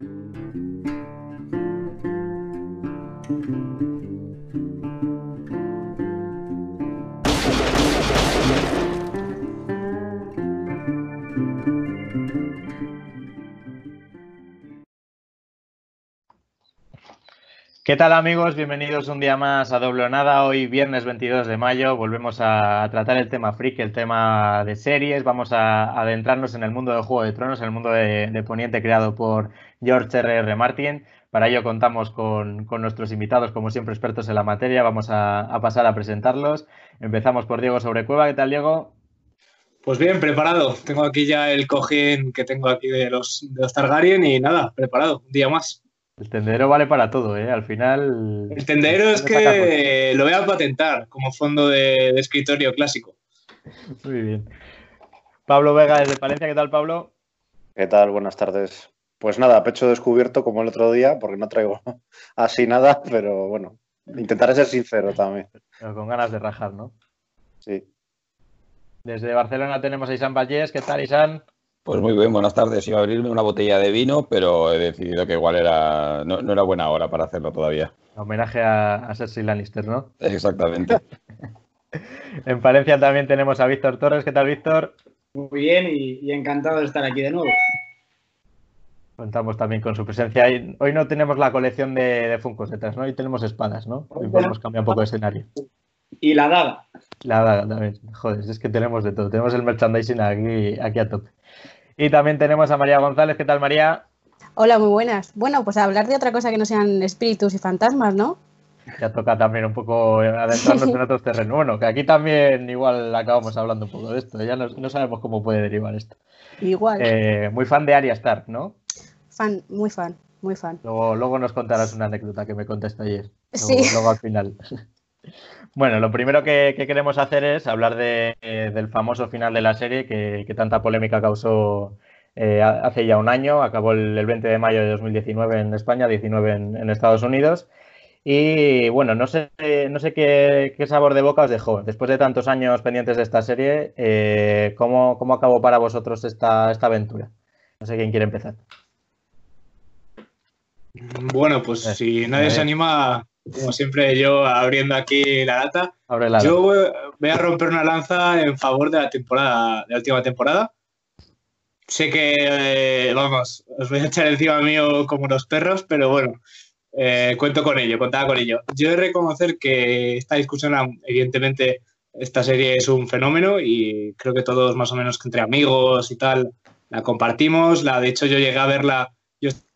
Thank you. ¿Qué tal amigos? Bienvenidos un día más a Doble Nada. Hoy viernes 22 de mayo volvemos a, tratar el tema freak, el tema de series. Vamos a, adentrarnos en el mundo de Juego de Tronos, en el mundo de, Poniente creado por George R.R. R. Martin. Para ello contamos con, nuestros invitados, como siempre expertos en la materia. Vamos a, pasar a presentarlos. Empezamos por Diego Sobrecueva. ¿Qué tal, Diego? Pues bien, preparado. Tengo aquí ya el cojín que tengo aquí de los, de los Targaryen y nada, preparado. Un día más. El tendero vale para todo, ¿eh? Al final. El tendero es que lo voy a patentar como fondo de, escritorio clásico. Muy bien. Pablo Vega desde Palencia, ¿qué tal, Pablo? ¿Qué tal? Buenas tardes. Pues nada, pecho descubierto como el otro día, porque no traigo así nada, pero bueno, intentaré ser sincero también. Pero con ganas de rajar, ¿no? Sí. Desde Barcelona tenemos a Isan Vallés. ¿Qué tal, Isan? Pues muy bien, buenas tardes. Iba a abrirme una botella de vino, pero he decidido que igual era no, era buena hora para hacerlo todavía. Homenaje a, a Cersei Lannister, ¿no? Exactamente. en Palencia también tenemos a Víctor Torres. ¿Qué tal, Víctor? Muy bien y, encantado de estar aquí de nuevo. Contamos también con su presencia. Hoy no tenemos la colección de, de Funkos detrás, ¿no? Hoy tenemos espadas, ¿no? Hoy podemos cambiar un poco de escenario. Y la daga. La daga también. Joder, es que tenemos de todo. Tenemos el merchandising aquí, aquí a tope. Y también tenemos a María González. ¿Qué tal, María? Hola, muy buenas. Bueno, pues a hablar de otra cosa que no sean espíritus y fantasmas, ¿no? Ya toca también un poco adentrarnos en otros terrenos. Bueno, que aquí también igual acabamos hablando un poco de esto. Ya no, sabemos cómo puede derivar esto. Igual. Eh, muy fan de Arya Stark, ¿no? Fan, muy fan, muy fan. Luego, luego nos contarás una anécdota que me contaste ayer. sí. Luego al final. Bueno, lo primero que, queremos hacer es hablar del famoso final de la serie que, tanta polémica causó eh, hace ya un año. Acabó el, 20 de mayo de 2019 en España, 19 en, Estados Unidos. Y bueno, no sé, no sé qué, sabor de boca os dejó. Después de tantos años pendientes de esta serie, eh, ¿cómo, acabó para vosotros esta, esta aventura? No sé quién quiere empezar. Bueno, pues eh, si nadie se anima, como siempre yo abriendo aquí la data. yo voy a romper una lanza en favor de la temporada, de la última temporada. Sé que, eh, vamos, os voy a echar encima mío como los perros, pero bueno, eh, cuento con ello, contaba con ello. Yo he de reconocer que esta discusión, evidentemente, esta serie es un fenómeno y creo que todos más o menos entre amigos y tal la compartimos. La, de hecho, yo llegué a verla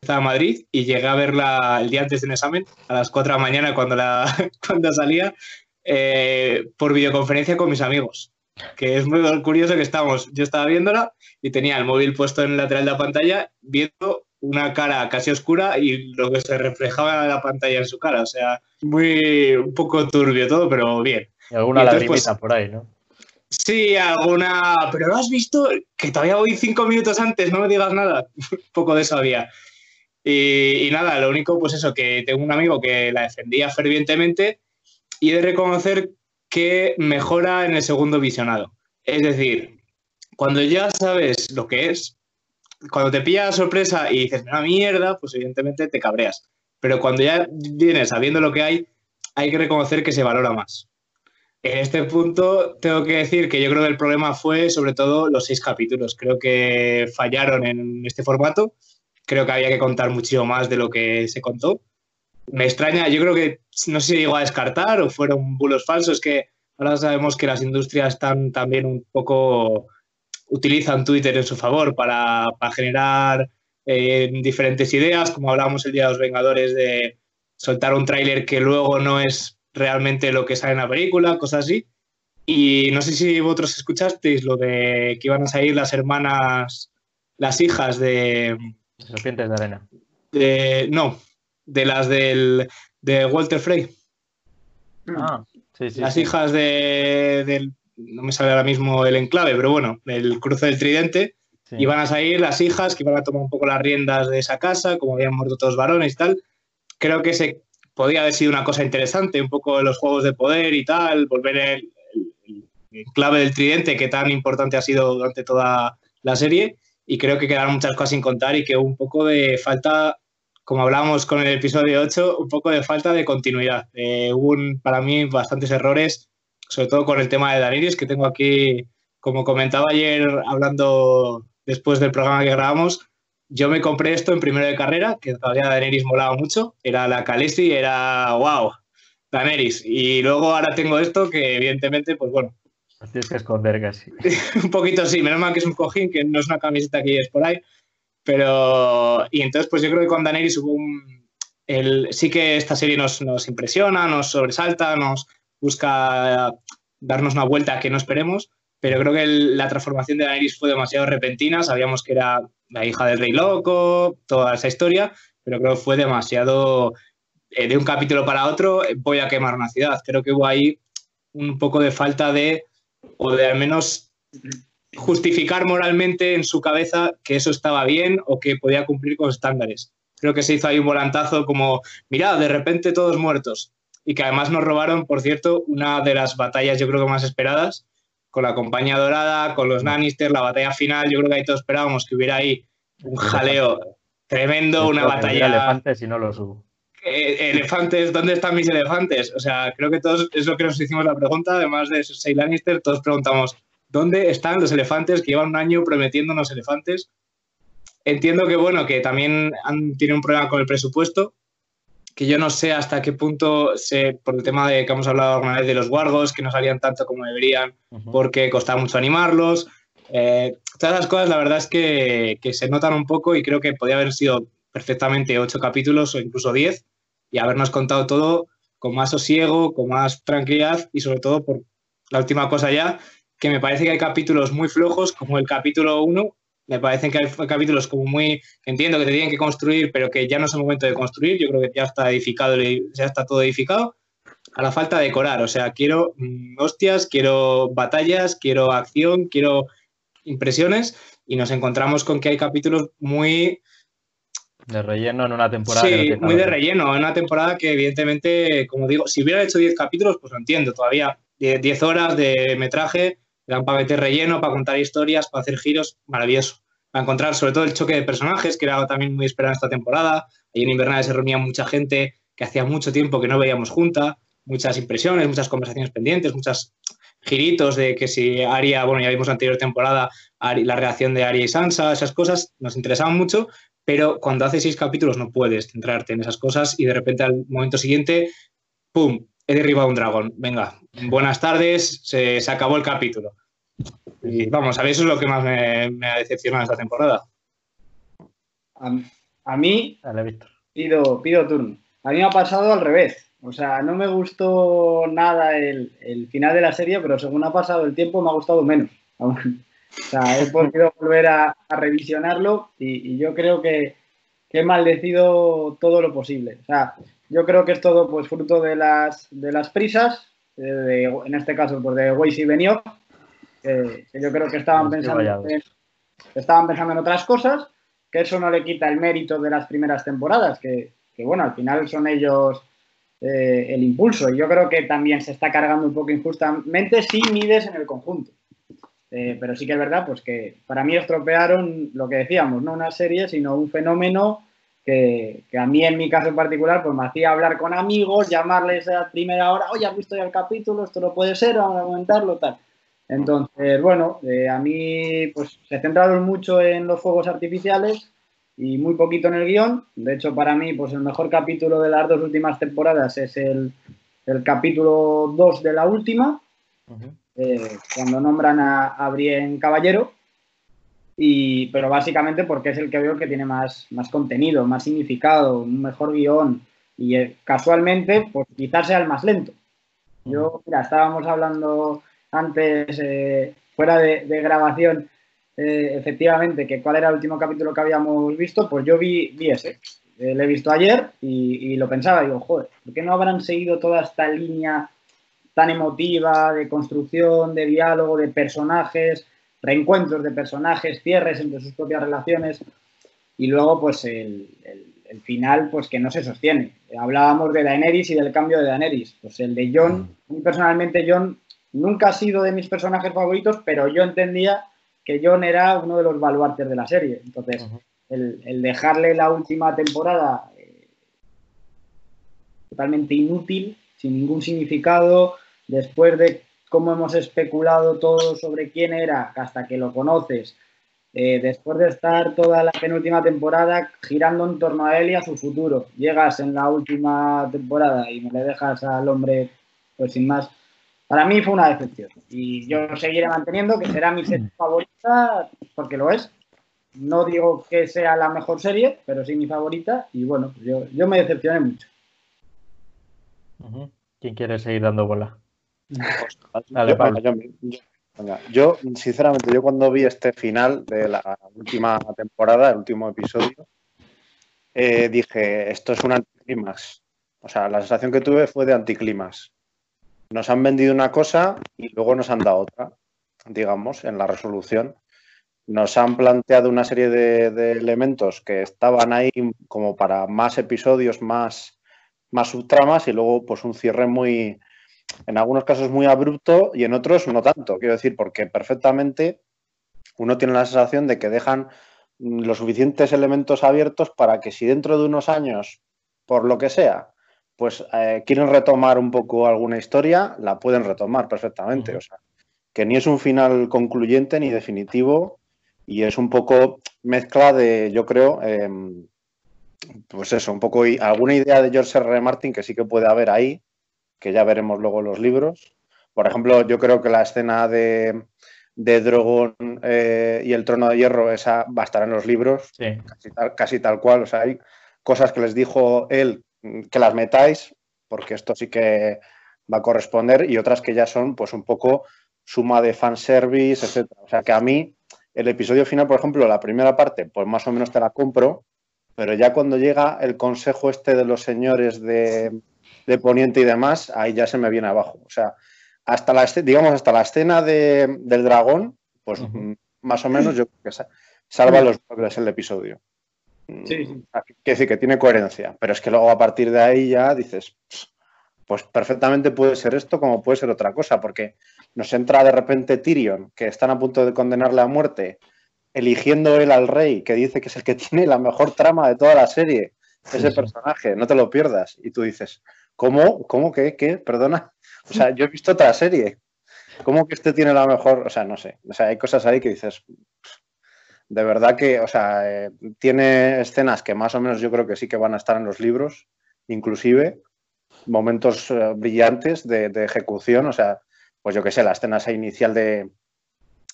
en Madrid y llegué a verla el día antes de un examen, a las 4 de la mañana cuando, la, cuando salía, eh, por videoconferencia con mis amigos. Que es muy curioso que estamos, yo estaba viéndola y tenía el móvil puesto en el lateral de la pantalla viendo una cara casi oscura y lo que se reflejaba en la pantalla en su cara. O sea, muy un poco turbio todo, pero bien. Y alguna pues, por ahí, ¿no? Sí, alguna. Pero lo has visto que todavía voy cinco minutos antes, no me digas nada. Un poco de eso había. Y, nada, lo único, pues eso, que tengo un amigo que la defendía fervientemente y he de reconocer que mejora en el segundo visionado. Es decir, cuando ya sabes lo que es, cuando te pilla la sorpresa y dices, una mierda, pues evidentemente te cabreas. Pero cuando ya vienes sabiendo lo que hay, hay que reconocer que se valora más. En este punto tengo que decir que yo creo que el problema fue sobre todo los seis capítulos. Creo que fallaron en este formato. Creo que había que contar muchísimo más de lo que se contó. Me extraña, yo creo que no sé si llegó a descartar o fueron bulos falsos, que ahora sabemos que las industrias están también un poco utilizan Twitter en su favor para, generar eh, diferentes ideas, como hablábamos el día de los Vengadores de soltar un tráiler que luego no es realmente lo que sale en la película, cosas así. Y no sé si vosotros escuchasteis lo de que iban a salir las hermanas, las hijas de... Serpientes de arena. De, no, de las del, de Walter Frey. Ah, sí, sí. Las hijas de, del, no me sale ahora mismo el enclave, pero bueno, el cruce del tridente. Iban a salir las hijas que iban a tomar un poco las riendas de esa casa, como habían muerto todos varones y tal. Creo que se podría haber sido una cosa interesante, un poco los juegos de poder y tal, volver el, clave del tridente que tan importante ha sido durante toda la serie. Y creo que quedaron muchas cosas sin contar y que un poco de falta, como hablábamos con el episodio 8, un poco de falta de continuidad. Eh, hubo un- para mí bastantes errores, sobre todo con el tema de Daenerys, que tengo aquí, como comentaba ayer hablando después del programa que grabamos, yo me compré esto en primero de carrera, que todavía Daenerys molaba mucho, era la Khaleesi, era wow, Daenerys. Y luego ahora tengo esto que evidentemente, pues bueno, tienes que esconder casi. un poquito sí, menos mal que es un cojín, que no es una camiseta que lleves por ahí. Pero, y entonces, pues yo creo que con Daenerys hubo un. El, sí que esta serie nos, nos impresiona, nos sobresalta, nos busca darnos una vuelta que no esperemos, pero creo que el- la transformación de Daenerys fue demasiado repentina. Sabíamos que era la hija del rey loco, toda esa historia, pero creo que fue demasiado. eh, de un capítulo para otro, eh, voy a quemar una ciudad. Creo que hubo ahí un poco de falta de. O de al menos justificar moralmente en su cabeza que eso estaba bien o que podía cumplir con estándares. Creo que se hizo ahí un volantazo como, mirad, de repente todos muertos. Y que además nos robaron, por cierto, una de las batallas yo creo que más esperadas, con la compañía dorada, con los Lannister, la batalla final, yo creo que ahí todos esperábamos que hubiera ahí un jaleo tremendo, una batalla... elefantes y no los hubo. Eh, elefantes, ¿dónde están mis elefantes? O sea, creo que todos, es lo que nos hicimos la pregunta, además de Cersei Lannister, todos preguntamos, ¿dónde están los elefantes que llevan un año prometiéndonos elefantes? Entiendo que, bueno, que también han, tienen un problema con el presupuesto, que yo no sé hasta qué punto, por el tema de que hemos hablado alguna vez de los wargos, que no salían tanto como deberían, porque costaba mucho animarlos. Eh, todas las cosas, la verdad es que, que se notan un poco y creo que podía haber sido perfectamente ocho capítulos o incluso diez y habernos contado todo con más sosiego, con más tranquilidad y sobre todo por la última cosa ya, que me parece que hay capítulos muy flojos, como el capítulo 1, me parecen que hay capítulos como muy, entiendo que te tienen que construir, pero que ya no es el momento de construir, yo creo que ya está edificado, ya está todo edificado, a la falta de decorar, o sea, quiero mm, hostias, quiero batallas, quiero acción, quiero impresiones. Y nos encontramos con que hay capítulos muy De relleno en una temporada. que no Sí, muy de relleno. En una temporada que, evidentemente, como digo, si hubiera hecho 10 capítulos, pues lo entiendo. Todavía 10 10 horas de metraje, eran para meter relleno, para contar historias, para hacer giros, maravilloso. Para encontrar, sobre todo, el choque de personajes, que era también muy esperado esta temporada. Ahí en Invernales se reunía mucha gente que hacía mucho tiempo que no veíamos junta, muchas impresiones, muchas conversaciones pendientes, muchos giritos de que si Aria, bueno, ya vimos la anterior temporada, la reacción de Aria y Sansa, esas cosas nos interesaban mucho, pero cuando haces seis capítulos no puedes centrarte en esas cosas y de repente al momento siguiente, ¡pum! He derribado un dragón. Venga, buenas tardes, se, se acabó el capítulo. Y vamos, a ver, eso es lo que más me, me ha decepcionado esta temporada. A, a mí Dale, pido, pido turno. A mí me ha pasado al revés. O sea, no me gustó nada el, el final de la serie, pero según ha pasado el tiempo me ha gustado menos. Aún. O sea, he podido volver a, a revisionarlo y, y yo creo que, que he maldecido todo lo posible. O sea, yo creo que es todo pues fruto de las, de las prisas, eh, de- en este caso pues de Weiss y Benioff, que, que yo creo que estaban pensando, en, estaban pensando en otras cosas, que eso no le quita el mérito de las primeras temporadas, que, que, bueno, al final son ellos eh, el impulso. Y yo creo que también se está cargando un poco injustamente si mides en el conjunto. Eh, pero sí que es verdad, pues que para mí estropearon lo que decíamos, no una serie, sino un fenómeno que, que a mí en mi caso en particular, pues me hacía hablar con amigos, llamarles a primera hora, oye, has visto ya el capítulo, esto no puede ser, vamos a comentarlo, tal. Entonces, bueno, eh, a mí pues se centraron mucho en los fuegos artificiales y muy poquito en el guion. De hecho, para mí, pues el mejor capítulo de las dos últimas temporadas es el, el capítulo 2 de la última, Ujú. Eh, cuando nombran a, a Caballero, y, pero básicamente porque es el que veo que tiene más, más contenido, más significado, un mejor guion, y eh, casualmente, pues quizás sea el más lento. Yo, mira, estábamos hablando antes, eh, fuera de, de grabación, efectivamente, que cuál era el último capítulo que habíamos visto, pues yo vi, vi ese. Eh, lo he visto ayer y, y lo pensaba, digo, joder, ¿por qué no habrán seguido toda esta línea tan emotiva de construcción, de diálogo, de personajes, reencuentros de personajes, cierres entre sus propias relaciones y luego pues el, el- el final pues que no se sostiene. Hablábamos de Daenerys y del cambio de Daenerys. Pues el de John, a mí personalmente John nunca ha sido de mis personajes favoritos, pero yo entendía que John era uno de los baluartes de la serie. Entonces, el, el, dejarle la última temporada eh, totalmente inútil, sin ningún significado, después de cómo hemos especulado todo sobre quién era hasta que lo conoces, eh, después de estar toda la penúltima temporada girando en torno a él y a su futuro, llegas en la última temporada y me le dejas al hombre, pues sin más. Para mí fue una decepción y yo seguiré manteniendo que será mi serie favorita porque lo es. No digo que sea la mejor serie, pero sí mi favorita y bueno, yo, yo me decepcioné mucho. ¿Quién quiere seguir dando bola? Dale, Pablo. Yo, yo, Venga, yo, sinceramente, yo cuando vi este final de la última temporada, el último episodio, eh, dije, esto es un anticlimax. O sea, la sensación que tuve fue de anticlimax. Nos han vendido una cosa y luego nos han dado otra, digamos, en la resolución. Nos han planteado una serie de, de elementos que estaban ahí como para más episodios, más, más subtramas y luego pues un cierre muy, en algunos casos muy abrupto y en otros no tanto. Quiero decir, porque perfectamente uno tiene la sensación de que dejan los suficientes elementos abiertos para que si dentro de unos años, por lo que sea, pues eh, quieren retomar un poco alguna historia, la pueden retomar perfectamente. O sea, que ni es un final concluyente ni definitivo y es un poco mezcla de, yo creo, eh, pues eso, un poco alguna idea de George R. R. Martin que sí que puede haber ahí, que ya veremos luego los libros. Por ejemplo, yo creo que la escena de, de Drogon eh, y el trono de hierro, esa va a estar en los libros, sí. casi, tal, casi, tal, cual. O sea, hay cosas que les dijo él que las metáis, porque esto sí que va a corresponder, y otras que ya son pues un poco suma de fanservice, etc. O sea que a mí el episodio final, por ejemplo, la primera parte, pues más o menos te la compro, pero ya cuando llega el consejo este de los señores de, de Poniente y demás, ahí ya se me viene abajo. O sea, hasta la, digamos, hasta la escena de, del dragón, pues uh -huh. más o menos yo creo que salva los muebles el episodio. Sí, sí. Quiere decir que tiene coherencia, pero es que luego a partir de ahí ya dices, pues perfectamente puede ser esto como puede ser otra cosa, porque nos entra de repente Tyrion, que están a punto de condenarle a muerte, eligiendo él al rey, que dice que es el que tiene la mejor trama de toda la serie, ese personaje, no te lo pierdas. Y tú dices, ¿Cómo? ¿Cómo que? ¿Qué? Perdona. O sea, yo he visto otra serie. ¿Cómo que este tiene la mejor? O sea, no sé. O sea, hay cosas ahí que dices. De verdad que, o sea, eh, tiene escenas que más o menos yo creo que sí que van a estar en los libros, inclusive momentos eh, brillantes de, de, ejecución. O sea, pues yo qué sé, la escena esa inicial de,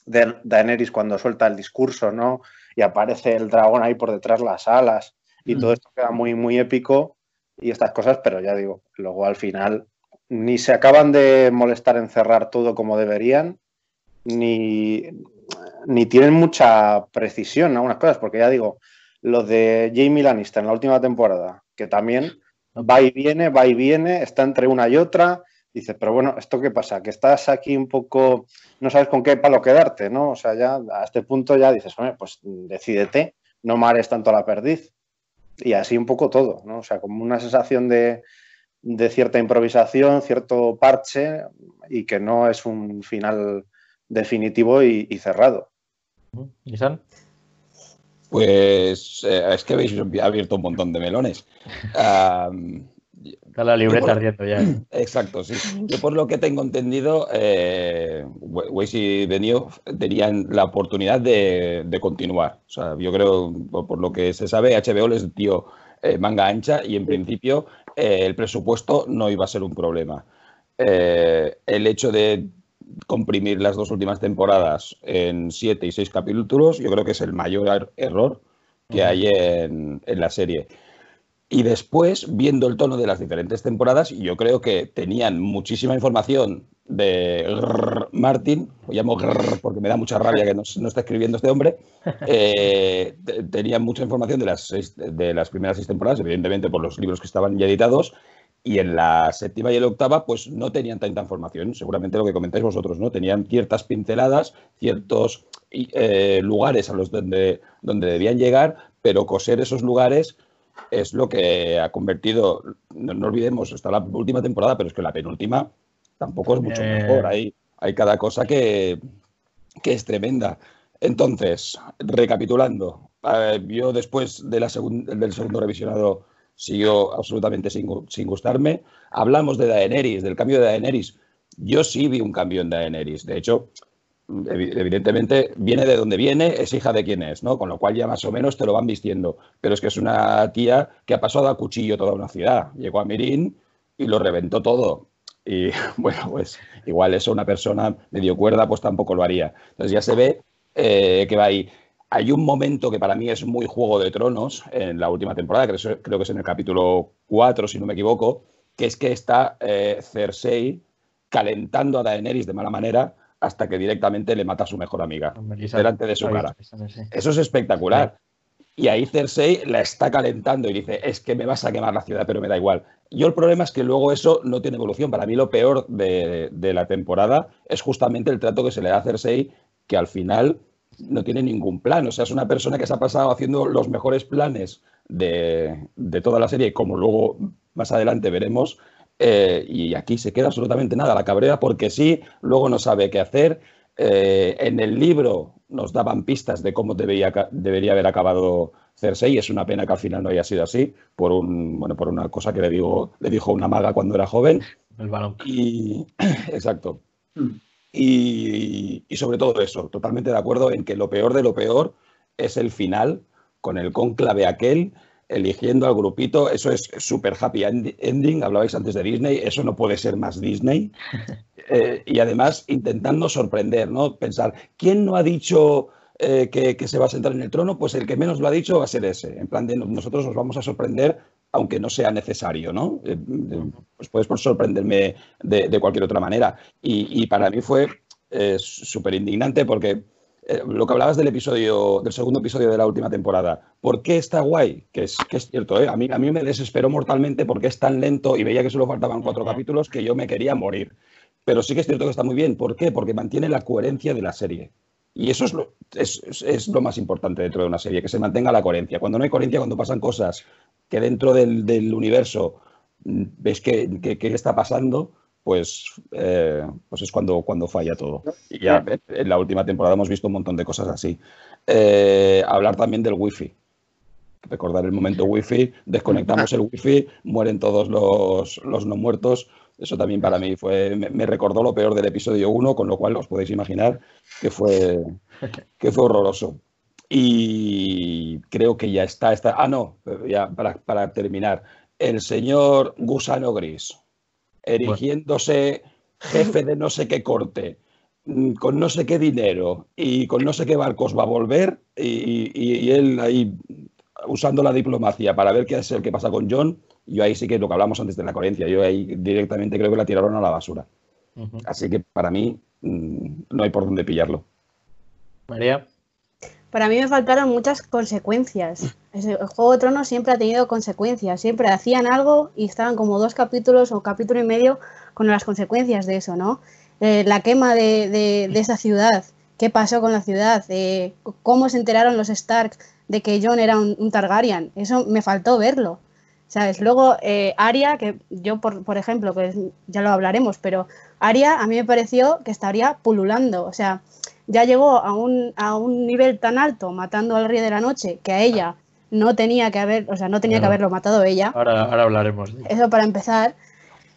de Daenerys cuando suelta el discurso, ¿no? Y aparece el dragón ahí por detrás las alas y mm. todo esto queda muy, muy épico y estas cosas, pero ya digo, luego al final ni se acaban de molestar en cerrar todo como deberían, ni, ni tienen mucha precisión en algunas cosas, porque ya digo, lo de Jamie Lannister en la última temporada, que también va y viene, va y viene, está entre una y otra, dices, pero bueno, ¿esto qué pasa? Que estás aquí un poco, no sabes con qué palo quedarte, ¿no? O sea, ya a este punto ya dices, pues decídete, no mares tanto la perdiz y así un poco todo, ¿no? O sea, como una sensación de, de, cierta improvisación, cierto parche y que no es un final definitivo y, y cerrado. ¿Isan? Pues eh, es que habéis abierto un montón de melones. Um, Está la libreta ardiendo ya. Exacto, sí. Yo por lo que tengo entendido, eh, Weiss y Benioff tenían la oportunidad de, de, continuar. O sea, yo creo, por, por, lo que se sabe, HBO les dio eh, manga ancha y en principio eh, el presupuesto no iba a ser un problema. Eh, el hecho de comprimir las dos últimas temporadas en siete y seis capítulos, yo creo que es el mayor er error que hay en, en la serie. Y después, viendo el tono de las diferentes temporadas, yo creo que tenían muchísima información de Grrr, Martin, lo llamo Grrr porque me da mucha rabia que no, no está escribiendo este hombre, eh, tenían mucha información de las, seis, de las primeras seis temporadas, evidentemente por los libros que estaban ya editados, y en la séptima y en la octava, pues no tenían tanta información, seguramente lo que comentáis vosotros, ¿no? Tenían ciertas pinceladas, ciertos eh, lugares a los donde, donde debían llegar, pero coser esos lugares es lo que ha convertido, no, no, olvidemos, está la última temporada, pero es que la penúltima tampoco es mucho eh... mejor. Hay, hay cada cosa que, que es tremenda. Entonces, recapitulando, eh, yo después de la segun- del segundo revisionado siguió absolutamente sin, sin gustarme. Hablamos de Daenerys, del cambio de Daenerys. Yo sí vi un cambio en Daenerys. De hecho, evidentemente viene de donde viene, es hija de quien es, ¿no? Con lo cual ya más o menos te lo van vistiendo. Pero es que es una tía que ha pasado a cuchillo toda una ciudad. Llegó a Mirín y lo reventó todo. Y bueno, pues igual eso una persona medio cuerda pues tampoco lo haría. Entonces ya se ve eh, que va ahí. Hay un momento que para mí es muy Juego de Tronos en la última temporada, creo, creo que es en el capítulo 4, si no me equivoco, que es que está eh, Cersei calentando a Daenerys de mala manera hasta que directamente le mata a su mejor amiga delante de su cara. sí. Eso es espectacular. Y ahí Cersei la está calentando y dice, es que me vas a quemar la ciudad, pero me da igual. Yo el problema es que luego eso no tiene evolución. Para mí lo peor de, de la temporada es justamente el trato que se le da a Cersei, que al final no tiene ningún plan. O sea, es una persona que se ha pasado haciendo los mejores planes de, de toda la serie, como luego más adelante veremos. Eh, y aquí se queda absolutamente nada. La cabrera porque sí, luego no sabe qué hacer. Eh, en el libro nos daban pistas de cómo debería, debería haber acabado Cersei. Es una pena que al final no haya sido así, por, un, bueno, por una cosa que le, digo, le dijo una maga cuando era joven. El balón. Y, exacto. Mm. Y, y sobre todo eso, totalmente de acuerdo en que lo peor de lo peor es el final, con el cónclave aquel, eligiendo al grupito. Eso es super happy end- ending. Hablabais antes de Disney, eso no puede ser más Disney. Eh, y además intentando sorprender, ¿no? Pensar, ¿quién no ha dicho eh, que, que se va a sentar en el trono? Pues el que menos lo ha dicho va a ser ese. En plan de nosotros nos vamos a sorprender aunque no sea necesario, ¿no? Eh, pues puedes por sorprenderme de, de cualquier otra manera. Y, y para mí fue súper indignante porque eh, lo que hablabas del episodio, del segundo episodio de la última temporada, ¿por qué está guay? Que es, que es cierto, ¿eh? a, mí, a mí me desesperó mortalmente porque es tan lento y veía que solo faltaban cuatro capítulos que yo me quería morir. Pero sí que es cierto que está muy bien. ¿Por qué? Porque mantiene la coherencia de la serie. Y eso es lo, es, es- es lo más importante dentro de una serie, que se mantenga la coherencia. Cuando no hay coherencia, cuando pasan cosas que dentro del, del universo mm, ves que, que- que está pasando, pues, eh, pues es cuando, cuando falla todo. Y ya eh, en la última temporada hemos visto un montón de cosas así. Eh, hablar también del wifi. Recordar el momento wifi, desconectamos el wifi, mueren todos los, los no muertos. Eso también para mí fue, me, me recordó lo peor del episodio 1, con lo cual os podéis imaginar que fue, que fue horroroso. Y creo que ya está, está. Ah, no, ya para, para terminar. El señor Gusano Gris, erigiéndose jefe de no sé qué corte, mm, con no sé qué dinero y con no sé qué barcos va a volver, y, y- y él ahí usando la diplomacia para ver qué es el que pasa con John. Yo ahí sí que lo que hablamos antes de la coherencia, yo ahí directamente creo que la tiraron a la basura. Así que para mí mm, no hay por dónde pillarlo. María. Para mí me faltaron muchas consecuencias. El Juego de Tronos siempre ha tenido consecuencias. Siempre hacían algo y estaban como dos capítulos o capítulo y medio con las consecuencias de eso, ¿no? Eh, la quema de, esa ciudad. ¿Qué pasó con la ciudad? Eh, ¿Cómo se enteraron los Stark de que Jon era un, un Targaryen? Eso me faltó verlo. ¿Sabes? Luego, eh, Arya, que yo, por, ejemplo, que ya lo hablaremos, pero Arya a mí me pareció que estaría pululando. O sea, ya llegó a un, a un nivel tan alto matando al rey de la noche que a ella no tenía que haber, o sea, no tenía que haberlo matado ella. Ahora, ahora hablaremos. Eso para empezar.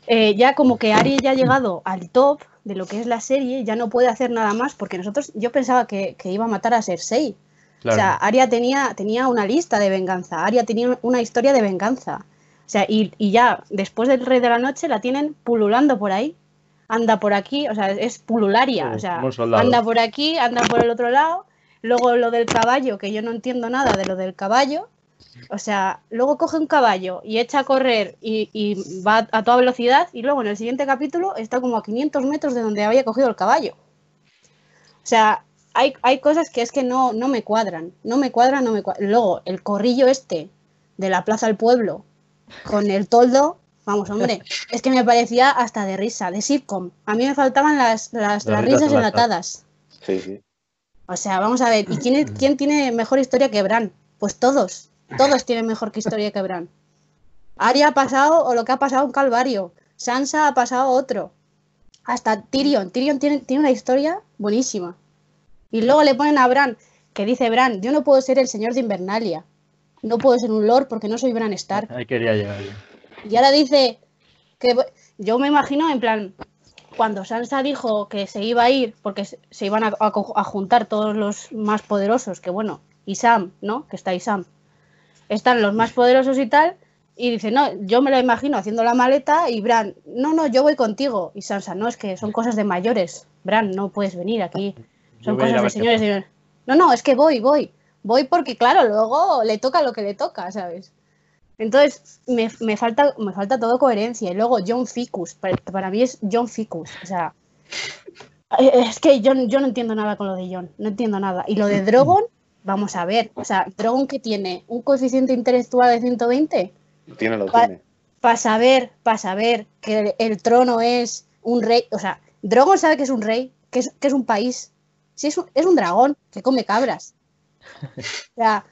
Eh, ya como que Ari ya ha llegado al top de lo que es la serie, ya no puede hacer nada más, porque nosotros, yo pensaba que, que iba a matar a Cersei. Claro. O sea, Arya tenía, tenía una lista de venganza, Arya tenía una historia de venganza. O sea, y, y ya después del Rey de la Noche la tienen pululando por ahí. Anda por aquí, o sea, es pulularia. Sí, o sea, anda por aquí, anda por el otro lado. Luego lo del caballo, que yo no entiendo nada de lo del caballo. O sea, luego coge un caballo y echa a correr y, y va a toda velocidad y luego en el siguiente capítulo está como a 500 metros de donde había cogido el caballo. O sea, hay, hay cosas que es que no, no me cuadran, no me cuadran, no me cuadran. Luego, el corrillo este de la Plaza del Pueblo con el toldo, vamos, hombre, es que me parecía hasta de risa, de sitcom. A mí me faltaban las, las, risas enlatadas. Sí, sí. O sea, vamos a ver, ¿y quién, es- quién tiene mejor historia que Bran? Pues todos, todos tienen mejor que historia que Bran. Arya ha pasado, o lo que ha pasado, un calvario. Sansa ha pasado otro. Hasta Tyrion. Tyrion tiene, tiene una historia buenísima. Y luego le ponen a Bran, que dice Bran, yo no puedo ser el señor de Invernalia. No puedo ser un lord porque no soy Bran Stark. Ahí quería llegar yo. Y ahora dice que yo me imagino en plan, cuando Sansa dijo que se iba a ir porque se iban a, a co- a juntar todos los más poderosos, que bueno, y Sam, ¿no? Que está Sam. Están los más poderosos y tal. Y dice, no, yo me lo imagino haciendo la maleta y Bran, no, no, yo voy contigo. Y Sansa, no, es que son cosas de mayores. Bran, no puedes venir aquí. Son cosas de señores. No, no, es que voy, voy. Voy porque, claro, luego le toca lo que le toca, ¿sabes? Entonces, me, me falta, me falta todo coherencia. Y luego John Ficus, para, para mí es John Ficus. O sea, eh, es que yo, yo no entiendo nada con lo de John, no entiendo nada. Y lo de Drogon, vamos a ver. O sea, Drogon que tiene un coeficiente intelectual de 120 Lo tiene, lo Pa- tiene. para saber, para saber que el, el trono es un rey. O sea, Drogon sabe que es un rey, que es, que es un país. Sí, es un, es un dragón que come cabras. O sea,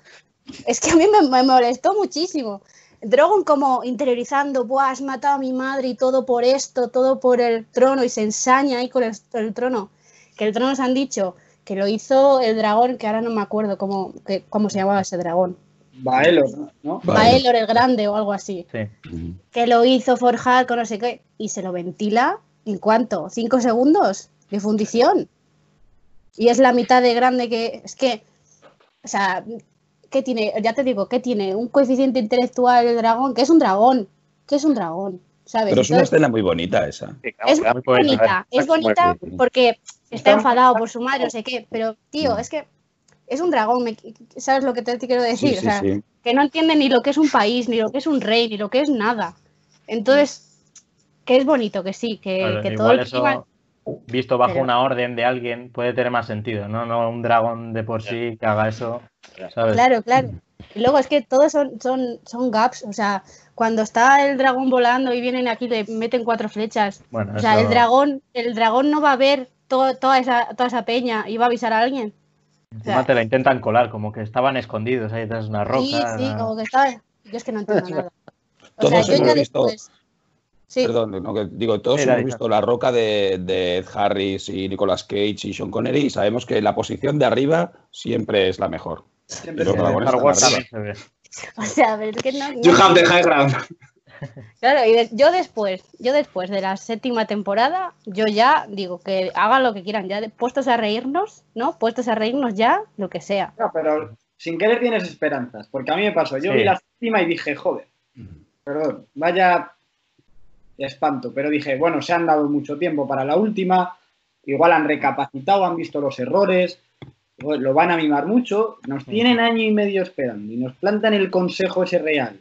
es que a mí me, me molestó muchísimo. Drogon como interiorizando, Buah, has matado a mi madre y todo por esto, todo por el trono, y se ensaña ahí con el, el trono. Que el trono se han dicho que lo hizo el dragón, que ahora no me acuerdo cómo, que, cómo se llamaba ese dragón. Baelor, ¿no? Baelor el Grande o algo así Sí. Que lo hizo forjar con no sé qué y se lo ventila en cuánto, cinco segundos de fundición. Y es la mitad de grande que es que, o sea, ¿qué tiene? Ya te digo, ¿qué tiene? Un coeficiente intelectual el dragón, que es un dragón, que es un dragón, ¿sabes? Pero es una escena muy bonita esa. Es muy bonita, es bonita porque está enfadado por su madre, no sé qué, pero tío, Mm. es que es un dragón, ¿sabes lo que te, quiero decir? Sí, o sea, sí. que no entiende ni lo que es un país, ni lo que es un rey, ni lo que es nada. Entonces, que es bonito, que sí, que, Claro, que todo el eso, clima- visto bajo Pero- una orden de alguien, puede tener más sentido, ¿no? No un dragón de por sí que haga eso, ¿sabes? Claro, claro. Y luego es que todos son, son, son gaps, o sea, cuando está el dragón volando y vienen aquí le meten cuatro flechas. Bueno, O sea, eso- el dragón, el dragón no va a ver to- toda, esa, toda esa peña y va a avisar a alguien. encima te la intentan colar, como que estaban escondidos ahí detrás de una roca. Sí, sí, ¿no? como que está. Yo es que no entiendo nada. O Todos sea, yo hemos ya visto- después. Sí, Perdón, no, que digo, todos Era hemos visto la roca de, de Ed Harris y Nicolas Cage y Sean Connery y sabemos que la posición de arriba siempre es la mejor. Siempre se ve. o sea, pero es que no. You have the high ground. Claro, y de- yo después, yo después de la séptima temporada, yo ya digo que hagan lo que quieran, ya de- puestos a reírnos, ¿no? Puestos a reírnos ya, lo que sea. No, pero sin querer tienes esperanzas, porque a mí me pasó. Yo Sí. vi la séptima y dije, joder, perdón, vaya espanto, pero dije, bueno, se han dado mucho tiempo para la última, igual han recapacitado, han visto los errores, lo van a mimar mucho, nos tienen año y medio esperando y nos plantan el consejo ese real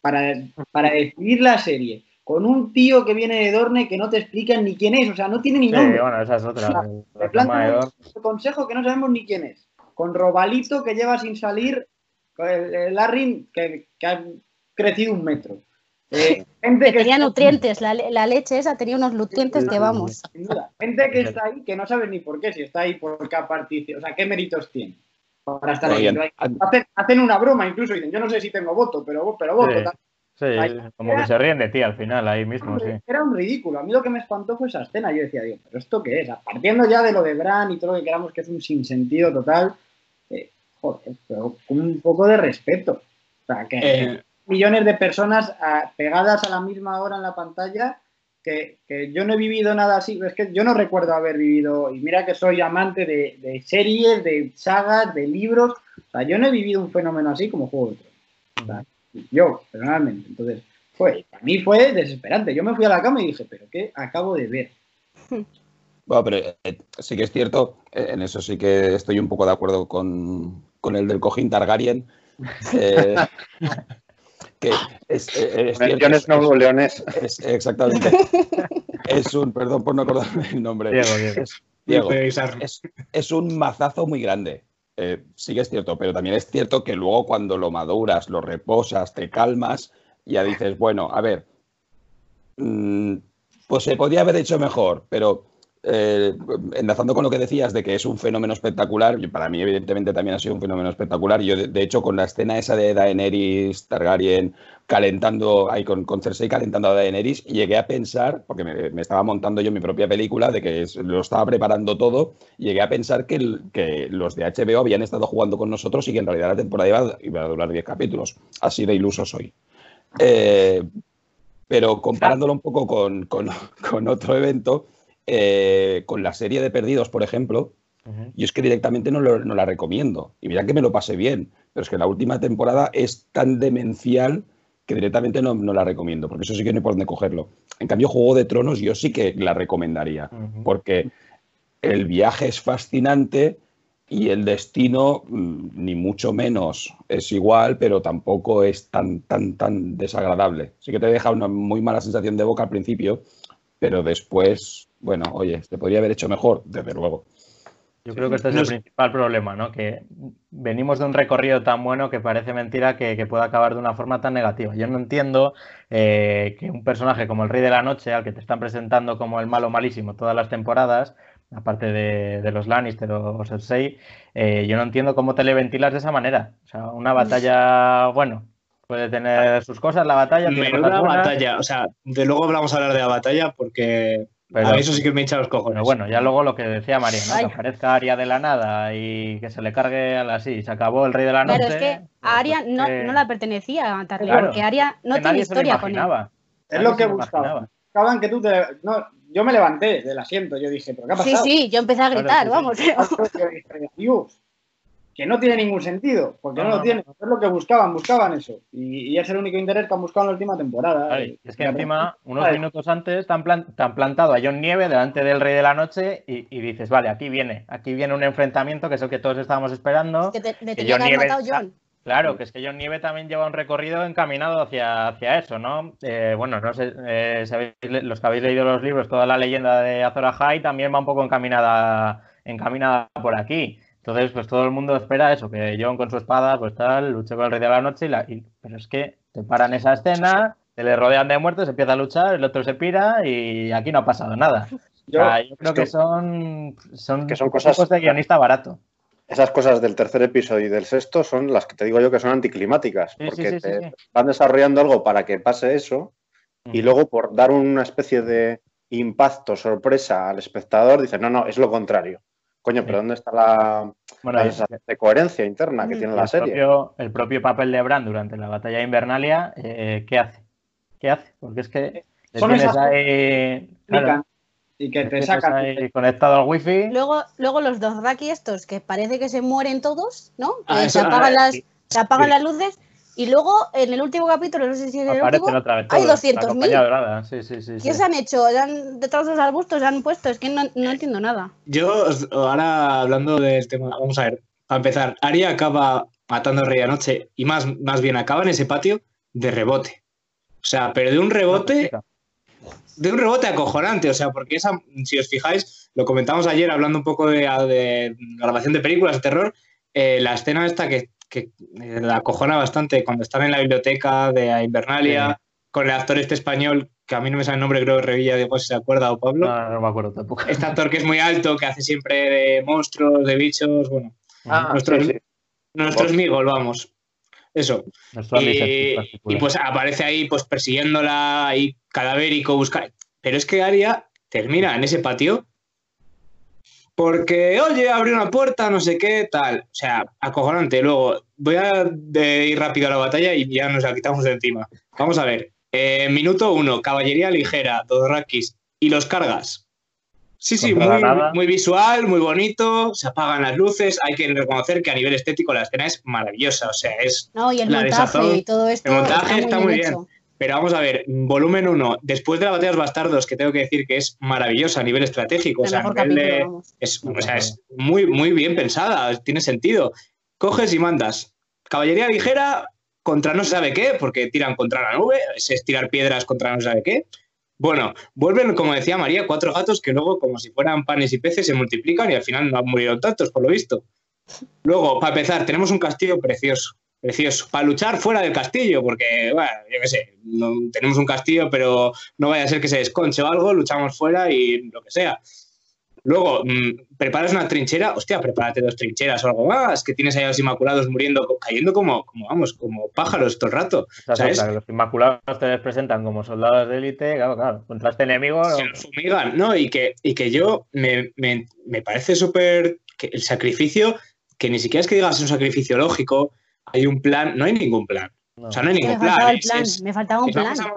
para, para decidir la serie con un tío que viene de Dorne que no te explican ni quién es, o sea, no tiene ni Sí, nombre. bueno, esa es otra. Te plantan un consejo que no sabemos ni quién es. Con Robalito que lleva sin salir, con el, el Arryn que, que ha crecido un metro. Eh, gente Que que tenía está- nutrientes, la, le- la leche esa tenía unos nutrientes que vamos. sin duda, gente que está ahí que no sabes ni por qué, si está ahí porque ha participado, o sea, qué méritos tiene para estar ahí. Hacen, hacen una broma incluso, dicen, yo no sé si tengo voto, pero, pero voto. Sí. tal. Sí, Ahí- como que se ríen de ti al final, ahí mismo, sí. Era un ridículo. A mí lo que me espantó fue esa escena. Yo decía, Dios, ¿pero esto qué es? Partiendo ya de lo de Bran y todo lo que queramos, que es un sinsentido total, eh, joder, pero con un poco de respeto. O sea, que Eh, millones de personas ah, pegadas a la misma hora en la pantalla, que, que yo no he vivido nada así. Es que yo no recuerdo haber vivido, y mira que soy amante de, de series, de sagas, de libros. O sea, yo no he vivido un fenómeno así como Juego de Tronos. O sea, yo, personalmente. Entonces, fue, para mí fue desesperante. Yo me fui a la cama y dije, ¿pero qué acabo de ver? Bueno, pero eh, sí que es cierto, eh, en eso sí que estoy un poco de acuerdo con, con el del cojín Targaryen. eh, que es, eh, es cierto, Jon es- Snow leonés. es- exactamente. Es un, perdón por no acordarme el nombre. Diego, Diego. Es un mazazo muy grande. Eh, sí que es cierto, pero también es cierto que luego cuando lo maduras, lo reposas, te calmas, ya dices, bueno, a ver, mm, pues se podía haber hecho mejor, pero eh, enlazando con lo que decías de que es un fenómeno espectacular, para mí evidentemente también ha sido un fenómeno espectacular. Yo, de, hecho, con la escena esa de Daenerys Targaryen calentando, ahí con, con Cersei calentando a Daenerys, llegué a pensar, porque me, estaba montando yo mi propia película, de que lo estaba preparando todo, llegué a pensar que, que, los de HBO habían estado jugando con nosotros y que en realidad la temporada iba, iba a durar 10 capítulos. Así de iluso soy. Eh, pero comparándolo un poco con, con, con otro evento, eh, con la serie de Perdidos, por ejemplo, y es que directamente no, la recomiendo. Y mira que me lo pasé bien, pero es que la última temporada es tan demencial que directamente no, la recomiendo, porque eso sí que no hay por dónde cogerlo. En cambio, Juego de Tronos yo sí que la recomendaría, porque el viaje es fascinante y el destino mm, ni mucho menos es igual, pero tampoco es tan, tan, tan desagradable. Sí que te deja una muy mala sensación de boca al principio, pero después bueno, oye, se podría haber hecho mejor, desde luego. Yo creo que este es el principal problema, ¿no? Que venimos de un recorrido tan bueno que parece mentira que, pueda acabar de una forma tan negativa. Yo no entiendo eh, que un personaje como el Rey de la Noche, al que te están presentando como el malo malísimo todas las temporadas, aparte de, los Lannister o Cersei, eh, yo no entiendo cómo te le ventilas de esa manera. O sea, una batalla, bueno, puede tener sus cosas la batalla. Menuda batalla, o sea, de luego hablamos a hablar de la batalla porque a eso sí que me hincha los cojones. bueno, ya luego lo que decía María, ¿no? que aparezca Aria de la nada y que se le cargue a la así. Se acabó el Rey de la Noche. Pero es que a Aria no, no la pertenecía a Targaryen, porque Aria no tiene historia con él. Es lo que buscaba. Buscaban que tú te. No, yo me levanté del asiento, yo dije, ¿pero qué ha pasado? Sí, sí, yo empecé a gritar, vamos. Dios, que no tiene ningún sentido, porque no, lo tiene. Es lo que buscaban, buscaban eso. Y, es el único interés que han buscado en la última temporada. es que encima, unos minutos antes, te han, plantado a John Nieve delante del Rey de la Noche y, dices, vale, aquí viene, aquí viene un enfrentamiento que es el que todos estábamos esperando. que, te, John Nieve, John. Claro, que es que John Nieve también lleva un recorrido encaminado hacia, hacia eso, ¿no? Eh, bueno, no sé, eh, los que habéis leído los libros, toda la leyenda de Azor Ahai también va un poco encaminada, encaminada por aquí. Entonces, pues todo el mundo espera eso, que John con su espada, pues tal, luche con el rey de la noche, y la, pero es que te paran esa escena, se le rodean de muertos, se empieza a luchar, el otro se pira y aquí no ha pasado nada. Yo, creo que, son, son, que son cosas de guionista barato. Esas cosas del tercer episodio y del sexto son las que te digo yo que son anticlimáticas, porque te van desarrollando algo para que pase eso y luego por dar una especie de impacto, sorpresa al espectador, dicen, no, no, es lo contrario. Coño, pero ¿dónde está la, de coherencia interna que tiene la serie? el propio papel de Bran durante la batalla de Invernalia, eh, ¿qué hace? ¿Qué hace? Porque es que Son tienes ahí... y que te sacan. Ahí conectado al wifi. Luego, luego los dos Raki estos, que parece que se mueren todos, ¿no? Ah, se apagan, las, se apagan las luces y luego, en el último capítulo, no sé si es el último, hay 200.000. Sí, sí, sí, ¿Qué se han hecho? ¿Han, detrás de los arbustos se han puesto? Es que no, no entiendo nada. Yo, ahora hablando del tema, vamos a ver. Para empezar, Aria acaba matando a Rey Anoche y más, más bien acaba en ese patio de rebote. O sea, pero de un rebote. De un rebote acojonante, o sea, porque esa, si os fijáis, lo comentamos ayer hablando un poco de, de grabación de películas de terror, eh, la escena esta que que eh, la acojona bastante cuando están en la biblioteca de Invernalia, con el actor este español, que a mí no me sale el nombre, creo que Revilla, digo si se acuerda, o Pablo. No, no me acuerdo tampoco. Este actor que es muy alto, que hace siempre de monstruos, de bichos, bueno. Ah, nuestros, nuestros amigos, vamos. Eso. Y, y, pues aparece ahí, pues persiguiéndola, ahí cadavérico, buscar. Pero es que Aria termina en ese patio porque, oye, abrió una puerta, no sé qué, tal. O sea, acojonante. Luego, voy a ir rápido a la batalla y ya nos la quitamos de encima. Vamos a ver. Eh, minuto uno, caballería ligera, Dodorakis. Y los cargas. Sí, sí, muy, visual, muy bonito, se apagan las luces, hay que reconocer que a nivel estético la escena es maravillosa, o sea, es... No, y el montaje y todo esto... El montaje está muy, bien. Pero vamos a ver, volumen 1, después de la batalla de los bastardos, que tengo que decir que es maravillosa a nivel estratégico, o sea, es, muy, muy bien pensada, tiene sentido. Coges y mandas caballería ligera contra no se sabe qué, porque tiran contra la nube, es tirar piedras contra no se sabe qué. Bueno, vuelven, como decía María, cuatro gatos que luego, como si fueran panes y peces, se multiplican y al final no han murido tantos, por lo visto. Luego, para empezar, tenemos un castillo precioso precioso, para luchar fuera del castillo, porque, bueno, yo qué sé, tenemos un castillo, pero no vaya a ser que se desconche o algo, luchamos fuera y lo que sea. Luego, mm, preparas una trinchera, hostia, prepárate dos trincheras o algo más, que tienes ahí a los Inmaculados muriendo, cayendo como, como vamos, como pájaros todo el rato. ¿Sabes? los Inmaculados te les presentan como soldados de élite, claro, claro. Contra este enemigo. se los fumigan, ¿no? Y que, y que yo me, me- me parece súper el sacrificio, que ni siquiera es que digas un sacrificio lógico, hay un plan, no hay ningún plan. no. O sea, no hay que me ningún plan. faltaba el es- plan, es- me faltaba un plan. vamos a-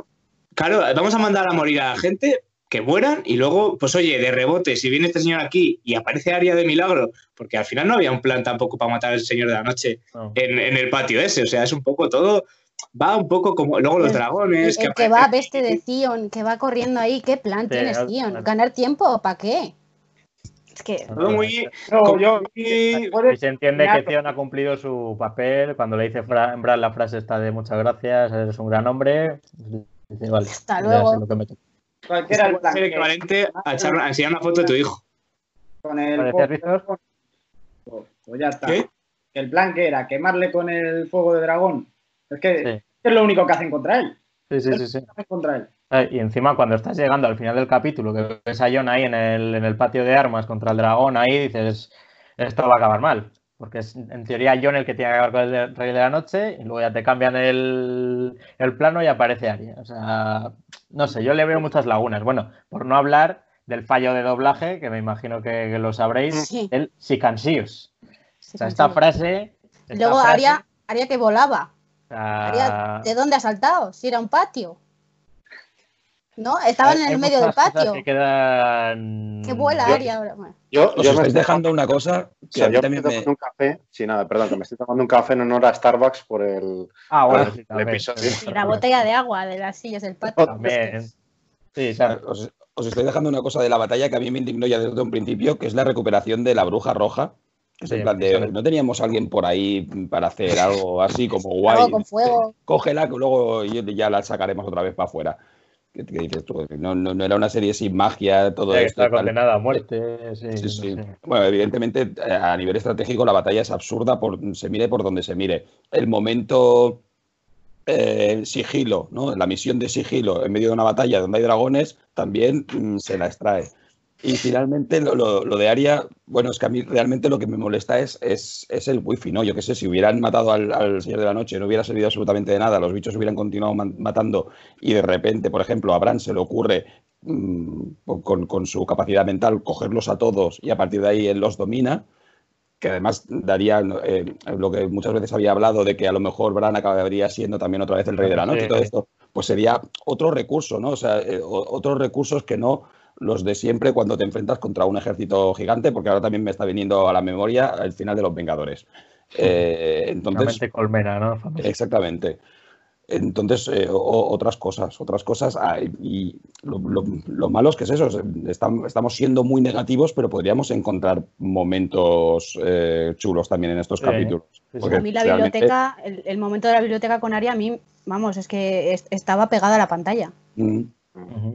claro, vamos a mandar a morir a la gente que mueran y luego, pues oye, de rebote, si viene este señor aquí y aparece Aria de milagro, porque al final no había un plan tampoco para matar al señor de la noche no. en, en el patio ese, o sea, es un poco todo, va un poco como, luego los El- dragones, El, el que va veste de Zion, que va corriendo ahí, ¿qué plan Sí, tienes, Zion? ¿Ganar tiempo o para qué? Es que muy... No, yo. Y se entiende que. Zion ha cumplido su papel. Cuando le dice Fra- Bran la frase esta de muchas gracias, eres un gran hombre. Dice, vale, Hasta luego. lo que me. Cualquiera el que- equivalente a, echar- a enseñar una foto de tu hijo. Con el. Pues, ya está. ¿Qué? El plan que era quemarle con el fuego de dragón. Es que Sí. es lo único que hacen contra él. Sí, sí, sí, sí. Hacen contra él. Eh, Y encima cuando estás llegando al final del capítulo, que ves a Jon ahí en el, en el patio de armas contra el dragón, ahí dices, esto va a acabar mal. Porque es en teoría Jon el que tiene que acabar con el Rey de la Noche y luego ya te cambian el, el plano y aparece Arya. O sea, no sé, yo le veo muchas lagunas. Bueno, por no hablar del fallo de doblaje, que me imagino que, que lo sabréis, Sí. el sicansíos. se O sea, esta frase... esta Luego frase, haría que volaba. Haría, ¿De dónde ha saltado? Si era un patio. ¿No? Estaban en el medio del patio. Que quedan... Vuela Yo- Aria ahora. Bueno, Yo, Os yo me estáis dejando una cosa O que sea, a mí yo me también estoy me... tomando un café, sí, nada, perdón, que me estoy tomando un café en honor a Starbucks por el, Ah, bueno, por sí, el también. episodio. y la botella de agua de las sillas del patio. También. Sí, claro. Os, os estoy dejando una cosa de la batalla que a mí me indignó ya desde un principio, que es la recuperación de la bruja roja. Que es en plan de, no teníamos alguien por ahí para hacer algo así como guay. Algo con fuego. Cógela que luego ya la sacaremos otra vez para afuera. ¿Qué, qué dices tú? No, no, no era una serie sin magia, todo esto. está tal. condenada a muerte. Sí, Sí, sí. no sé. Bueno, evidentemente a nivel estratégico la batalla es absurda, por, se mire por donde se mire. El momento eh, sigilo, ¿no? La misión de sigilo en medio de una batalla donde hay dragones también mm, se la extrae. Y finalmente lo, lo- lo de Aria, bueno, es que a mí realmente lo que me molesta es, es, es el wifi, ¿no? Yo qué sé, si hubieran matado al, al Señor de la Noche, no hubiera servido absolutamente de nada, los bichos hubieran continuado matando y de repente, por ejemplo, a Bran se le ocurre mm, con, con su capacidad mental cogerlos a todos y a partir de ahí él los domina, que además daría eh, lo que muchas veces había hablado de que a lo mejor Bran acabaría siendo también otra vez el rey de la noche Sí. y todo esto, pues sería otro recurso, ¿no? O sea, eh, otros recursos que no los de siempre cuando te enfrentas contra un ejército gigante, porque ahora también me está viniendo a la memoria el final de los Vengadores. Eh, entonces, colmena, ¿no? Exactamente. Entonces, eh, o- otras cosas, otras cosas. ah, y lo, lo- lo malo es que es eso, es- estam- estamos siendo muy negativos, pero podríamos encontrar momentos eh, chulos también en estos Sí, capítulos. sí, Porque A mí la realmente- biblioteca, el, el momento de la biblioteca con Aria, a mí, vamos, es que es- estaba pegada a la pantalla. Mm.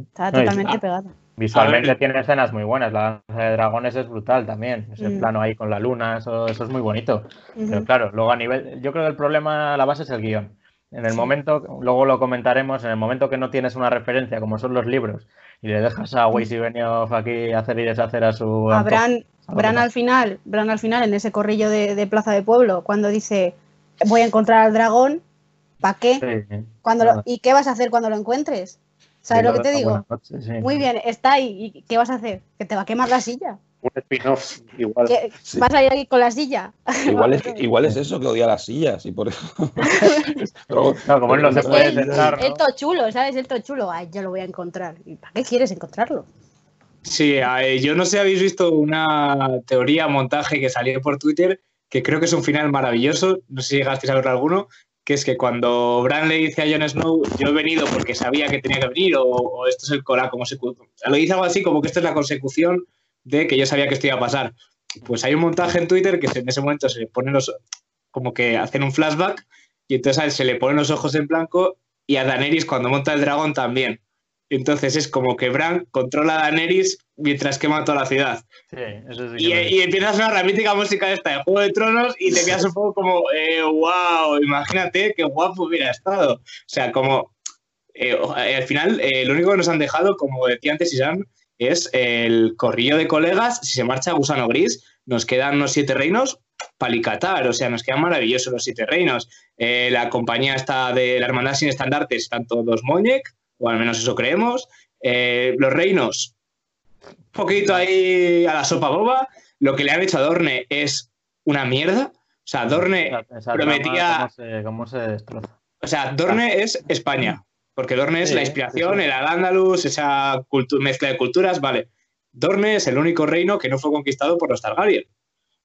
Estaba totalmente ah, pegada. Visualmente ver. tiene escenas muy buenas. La danza de dragones es brutal también. Ese Mm. plano ahí con la luna, eso, eso es muy bonito. Pero claro, luego a nivel. Yo creo que el problema, la base es el guion. En el Sí. momento, luego lo comentaremos, en el momento que no tienes una referencia, como son los libros, y le dejas a Weiss y Benioff aquí hacer y deshacer a su. A Bran, Bran al final, Bran al final, en ese corrillo de, de Plaza de Pueblo, cuando dice voy a encontrar al dragón, ¿para qué? Sí, Cuando lo-. ¿Y qué vas a hacer cuando lo encuentres? ¿Sabes lo que te digo? Buenas noches, sí. Muy bien, está ahí. ¿Y qué vas a hacer? ¿Que te va a quemar la silla? Un spin-off igual. ¿Que Sí. ¿Vas a ir aquí con la silla? Igual, es, igual es eso, que odia las sillas y por eso. Pero- No, como él no se puede sentar, El ¿no? todo chulo, ¿sabes? El todo chulo. Ay, yo lo voy a encontrar. ¿Y para qué quieres encontrarlo? Sí, eh, yo no sé si habéis visto una teoría, montaje que salió por Twitter, que creo que es un final maravilloso, no sé si llegasteis a verlo alguno, que es que cuando Bran le dice a Jon Snow, yo he venido porque sabía que tenía que venir, o, esto es el cola como se... Lo dice algo así como que esto es la consecución de que yo sabía que esto iba a pasar. Pues hay un montaje en Twitter que en ese momento se le ponen los... como que hacen un flashback, y entonces a él se le ponen los ojos en blanco, y a Daenerys cuando monta el dragón también. Entonces es como que Bran controla a Daenerys mientras quema toda la ciudad. Sí, eso sí que Y, lo- y empieza a sonar la mítica música esta de Juego de Tronos y te quedas un poco como, eh, wow, imagínate qué guapo hubiera estado. O sea, como, eh, eh, al final, eh, lo único que nos han dejado, como decía antes Isan, es el corrillo de colegas. Si se marcha Gusano Gris, nos quedan unos siete reinos palicatar, o sea, nos quedan maravillosos los siete reinos. Eh, la compañía está de la Hermandad sin estandartes, están todos Moñek, o al menos eso creemos. Eh, los reinos, un poquito ahí a la sopa boba. Lo que le han hecho a Dorne es una mierda. O sea, Dorne Esa- prometía- ¿Cómo se, cómo se destroza? O sea, Dorne es España, porque Dorne es Sí, la inspiración, sí, sí. el Al-Ándalus, esa mezcla de culturas, vale. Dorne es el único reino que no fue conquistado por los Targaryen.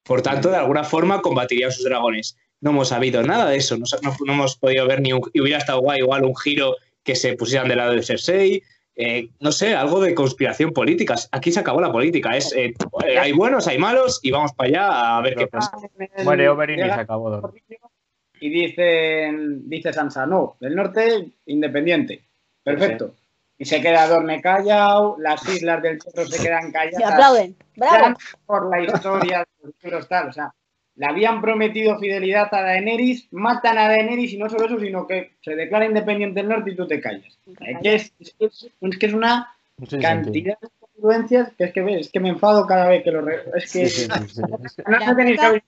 Por tanto, de alguna forma combatirían sus dragones. No hemos sabido nada de eso, no- no hemos podido ver ni un... Y hubiera estado guay igual un giro que se pusieran del lado de Cersei, eh, no sé, algo de conspiración política. Aquí se acabó la política, es eh, eh, hay buenos, hay malos y vamos para allá a ver qué pasa. Muere Oberyn y se acabó. Y dicen, dice Sansa, no, del norte independiente. Perfecto. Y se queda Dorne callado, las islas del centro se quedan Se calladas. aplauden. ¡Bravo! Por la historia de los libros tal, o sea, le habían prometido fidelidad a Daenerys, matan a Daenerys y no solo eso, sino que se declara independiente el norte y tú te callas. Es que es, es que es- es que es una cantidad de influencias que es que ves, es que me enfado cada vez que lo re- es que Sí, sí, sí, sí. Es que- no La tenéis que poca-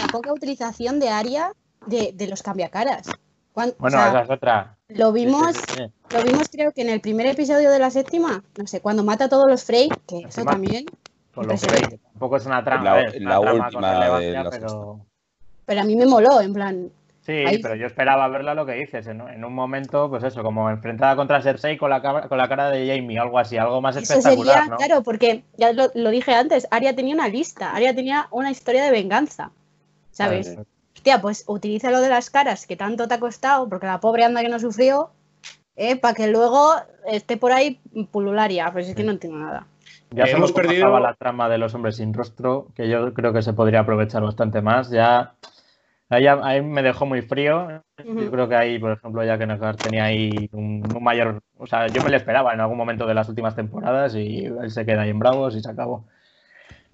La poca utilización de Aria de, de los cambiacaras. Cuan- o Bueno, sea, esa es otra. lo vimos, Sí, sí, sí. lo vimos creo que en el primer episodio de la séptima, no sé, cuando mata a todos los Frey, que eso también, Con los que tampoco es una trama. La- Una la trama con última de relevancia, la pero... pero a mí me moló, en plan, Sí, Ahí- pero yo esperaba verla lo que dices. En, en un momento, pues eso, como enfrentada contra Cersei con la, con la cara de Jamie, algo así, algo más eso espectacular, sería, ¿no? claro, porque ya lo, lo dije antes, Aria tenía una lista, Aria tenía una historia de venganza, ¿sabes? Vale. Hostia, pues utiliza lo de las caras que tanto te ha costado, porque la pobre anda que no sufrió, eh, para que luego esté por ahí pulularia, pues es que no entiendo nada. Ya Hemos hemos perdido- la trama de los hombres sin rostro, que yo creo que se podría aprovechar bastante más. Ya ahí, ahí me dejó muy frío. Yo creo que ahí, por ejemplo, ya que tenía ahí un, un mayor. O sea, yo me lo esperaba en algún momento de las últimas temporadas y él se queda ahí en Bravos y se acabó.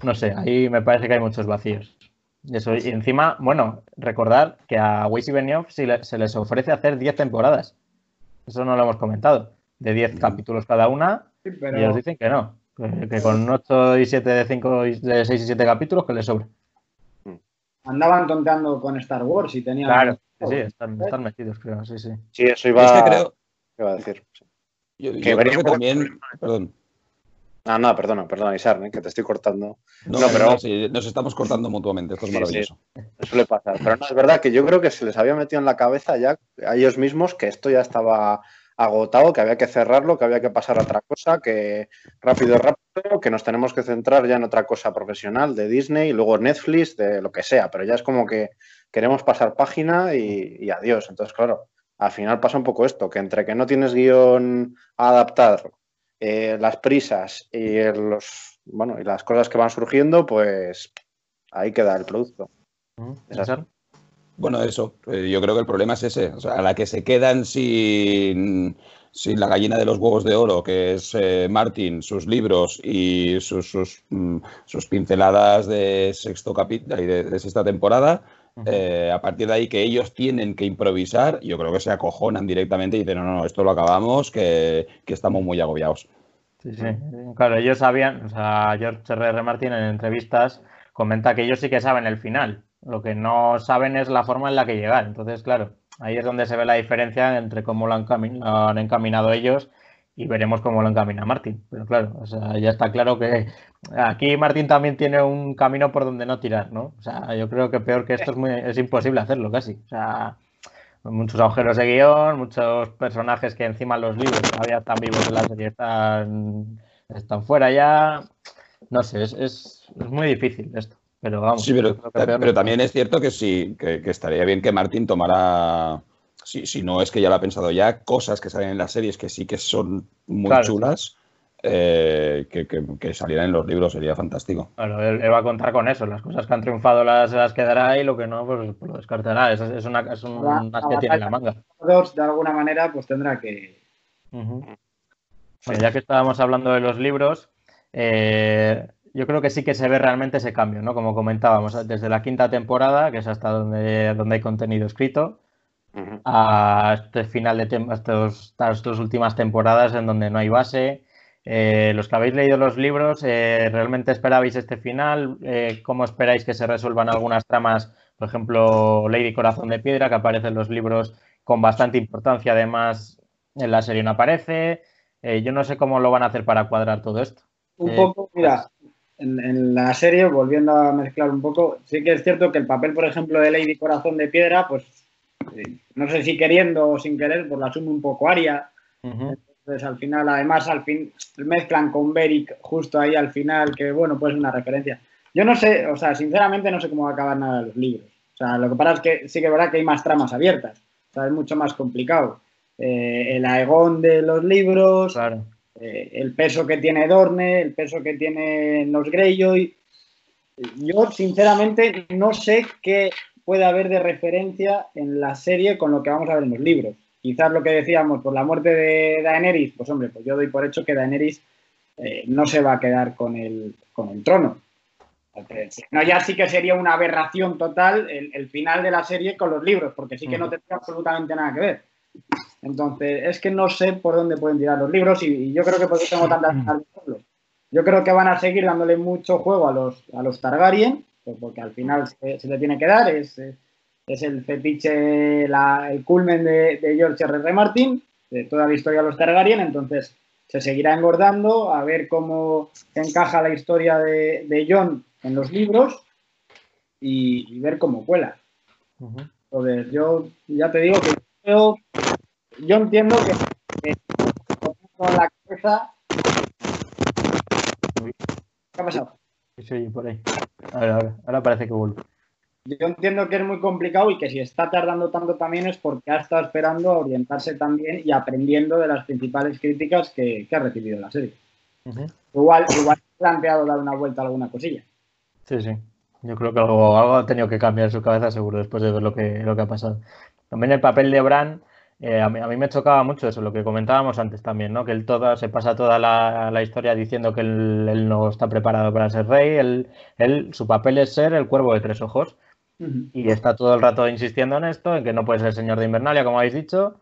No sé, ahí me parece que hay muchos vacíos. Y, eso, y encima, bueno, recordar que a Weiss y Benioff se, le- se les ofrece hacer 10 temporadas. Eso no lo hemos comentado. De 10 capítulos cada una, Sí, y ellos dicen que no, que, que con 8 y 7 de 5 y de 6 y 7 capítulos que les sobre. andaban tonteando con Star Wars y tenían. Claro, sí, están, están metidos, creo, sí, sí. Sí, eso iba, Es que creo, iba a decir. yo, yo Que creo que también, perdón, Ah, no, perdona, perdona, Isar, ¿eh? que te estoy cortando. no, No, pero sí, nos estamos cortando mutuamente, esto es Sí, sí. maravilloso. Suele pasar. Pero no, es verdad que yo creo que se les había metido en la cabeza ya a ellos mismos que esto ya estaba agotado, que había que cerrarlo, que había que pasar a otra cosa, que rápido, rápido, que nos tenemos que centrar ya en otra cosa profesional de Disney, y luego Netflix, de lo que sea, pero ya es como que queremos pasar página y, y adiós. Entonces, claro, al final pasa un poco esto, que entre que no tienes guion a adaptar, eh, las prisas y los bueno y las cosas que van surgiendo, pues ahí queda el producto. César. Bueno, eso, eh, yo creo que el problema es ese, o sea, a la que se quedan sin, sin la gallina de los huevos de oro, que es eh, Martin, sus libros y sus, sus, mm, sus pinceladas de sexto capítulo y de, de sexta temporada, eh, a partir de ahí que ellos tienen que improvisar, yo creo que se acojonan directamente y dicen, no, no, esto lo acabamos, que, que estamos muy agobiados. Sí, sí. Claro, ellos sabían, o sea, George R.R. Martin en entrevistas comenta que ellos sí que saben el final. Lo que no saben es la forma en la que llegar. Entonces, claro, ahí es donde se ve la diferencia entre cómo lo han, encaminado ellos y veremos cómo lo encamina Martin. Pero claro, o sea, ya está claro que aquí Martin también tiene un camino por donde no tirar, ¿no? O sea, yo creo que peor que esto es, muy, es imposible hacerlo casi. O sea, muchos agujeros de guion, muchos personajes que encima en los libros todavía están vivos en la serie están, fuera ya. No sé, es muy difícil esto. Pero vamos. Sí, pero, pero también es cierto que sí, que, que estaría bien que Martin tomara, si, si no es que ya lo ha pensado ya, cosas que salen en las series que sí que son muy Claro, sí. chulas, eh, que, que- que salieran en los libros, sería fantástico. Claro, él, él va a contar con eso. Las cosas que han triunfado las, las quedará y lo que no, pues, pues lo descartará. Es, es una, es un as que tiene en la manga. Dos, de alguna manera, pues tendrá que. Ujú. Bueno, ya que estábamos hablando de los libros, eh, yo creo que sí que se ve realmente ese cambio, ¿no? Como comentábamos, desde la quinta temporada, que es hasta donde, donde hay contenido escrito, a este final de estos, estas dos últimas temporadas en donde no hay base, Eh, los que habéis leído los libros, eh, ¿realmente esperabais este final? Eh, ¿Cómo esperáis que se resuelvan algunas tramas? Por ejemplo, Lady Corazón de Piedra, que aparece en los libros con bastante importancia, además en la serie no aparece. yo no sé cómo lo van a hacer para cuadrar todo esto. Un poco, mira, en, en, la serie, volviendo a mezclar un poco, sí que es cierto que el papel, por ejemplo, de Lady Corazón de Piedra, pues no sé si queriendo o sin querer, pues la asume un poco Aria. Entonces, al final, además, al fin mezclan con Beric justo ahí al final, que bueno, pues una referencia. Yo no sé, o sea, sinceramente no sé cómo va a acabar nada de los libros. O sea, lo que pasa es que sí que es verdad que hay más tramas abiertas. O sea, es mucho más complicado. Eh, el Aegon de los libros, claro. Eh, el peso que tiene Dorne, el peso que tienen los Greyjoy. Yo, sinceramente, no sé qué puede haber de referencia en la serie con lo que vamos a ver en los libros. Quizás lo que decíamos por la muerte de Daenerys, pues hombre, pues yo doy por hecho que Daenerys eh, no se va a quedar con el, con el trono. No, ya sí que sería una aberración total el, el, final de la serie con los libros, porque sí que no tendría absolutamente nada que ver. Entonces, es que no sé por dónde pueden tirar los libros y, y yo creo que por eso tengo tantas ganas. Yo creo que van a seguir dándole mucho juego a los, a los Targaryen, porque al final se, se le tiene que dar, es, es el fetiche, la, el culmen de, de, George R. R. Martin, de toda la historia de los Targaryen, entonces se seguirá engordando a ver cómo encaja la historia de, de John en los libros y, y ver cómo cuela. Uh -huh. Entonces, yo ya te digo que yo, yo entiendo que, con la cabeza... ¿Qué ha pasado? Por ahí. Ahora, ahora, ahora parece que vuelve. Yo entiendo que es muy complicado y que si está tardando tanto también es porque ha estado esperando a orientarse también y aprendiendo de las principales críticas que, que ha recibido la serie. Uh -huh. Igual, igual ha planteado dar una vuelta a alguna cosilla. Sí, sí. Yo creo que algo, algo ha tenido que cambiar su cabeza seguro después de ver lo que, lo que ha pasado. También el papel de Bran, eh, a, mí, a, mí, me chocaba mucho eso, lo que comentábamos antes también, ¿no? Que él toda, se pasa toda la, la historia diciendo que él, él, no está preparado para ser rey. Él, él, su papel es ser el cuervo de tres ojos. Uh -huh. Y está todo el rato insistiendo en esto, en que no puede ser señor de Invernalia, como habéis dicho.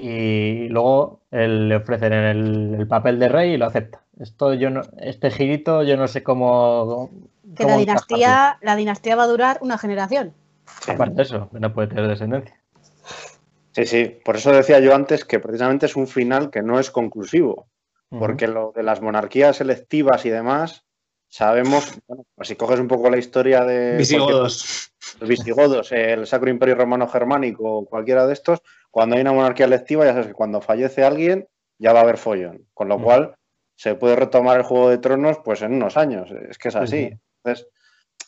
Y luego él le ofrecen el, el papel de rey y lo acepta. Esto yo no, este girito yo no sé cómo. Que cómo la dinastía, la dinastía va a durar una generación. Aparte de eso, no puede tener descendencia. Sí, sí, por eso decía yo antes que precisamente es un final que no es conclusivo, uh -huh. porque lo de las monarquías selectivas y demás, sabemos, bueno, pues si coges un poco la historia de... Visigodos. Los visigodos, el Sacro Imperio Romano Germánico, cualquiera de estos, cuando hay una monarquía electiva, ya sabes que cuando fallece alguien, ya va a haber follón, con lo uh -huh. cual se puede retomar el Juego de Tronos pues en unos años, es que es así. Uh -huh. Entonces,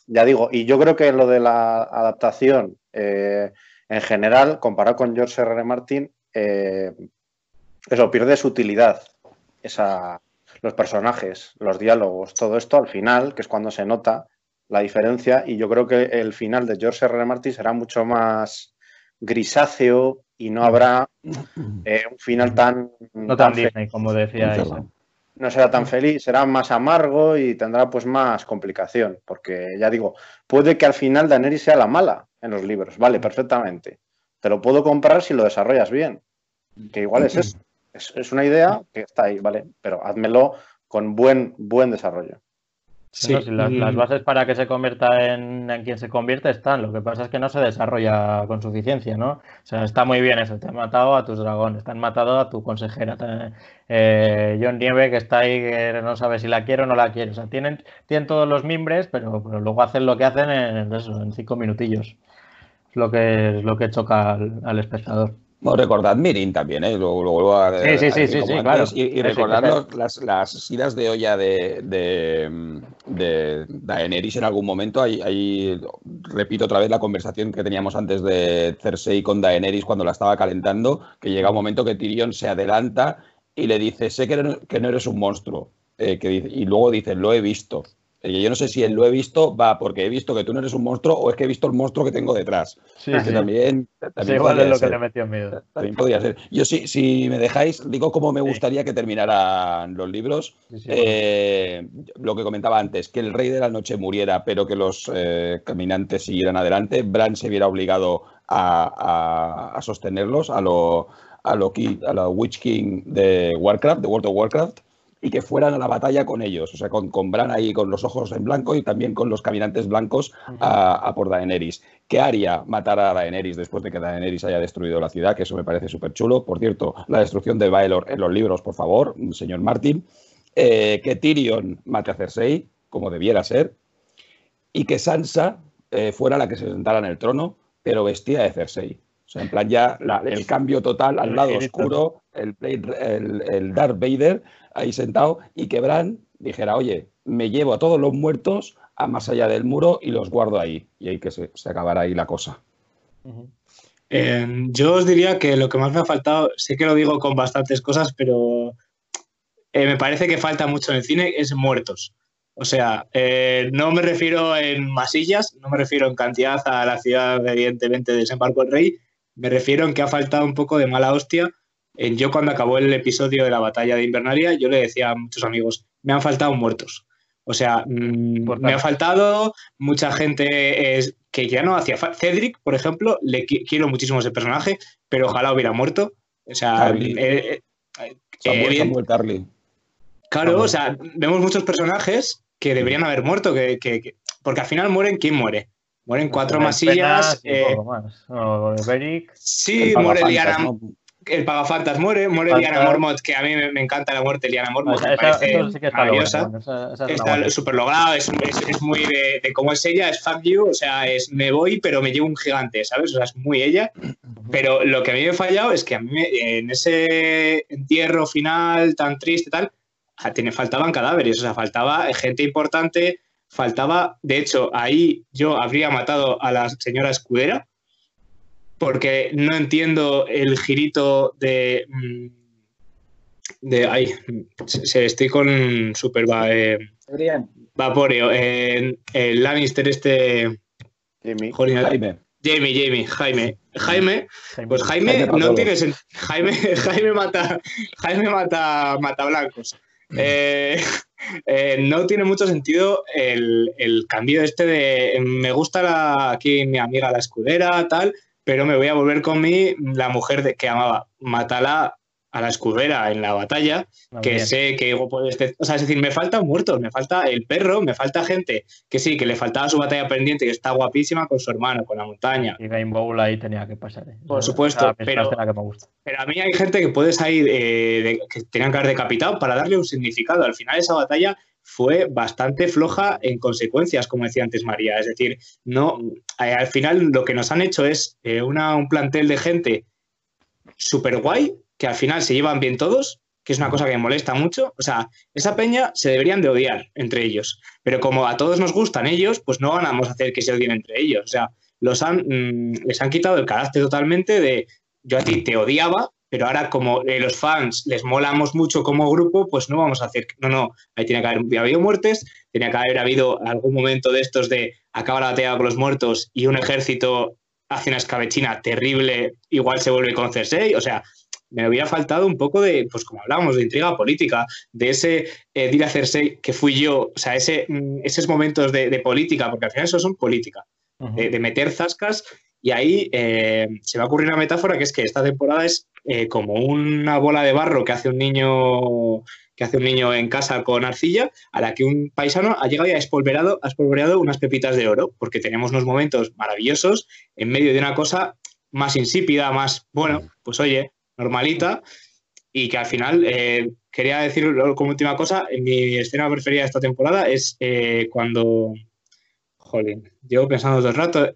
ya digo, y yo creo que lo de la adaptación... Eh, en general, comparado con George R. R. Martin, eh, eso pierde su utilidad. Esa, los personajes, los diálogos, todo esto al final, que es cuando se nota la diferencia, y yo creo que el final de George R. R. Martin será mucho más grisáceo y no habrá eh, un final tan. No tan, tan Disney, como decía eso. No será tan feliz, será más amargo y tendrá pues más complicación, porque ya digo, puede que al final Daenerys sea la mala, en los libros. Vale, perfectamente. Te lo puedo comprar si lo desarrollas bien. Que igual es eso. Es, es una idea que está ahí, ¿vale? Pero házmelo con buen, buen desarrollo. Sí. Las, las, bases para que se convierta en, en, quien se convierte están. Lo que pasa es que no se desarrolla con suficiencia, ¿no? O sea, está muy bien eso. Te han matado a tus dragones, te han matado a tu consejera. Te, eh, John Nieve, que está ahí, que no sabe si la quiere o no la quiere. O sea, tienen, tienen todos los mimbres, pero, pero luego hacen lo que hacen en, eso, en cinco minutillos. Es lo que, es lo que choca al, al espectador. No, recordad Mirin también, ¿eh? Lo, lo vuelvo a Sí, sí, sí, sí, sí claro. Y, y recordad los, las, las idas de olla de, de, de Daenerys en algún momento. Ahí, ahí, repito otra vez la conversación que teníamos antes de Cersei con Daenerys cuando la estaba calentando, que llega un momento que Tyrion se adelanta y le dice, sé que no, que no eres un monstruo. Eh, que dice, y luego dice, lo he visto. Yo no sé si él lo he visto, va porque he visto que tú no eres un monstruo o es que he visto el monstruo que tengo detrás. Sí, que sí. también, también sí, igual es lo ser. que le metió miedo. También podría ser. Yo sí, si me dejáis, digo cómo me gustaría que terminaran los libros. Eh, lo que comentaba antes, que el rey de la noche muriera, pero que los eh, caminantes siguieran adelante. Bran se viera obligado a, a, a sostenerlos, a lo, a lo, a lo Witch King de Warcraft, de World of Warcraft y que fueran a la batalla con ellos, o sea, con, con Bran ahí con los ojos en blanco y también con los caminantes blancos a, a por Daenerys. Que Arya matara a Daenerys después de que Daenerys haya destruido la ciudad, que eso me parece súper chulo. Por cierto, la destrucción de Baelor en los libros, por favor, señor Martin. Eh, que Tyrion mate a Cersei, como debiera ser, y que Sansa eh, fuera la que se sentara en el trono, pero vestida de Cersei. O sea, en plan ya la- el cambio total al lado oscuro, el, el, el Darth Vader ahí sentado, y que Bran dijera, oye, me llevo a todos los muertos a más allá del muro y los guardo ahí. Y ahí que se, se acabará ahí la cosa. Eh, yo os diría que lo que más me ha faltado, sé que lo digo con bastantes cosas, pero eh, me parece que falta mucho en el cine, es muertos. O sea, eh, no me refiero en masillas, no me refiero en cantidad a la ciudad, evidentemente, de Desembarco del Rey, me refiero en que ha faltado un poco de mala hostia. Yo cuando acabó el episodio de la batalla de Invernalia, yo le decía a muchos amigos, me han faltado muertos. O sea, mm, me ha faltado mucha gente es, que ya no hacía falta. Cedric, por ejemplo, le qui- quiero muchísimo ese personaje, pero ojalá hubiera muerto. O sea, Tarly. eh, eh, eh, Samuel, bien- Samuel Tarly. claro, Samuel. o sea, vemos muchos personajes que deberían haber muerto, que, que- que- porque al final mueren, ¿quién muere? Mueren cuatro masillas. eh, más. Sí, muere Liana, ¿no? El Pagafantas muere, muere Falta- Liana Mormont, que a mí me, me encanta la muerte de Liana Mormont, Esa- me esa- parece eso sí que está maravillosa. bueno, esa- esa es una Está súper logrado, es, es- es muy de, de cómo es ella, es fuck you, o sea, es me voy, pero me llevo un gigante, ¿sabes? O sea, es muy ella. Pero lo que a mí me ha fallado es que a mí me- en ese entierro final tan triste y tal, tiene, faltaban cadáveres, o sea, faltaba gente importante, faltaba, de hecho, ahí yo habría matado a la señora Escudera, porque no entiendo el girito de... mm, de ay, se, se- estoy con super va- eh, Vaporeo. eh, el Lannister este. Jimmy. jolín, Jaime. Jamie, Jamie, Jaime. Jaime, pues Jaime, Jaime no tiene sen- Jaime, Jaime mata, Jaime mata, mata blancos. Eh, eh, no tiene mucho sentido el, el cambio este de me gusta la, aquí mi amiga la escudera, tal, pero me voy a volver con mi la mujer de, que amaba. Mátala a la escudera en la batalla que También. sé que puede O sea, es decir, me faltan muertos, me falta el perro, me falta gente que sí, que le faltaba su batalla pendiente, que está guapísima con su hermano, con la montaña. Y Game Bowl ahí tenía que pasar. ¿eh? Por supuesto, pero- que me gusta. Pero a mí hay gente que puedes ahí, eh, de- que tenían que haber decapitado para darle un significado. Al final esa batalla fue bastante floja en consecuencias, como decía antes María. Es decir, no, eh, al final lo que nos han hecho es eh, una, un plantel de gente súper guay, que al final se llevan bien todos, que es una cosa que me molesta mucho. O sea, esa peña se deberían de odiar entre ellos. Pero como a todos nos gustan ellos, pues no ganamos a hacer que se odien entre ellos. O sea, los han, mm, les han quitado el carácter totalmente de yo a ti te odiaba, pero ahora como eh, los fans les molamos mucho como grupo, pues no vamos a hacer, no, no, ahí tiene que haber habido muertes, tenía que haber habido algún momento de estos de acaba la batalla con los muertos y un ejército hace una escabechina terrible, igual se vuelve con Cersei, o sea, me hubiera faltado un poco de, pues como hablábamos, de intriga política, de ese eh, a Cersei que fui yo, o sea, ese, mm, esos momentos de, de política, porque al final eso son política de meter zascas y ahí eh, se va a ocurrir una metáfora que es que esta temporada es eh, como una bola de barro que hace un niño que hace un niño en casa con arcilla a la que un paisano ha llegado y ha espolvoreado, ha espolvoreado unas pepitas de oro porque tenemos unos momentos maravillosos en medio de una cosa más insípida, más, bueno, pues oye, normalita y que al final eh, quería decir como última cosa, mi escena preferida de esta temporada es eh, cuando Jolín, llevo pensando todo el rato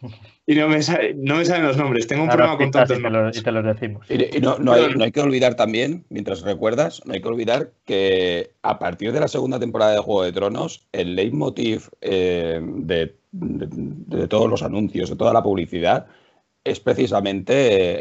y no me, sale- no me salen los nombres. Tengo un Ahora problema con tantos y te, nombres. y te los decimos. Y, y no, no hay, no hay que olvidar también, mientras recuerdas, no hay que olvidar que a partir de la segunda temporada de Juego de Tronos, el leitmotiv eh, de, de- de todos los anuncios, de toda la publicidad, es precisamente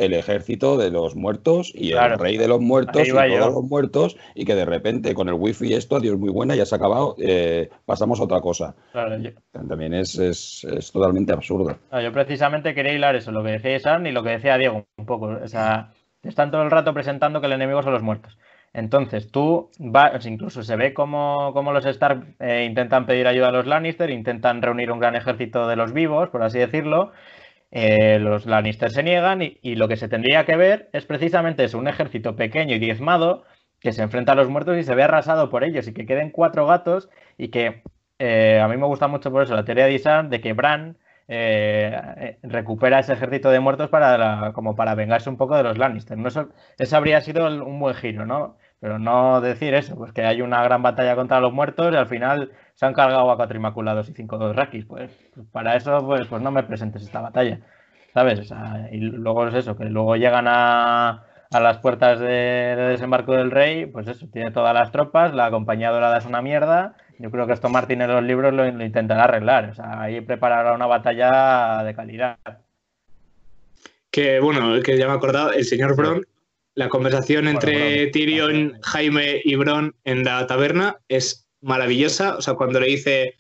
eh, el ejército de los muertos y Claro. el rey de los muertos y todos yo. los muertos, y que de repente con el wifi esto, adiós muy buena, ya se ha acabado, eh, pasamos a otra cosa. Claro, yo, También es, es, es totalmente absurdo. no, yo precisamente quería hilar eso, lo que decía Isan y lo que decía Diego un poco. O sea, te están todo el rato presentando que el enemigo son los muertos. Entonces tú vas, incluso se ve como, como los Stark eh, intentan pedir ayuda a los Lannister, intentan reunir un gran ejército de los vivos, por así decirlo. Eh, los Lannister se niegan y, lo que se tendría que ver es precisamente eso, un ejército pequeño y diezmado que se enfrenta a los muertos y se ve arrasado por ellos y que queden cuatro gatos y que eh, a mí me gusta mucho por eso la teoría de Isan de que Bran eh, recupera ese ejército de muertos para como para vengarse un poco de los Lannister. ¿no? Eso, habría sido un buen giro, ¿no? Pero no decir eso, pues que hay una gran batalla contra los muertos y al final se han cargado a cuatro inmaculados y cinco Rakis. Pues, pues, para eso, pues, pues no me presentes esta batalla. ¿Sabes? y luego es eso, que luego llegan a, a las puertas de, desembarco del rey, pues eso, tiene todas las tropas, la compañía dorada es una mierda. Yo creo que esto Martín en los libros lo, intentará arreglar. O sea, ahí preparará una batalla de calidad. Que bueno, que ya me he acordado, el señor Bron, la conversación entre Tyrion, Jaime y Bron en la taberna es maravillosa. O sea, cuando le dice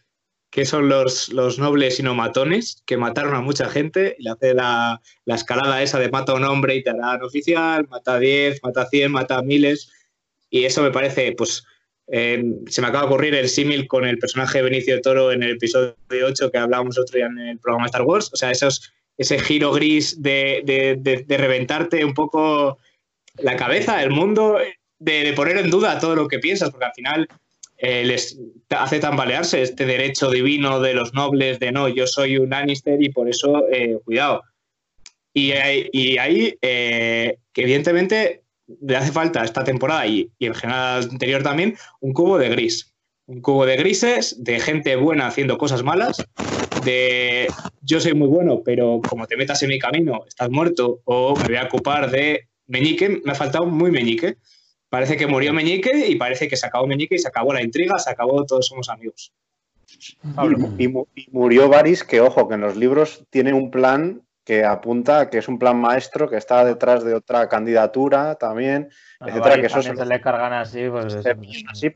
que son los, los nobles y no matones, que mataron a mucha gente, y le hace la, escalada esa de mata a un hombre y te harán oficial, mata a 10, mata a 100, mata a miles, y eso me parece, pues, eh, se me acaba de ocurrir el símil con el personaje de Benicio Toro en el episodio 8 que hablábamos otro día en el programa Star Wars, o sea, esos, ese giro gris de, de, reventarte un poco la cabeza, el mundo, de, poner en duda todo lo que piensas, porque al final eh, les hace tambalearse este derecho divino de los nobles de no, yo soy un Lannister y por eso, eh, cuidado. Y, y ahí, eh, evidentemente le hace falta esta temporada y, y, en general anterior también, un cubo de gris. Un cubo de grises, de gente buena haciendo cosas malas, de yo soy muy bueno, pero como te metas en mi camino, estás muerto, o me voy a ocupar de Meñique, me ha faltado muy Meñique. Parece que murió Meñique y parece que se acabó Meñique y se acabó la intriga, se acabó Todos somos amigos. Y, murió Varys, que ojo, que en los libros tiene un plan que apunta que es un plan maestro que está detrás de otra candidatura también, etcétera. Que eso se, le cargan así, pues. Así,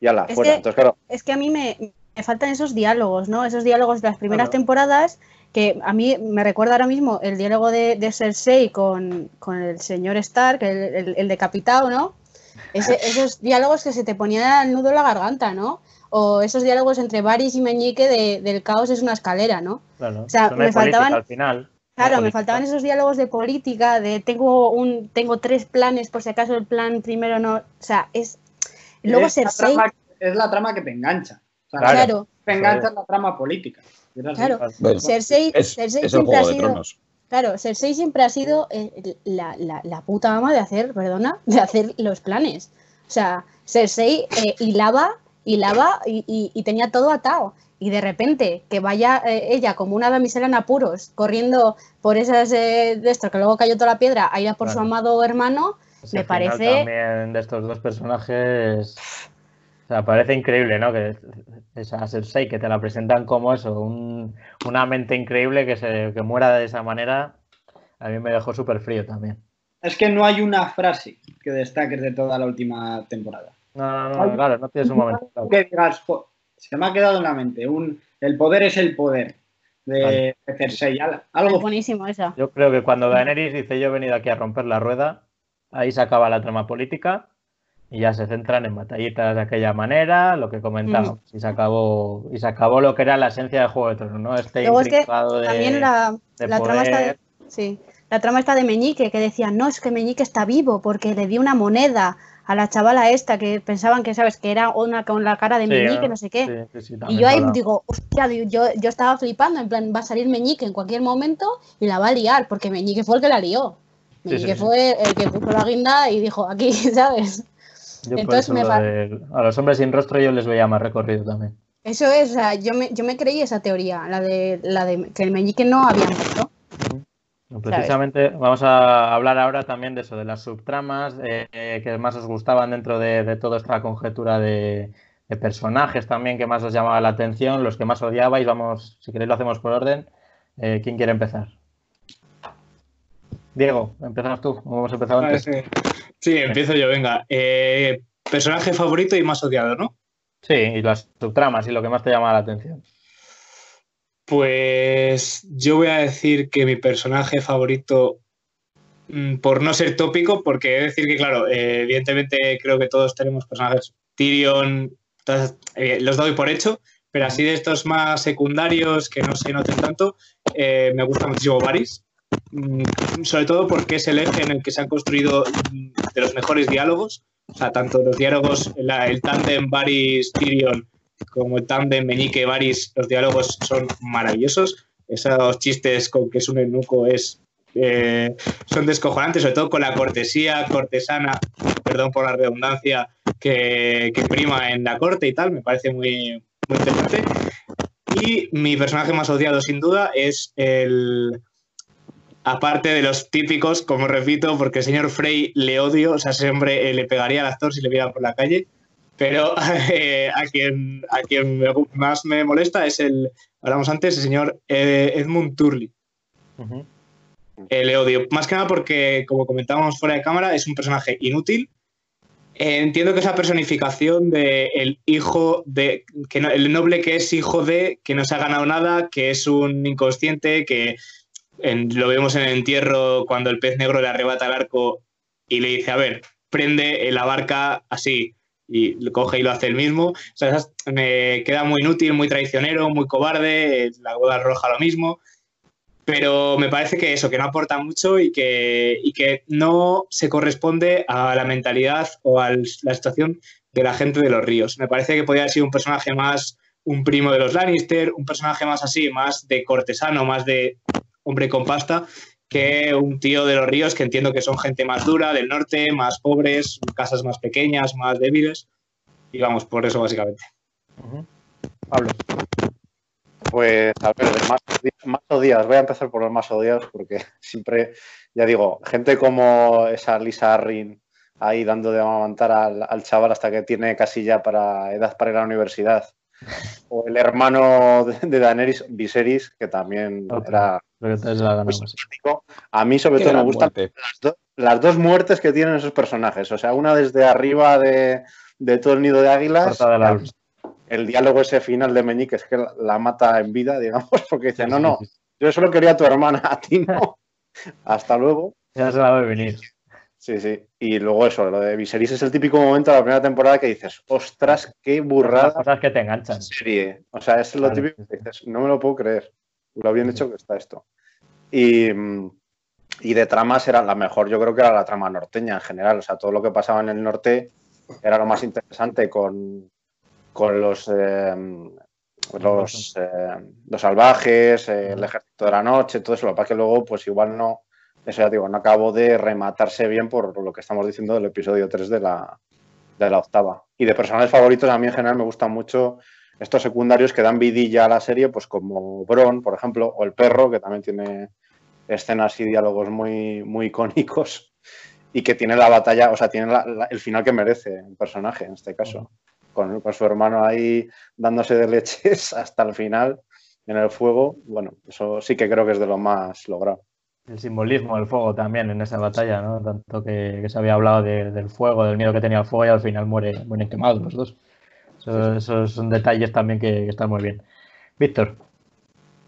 ya la, es fuera. Que, Entonces, claro. Es que a mí me, me, faltan esos diálogos, ¿no? Esos diálogos de las primeras temporadas que a mí me recuerda ahora mismo el diálogo de, de Cersei con, con, el señor Stark, el, el, el decapitado, ¿no? Ese, esos diálogos que se te ponían el nudo en la garganta, ¿no? O esos diálogos entre Varys y Meñique de, del caos es una escalera, ¿no? Claro, o sea, me faltaban al final. Claro, me faltaban esos diálogos de política, de tengo un tengo tres planes por si acaso el plan primero no, o sea, es luego es Cersei la trama, es la trama que te engancha. O sea, claro. Te engancha sí. la trama política. Claro, bueno, Cersei, es, Cersei es siempre ha de sido Tronos. Claro, Cersei siempre ha sido eh, la, la, la, puta ama de hacer, perdona, de hacer los planes. O sea, Cersei eh, hilaba, hilaba y, y, y, tenía todo atado. Y de repente que vaya eh, ella como una damisela en apuros, corriendo por esas de esto, que luego cayó toda la piedra, a ir a por claro. su amado hermano, pues me parece. También de estos dos personajes. O sea, parece increíble, ¿no? Que esa Cersei que te la presentan como eso, un, una mente increíble que, se, que muera de esa manera, a mí me dejó súper frío también. Es que no hay una frase que destaques de toda la última temporada. No, no, no claro, no tienes un momento. Claro. Que digas, se me ha quedado en la mente, un, el poder es el poder de, vale. de Cersei. Algo buenísimo eso. Yo creo que cuando Daenerys dice yo he venido aquí a romper la rueda, ahí se acaba la trama política y ya se centran en batallitas de aquella manera, lo que comentamos, mm. y se acabó y se acabó lo que era la esencia de Juego de Tronos, ¿no? Este Luego es que de, también la, de la poder... trama está de, sí, la trama está de Meñique que decía, "No, es que Meñique está vivo porque le dio una moneda a la chavala esta que pensaban que sabes que era una con la cara de Sí, Meñique, ¿no? no sé qué." Sí, Y yo ahí digo, hostia, yo, yo estaba flipando, en plan, va a salir Meñique en cualquier momento y la va a liar, porque Meñique fue el que la lió. Meñique fue el que puso la guinda y dijo, aquí, ¿sabes? Yo por Entonces eso me lo pa- de- a los hombres sin rostro yo les veía más recorrido también. Eso es, o sea, yo me, yo me creí esa teoría, la de, la de que el Meñique no había muerto. Precisamente vamos a hablar ahora también de eso, de las subtramas eh, eh, que más os gustaban dentro de, de toda esta conjetura de, de personajes también que más os llamaba la atención, los que más odiabais. Vamos, si queréis lo hacemos por orden. Eh, ¿Quién quiere empezar? Diego, empezas tú, como hemos empezado Vale, antes. sí. Sí, empiezo yo, venga. Eh, personaje favorito y más odiado, ¿no? Sí, y las subtramas y lo que más te llama la atención. Pues yo voy a decir que mi personaje favorito, mm, por no ser tópico, porque he de decir que, claro, eh, evidentemente creo que todos tenemos personajes. Tyrion, todas- eh, los doy por hecho, pero así de estos más secundarios que no se noten tanto, eh, me gusta muchísimo Varys. Mm, Sobre todo porque es el eje en el que se han construido mm, de los mejores diálogos. O sea, tanto los diálogos, la- el tándem Varys-Tyrion como el tándem Meñique-Varys, los diálogos son maravillosos. Esos chistes con que es un eunuco es, eh, son descojonantes, sobre todo con la cortesía cortesana, perdón por la redundancia, que, que prima en la corte y tal, me parece muy, muy interesante. Y mi personaje más odiado, sin duda, es el. Aparte de los típicos, como repito, porque el señor Frey le odio, o sea, ese hombre eh, le pegaría al actor si le viera por la calle. Pero eh, a quien, a quien me- más me molesta es el, hablamos antes, el señor eh, Edmund Turley. Eh, le odio. Más que nada porque, como comentábamos fuera de cámara, es un personaje inútil. Entiendo que es la personificación del hijo de. Que no- el noble que es hijo de, que no se ha ganado nada, que es un inconsciente, que lo vemos en el entierro cuando el pez negro le arrebata el arco y le dice: A ver, prende la barca así. Y lo coge y lo hace el mismo. O sea, me queda muy inútil, muy traicionero, muy cobarde. La boda roja lo mismo pero me parece que eso, que no aporta mucho y que, y que no se corresponde a la mentalidad o a la situación de la gente de los ríos. Me parece que podría haber sido un personaje más un primo de los Lannister, un personaje más así, más de cortesano, más de hombre con pasta, que un tío de los ríos que entiendo que son gente más dura, del norte, más pobres, casas más pequeñas, más débiles. Y vamos, por eso básicamente. Pablo. Pues, a ver, de más, más odiados. Voy a empezar por los más odiados porque siempre, ya digo, gente como esa Lisa Arryn ahí dando de amamantar al, al chaval hasta que tiene casi ya para edad para ir a la universidad. O el hermano de, de Daenerys, Viserys, que también era Creo que te la ganamos. simpático. A mí, sobre todo, me gustan las, do- las dos muertes que tienen esos personajes. O sea, una desde arriba de, de todo el nido de águilas. El diálogo ese final de Meñique es que la, la mata en vida, digamos, porque dice, no, no, yo solo quería a tu hermana, a ti no. Hasta luego. Ya se la ve venir. Sí, sí. Y luego eso, lo de Viserys es el típico momento de la primera temporada que dices, ostras, qué Las burrada cosas que te enganchan. serie. O sea, es lo Claro, típico que dices, no me lo puedo creer. Lo bien hecho que está esto. Y, mm, y de tramas era la mejor, yo creo que era la trama norteña en general. O sea, todo lo que pasaba en el norte era lo más interesante con, con los, eh, los, eh, los salvajes, eh, el ejército de la noche, todo eso. Lo que pasa es que luego, pues igual no, eso ya digo, no acabó de rematarse bien por lo que estamos diciendo del episodio 3 de la, de la octava. Y de personajes favoritos, a mí en general me gustan mucho estos secundarios que dan vidilla a la serie, pues como Bron, por ejemplo, o el perro, que también tiene escenas y diálogos muy, muy icónicos y que tiene la batalla, o sea, tiene la- la- el final que merece el personaje en este caso, con, con su hermano ahí dándose de leches hasta el final en el fuego. Bueno, eso sí que creo que es de lo más logrado. El simbolismo del fuego también en esa batalla, ¿no? Tanto que, que se había hablado de- del fuego, del miedo que tenía el fuego y al final muere, mueren quemados los dos. Eso- Esos son detalles también que, que están muy bien. Víctor,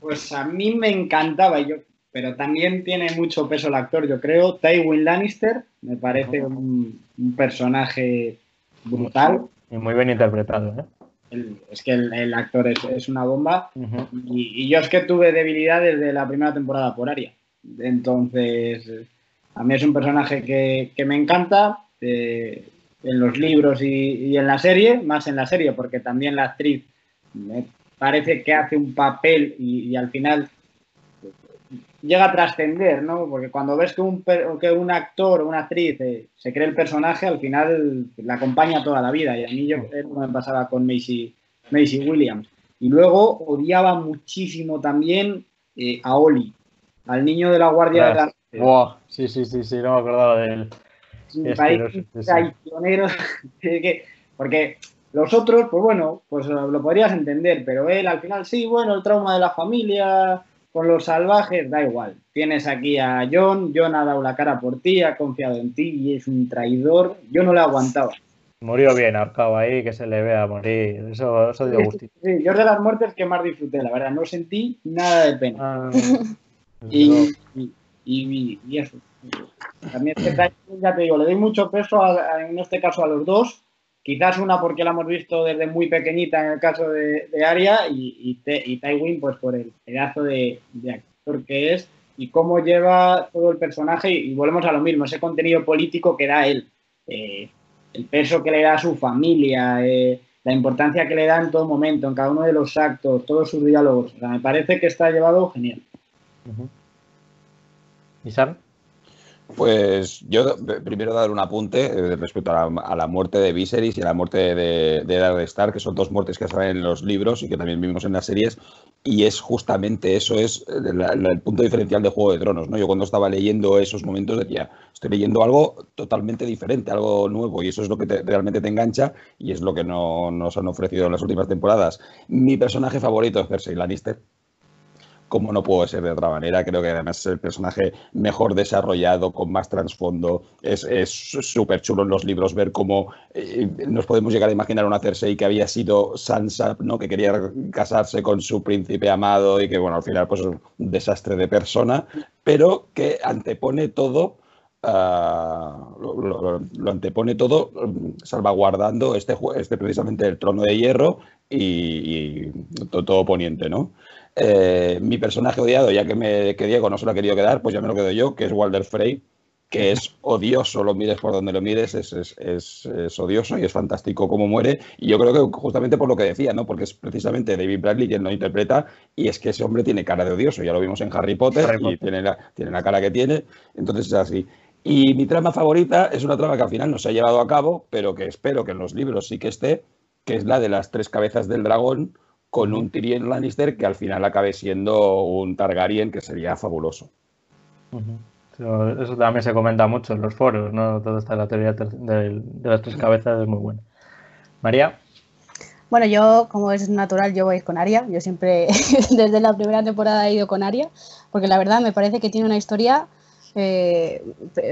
Pues a mí me encantaba, yo, pero también tiene mucho peso el actor, yo creo. Tywin Lannister me parece un, un personaje brutal. y muy bien interpretado, ¿eh? El- es que el, el actor es, es una bomba. Y yo es que tuve debilidad desde la primera temporada por Aria. Entonces, eh, a mí es un personaje que, que me encanta eh, en los libros y, y en la serie, más en la serie, porque también la actriz me parece que hace un papel y, y al final llega a trascender, ¿no? Porque cuando ves que un, per- que un actor o una actriz eh, se cree el personaje, al final la acompaña toda la vida. Y a mí yo, me pasaba con Macy, Macy Williams. Y luego odiaba muchísimo también eh, a Oli, al niño de la Guardia de la Buah, sí, sí, sí, sí, no me acordaba de él. Me porque los otros, pues bueno, pues lo, lo podrías entender, pero él al final sí, bueno, el trauma de la familia con los salvajes, da igual. Tienes aquí a John, John ha dado la cara por ti, ha confiado en ti y es un traidor. Yo no le aguantaba. Murió bien ahorcado ahí, que se le vea morir. Eso, eso dio gustito. Sí, yo es de las muertes que más disfruté, la verdad, no sentí nada de pena. Ah, Y, y, y- y eso. También es que Tyson, ya te digo, le doy mucho peso a- a- en este caso a los dos. Quizás una porque la hemos visto desde muy pequeñita en el caso de, de Aria y, y, Tywin pues por el pedazo de, de actor que es y cómo lleva todo el personaje y, volvemos a lo mismo, ese contenido político que da él. Eh, el peso que le da a su familia, eh, la importancia que le da en todo momento, en cada uno de los actos, todos sus diálogos. Me parece que está llevado genial. ¿Y Sam? Pues yo primero dar un apunte eh, respecto a la, muerte de Viserys y a la muerte de, de Eddard Stark, que son dos muertes que salen en los libros y que también vimos en las series, y es justamente eso, es el, el punto diferencial de Juego de Tronos. ¿no? Yo cuando estaba leyendo esos momentos decía, estoy leyendo algo totalmente diferente, algo nuevo, y eso es lo que te, realmente te engancha y es lo que no, nos han ofrecido en las últimas temporadas. Mi personaje favorito es Cersei Lannister como no puedo ser de otra manera. Creo que además es el personaje mejor desarrollado, con más trasfondo. Es súper chulo en los libros ver cómo eh, nos podemos llegar a imaginar una Cersei que había sido Sansa, ¿no? que quería casarse con su príncipe amado y que, bueno, al final pues es un desastre de persona, pero que antepone todo. Uh, lo, antepone todo salvaguardando este, este precisamente el trono de hierro y, y todo, todo, poniente, ¿no? Eh, mi personaje odiado, ya que, me, que Diego no se lo ha querido quedar, pues ya me lo quedo yo, que es Walder Frey, que es odioso, lo mires por donde lo mires, es, es, es, es, odioso y es fantástico cómo muere. Y yo creo que justamente por lo que decía, ¿no? Porque es precisamente David Bradley quien lo interpreta y es que ese hombre tiene cara de odioso, ya lo vimos en Harry Potter, Harry Potter. y tiene la, tiene la cara que tiene, entonces es así. Y mi trama favorita es una trama que al final no se ha llevado a cabo, pero que espero que en los libros sí que esté, que es la de las tres cabezas del dragón, con un Tyrion Lannister que al final acabe siendo un Targaryen, que sería fabuloso. Uh -huh. Eso también se comenta mucho en los foros, ¿no? Toda esta la teoría de, de, las tres cabezas es muy buena. María. Bueno, yo, como es natural, yo voy con Aria. Yo siempre, desde la primera temporada, he ido con Aria, porque la verdad me parece que tiene una historia eh,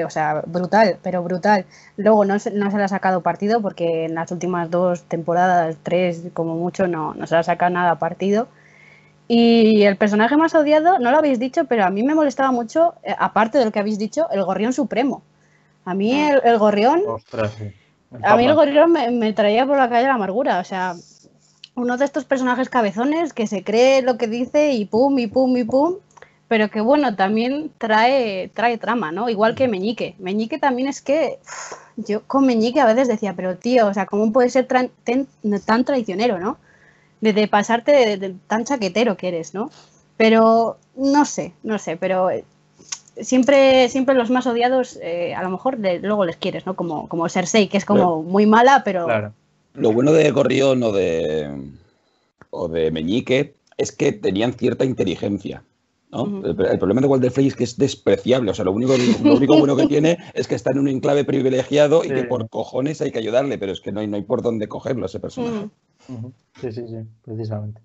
o sea, brutal, pero brutal. Luego no se, no se le ha sacado partido porque en las últimas dos temporadas, tres como mucho, no, no se le ha sacado nada partido. Y el personaje más odiado, no lo habéis dicho, pero a mí me molestaba mucho, eh, aparte de lo que habéis dicho, el gorrión supremo. A mí el, el gorrión... Ostras, sí. A mí el gorrión me, me, traía por la calle la amargura, o sea, uno de estos personajes cabezones que se cree lo que dice y pum, y pum, y pum, pero que bueno, también trae, trae trama, ¿no? Igual que Meñique. Meñique también es que yo con Meñique a veces decía, pero tío, o sea, ¿cómo puedes ser tan, ten, tan traicionero, ¿no? De, de pasarte de, de, tan chaquetero que eres, ¿no? Pero no sé, no sé, pero siempre, siempre los más odiados, eh, a lo mejor de, luego les quieres, ¿no? Como, como Cersei, que es como Claro. muy mala, pero Claro. Lo bueno de Gorrión o de, o de Meñique es que tenían cierta inteligencia. El, el problema de Walder Frey es que es despreciable. O sea, lo único, lo único bueno que tiene es que está en un enclave privilegiado y que por cojones hay que ayudarle, pero es que no hay, no hay por dónde cogerlo a ese personaje. Sí, sí, sí, precisamente.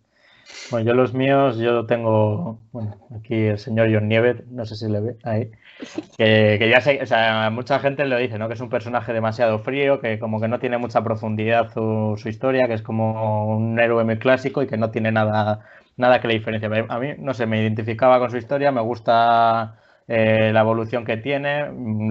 Bueno, yo los míos, yo tengo, bueno, aquí el señor John Nieves, no sé si le ve ahí, que, que ya sé, o sea, mucha gente lo dice, ¿no? Que es un personaje demasiado frío, que como que no tiene mucha profundidad su, su historia, que es como un héroe muy clásico y que no tiene nada, nada que le diferencie. Pero A mí, no sé, me identificaba con su historia, me gusta eh, la evolución que tiene,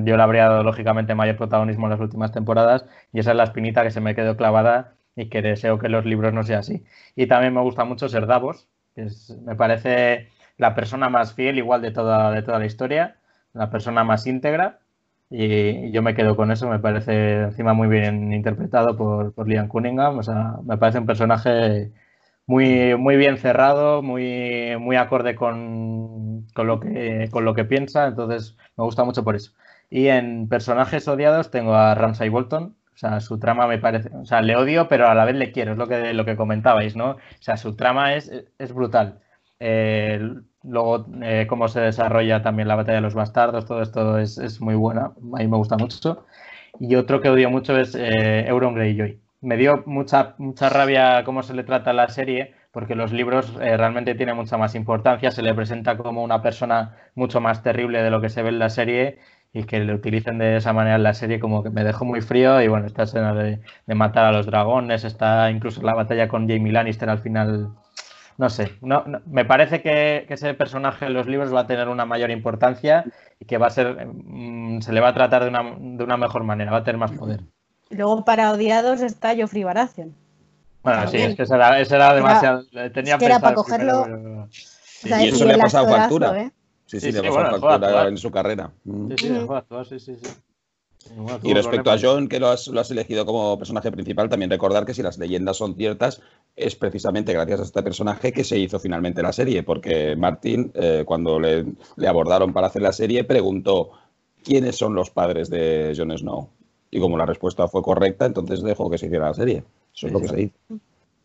yo le habría dado lógicamente mayor protagonismo en las últimas temporadas y esa es la espinita que se me quedó clavada y que deseo que los libros no sea así. Y también me gusta mucho ser Davos, que es, me parece la persona más fiel igual de toda, de toda la historia, la persona más íntegra. Y yo me quedo con eso, me parece encima muy bien interpretado por, por Liam Cunningham. O sea, me parece un personaje muy, muy bien cerrado, muy, muy acorde con, con, lo que, con lo que piensa. Entonces, me gusta mucho por eso. Y en personajes odiados tengo a Ramsay Bolton, o sea, su trama me parece, o sea, le odio, pero a la vez le quiero, es lo que, lo que comentabais, ¿no? O sea, su trama es, es brutal. Eh, luego, eh, cómo se desarrolla también la batalla de los bastardos, todo esto es, es, muy buena, a mí me gusta mucho. Y otro que odio mucho es eh, Euron Greyjoy. Me dio mucha, mucha rabia cómo se le trata la serie, porque los libros eh, realmente tienen mucha más importancia, se le presenta como una persona mucho más terrible de lo que se ve en la serie y que le utilicen de esa manera en la serie como que me dejó muy frío y bueno, esta escena de, matar a los dragones, está incluso la batalla con Jamie Lannister al final, no sé, no, no, me parece que, que, ese personaje en los libros va a tener una mayor importancia y que va a ser, mmm, se le va a tratar de una, de una, mejor manera, va a tener más poder. Luego para odiados está Joffrey Baratheon. Bueno, También. sí, es que ese era, ese era demasiado, era, tenía es que era para cogerlo... Primero, pero... sí, o sea, y eso le ha pasado factura. ¿eh? Sí, sí, sí, le sí, pasó bueno, factura en su carrera. Sí, sí, mm. actuar, sí, sí, sí. Bueno, Y respecto a. John, que lo has, lo has elegido como personaje principal, también recordar que si las leyendas son ciertas, es precisamente gracias a este personaje que se hizo finalmente la serie, porque Martin, eh, cuando le, le abordaron para hacer la serie, preguntó quiénes son los padres de Jon Snow. Y como la respuesta fue correcta, entonces dejó que se hiciera la serie. Eso es lo que se hizo.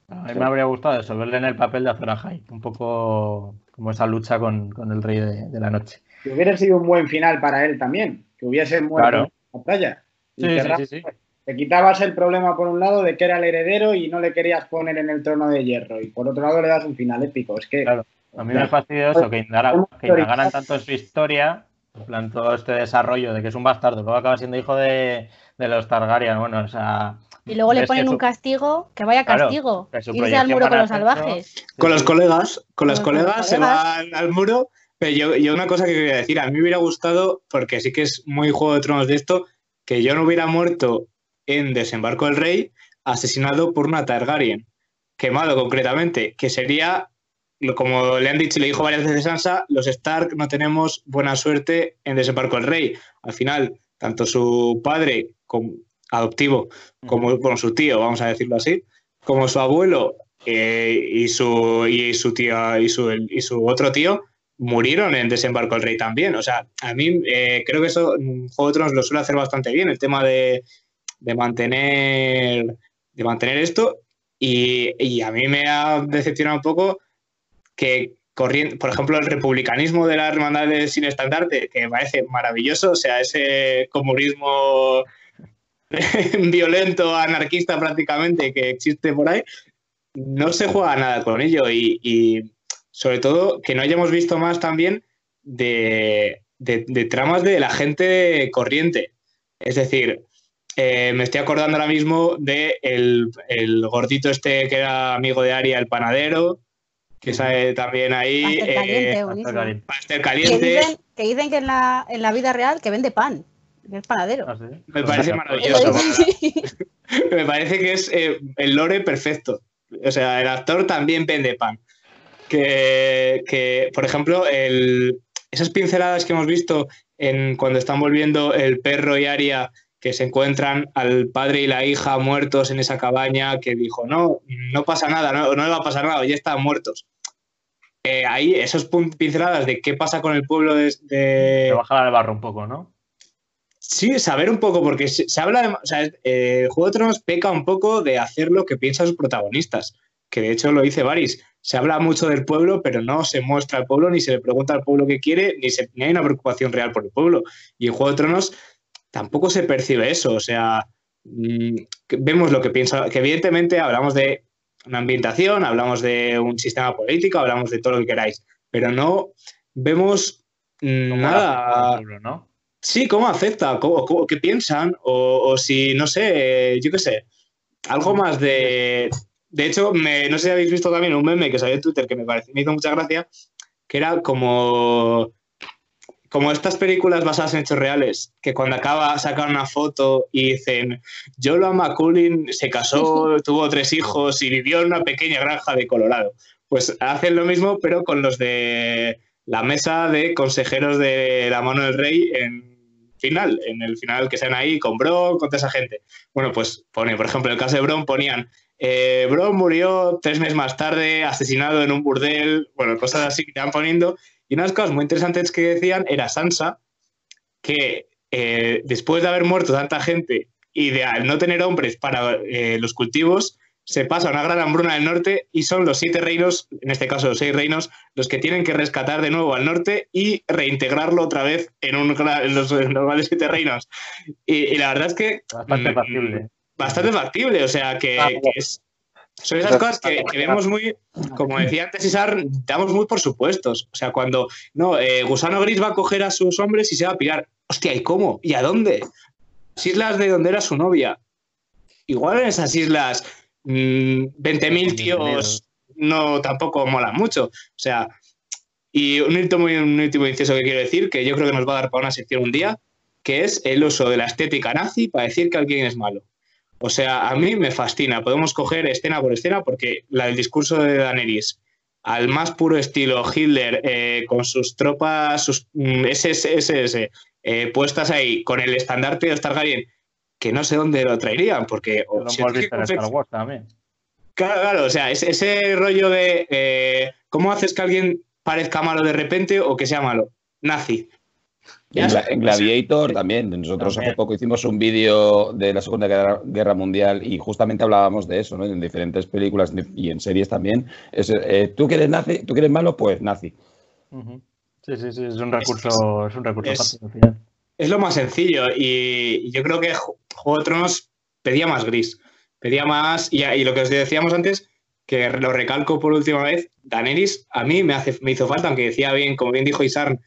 A mí me habría gustado eso, verle en el papel de Azor Ahai, un poco como esa lucha con, con el rey de, de la noche. Que hubiera sido un buen final para él también, que hubiese muerto Claro. en la batalla. Sí, que sí, sí, sí. Te quitabas el problema por un lado de que era el heredero y no le querías poner en el trono de hierro. Y por otro lado le das un final épico. Es que Claro. A mí me fastidió eso, que, que indagaran tanto en su historia, en plan todo este desarrollo de que es un bastardo, luego acaba siendo hijo de, de los Targaryen, bueno, o sea... Y luego le ponen su- un castigo, que vaya Claro, castigo. que su Irse al muro con los salvajes. Con los colegas, con las Con los colegas se van al muro. Pero yo, yo una cosa que quería decir, a mí me hubiera gustado, porque sí que es muy Juego de Tronos de esto, que yo no hubiera muerto en Desembarco del Rey asesinado por una Targaryen, quemado concretamente, que sería, como le han dicho, le dijo varias veces Sansa, los Stark no tenemos buena suerte en Desembarco del Rey. Al final, tanto su padre como adoptivo, como bueno, su tío, vamos a decirlo así, como su abuelo eh, y su y su tía y su, y su otro tío murieron en Desembarco del Rey también. O sea, a mí eh, creo que eso Juego de Tronos lo suele hacer bastante bien, el tema de, de mantener de mantener esto. Y, y a mí me ha decepcionado un poco que corriendo, por ejemplo, el republicanismo de la hermandad de sin estandarte, que parece maravilloso, o sea, ese comunismo violento, anarquista prácticamente que existe por ahí, no se juega nada con ello y, sobre todo que no hayamos visto más también de, de- de tramas de la gente corriente. Es decir, eh, me estoy acordando ahora mismo de el, el gordito este que era amigo de Aria, el panadero, que sale también ahí. Pastel eh, caliente, Que dicen, que dicen que en la, en la vida real que vende pan, que es panadero. Sé. Me parece Eso maravilloso. Me parece que es eh, el lore perfecto. O sea, el actor también vende pan. Que, que, por ejemplo, el- esas pinceladas que hemos visto en cuando están volviendo el perro y Aria, que se encuentran al padre y la hija muertos en esa cabaña, que dijo, no, no pasa nada, no, no le va a pasar nada, ya están muertos. Eh, ahí, esas pinceladas de qué pasa con el pueblo de- de, Te baja al barro un poco, ¿no? Sí, saber un poco, porque se, se habla de. O sea, eh, Juego de Tronos peca un poco de hacer lo que piensan sus protagonistas, que de hecho lo dice Varys. Se habla mucho del pueblo, pero no se muestra al pueblo, ni se le pregunta al pueblo qué quiere, ni, se, ni hay una preocupación real por el pueblo. Y en Juego de Tronos tampoco se percibe eso. O sea, mm, vemos lo que piensa, que evidentemente hablamos de una ambientación, hablamos de un sistema político, hablamos de todo lo que queráis, pero no vemos mm, nada. la- pueblo, ¿no? Sí, cómo afecta, cómo, cómo- qué piensan, o, o si, no sé, yo qué sé, algo más de... De hecho, me- no sé si habéis visto también un meme que salió en Twitter que me, pareció, me hizo mucha gracia, que era como, como estas películas basadas en hechos reales, que cuando acaba sacan una foto y dicen, Jola McCullin se casó, tuvo tres hijos y vivió en una pequeña granja de Colorado. Pues hacen lo mismo, pero con los de la mesa de consejeros de la mano del rey en final, en el final que sean ahí con Bron, con toda esa gente. Bueno, pues pone, por ejemplo, en el caso de Bron ponían, eh, Bron murió tres meses más tarde, asesinado en un burdel, bueno, cosas así que te van poniendo. Y unas cosas muy interesantes que decían era Sansa, que eh, después de haber muerto tanta gente y de al no tener hombres para eh, los cultivos, se pasa a una gran hambruna del norte y son los siete reinos, en este caso los seis reinos, los que tienen que rescatar de nuevo al norte y reintegrarlo otra vez en, un, en los normales siete reinos. Y, y la verdad es que Bastante mm, factible. bastante factible, o sea, que, Ah, que es- son esas cosas que, que vemos muy, como decía antes Isar, damos muy por supuestos. O sea, cuando, no, eh, Gusano Gris va a coger a sus hombres y se va a pirar. Hostia, ¿y cómo? ¿Y a dónde? Las islas de donde era su novia. Igual en esas islas, mm, 20.000 tíos no tampoco mola mucho. O sea, y un último, un último inciso que quiero decir, que yo creo que nos va a dar para una sección un día, que es el uso de la estética nazi para decir que alguien es malo. O sea, a mí me fascina. Podemos coger escena por escena porque la del discurso de Daenerys al más puro estilo Hitler eh, con sus tropas, sus mm, SS, eh, puestas ahí con el estandarte de Targaryen, que no sé dónde lo traerían, porque... Lo si hemos visto en Star Wars también. Claro, claro, o sea, ese, ese rollo de eh, cómo haces que alguien parezca malo de repente o que sea malo. Nazi. En, Gla- está. en Gladiator también. Nosotros También. hace poco hicimos un vídeo de la Segunda Guerra, Guerra Mundial y justamente hablábamos de eso, ¿no? En diferentes películas y en series también. Es, eh, ¿Tú quieres nazi? ¿Tú quieres malo? Pues nazi. Sí, sí, sí, es un recurso, es un recurso es- fácil al final. Es lo más sencillo y yo creo que Ju- Juego de Tronos pedía más gris, pedía más, y, y lo que os decíamos antes, que lo recalco por última vez, Daenerys a mí me, hace, me hizo falta, aunque decía bien, como bien dijo Isarn,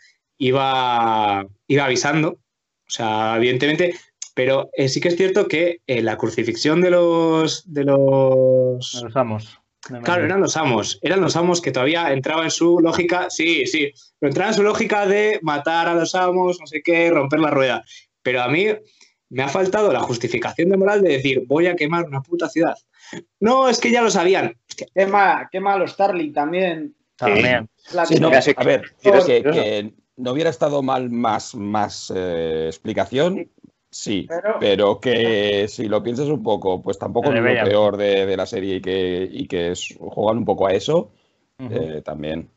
iba, iba avisando, o sea, evidentemente, pero eh, sí que es cierto que eh, la crucifixión de los... De los... Los amos. Claro, eran los amos, eran los amos que todavía entraba en su lógica, sí, sí, pero entraba en su lógica de matar a los amos, no sé qué, romper la rueda. Pero a mí me ha faltado la justificación de moral de decir, voy a quemar una puta ciudad. No, es que ya lo sabían. Quema, quema a los Starling también. También. Sí, no, a ver, ¿quieres- que, quieres- que no hubiera estado mal más, más eh, explicación, sí, Pero- pero que si lo piensas un poco, pues tampoco es lo peor de, de la serie y que, y que es- juegan un poco a eso, eh, también.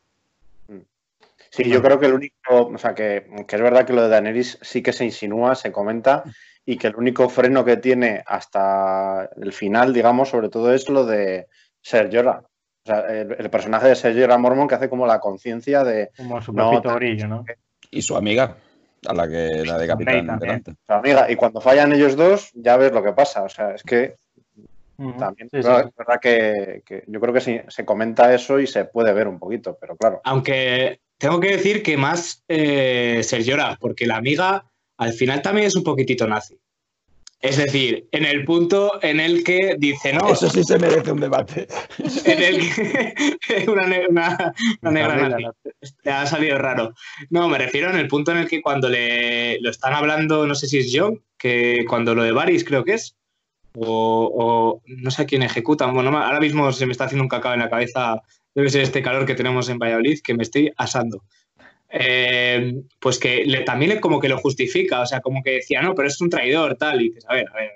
Sí, yo creo que el único, o sea, que, que es verdad que lo de Daenerys sí que se insinúa, se comenta, y que el único freno que tiene hasta el final, digamos, sobre todo es lo de Ser Jorah. O sea, el, el personaje de Ser Jorah Mormon que hace como la conciencia de Como su No, Grillo, ¿no? Y su amiga, a la que la de Capitán también. delante. su amiga. Y cuando fallan ellos dos, ya ves lo que pasa. O sea, es que también Sí, sí, pero sí. es verdad que, que yo creo que sí, se comenta eso y se puede ver un poquito, pero claro. Aunque tengo que decir que más eh, Sergiora, porque la amiga al final también es un poquitito nazi. Es decir, en el punto en el que dice, no, Eso sí se merece un debate. en el que una, ne- una- una negra nazi. Te ha salido raro. No, me refiero en el punto en el que cuando le lo están hablando, no sé si es John, que cuando lo de Varys creo que es, o, o no sé a quién ejecutan. Bueno, ahora mismo se me está haciendo un cacao en la cabeza. Debe ser este calor que tenemos en Valladolid que me estoy asando. Eh, pues que le- también como que lo justifica, o sea, como que decía, no, pero es un traidor, tal, y dices, a ver, a ver.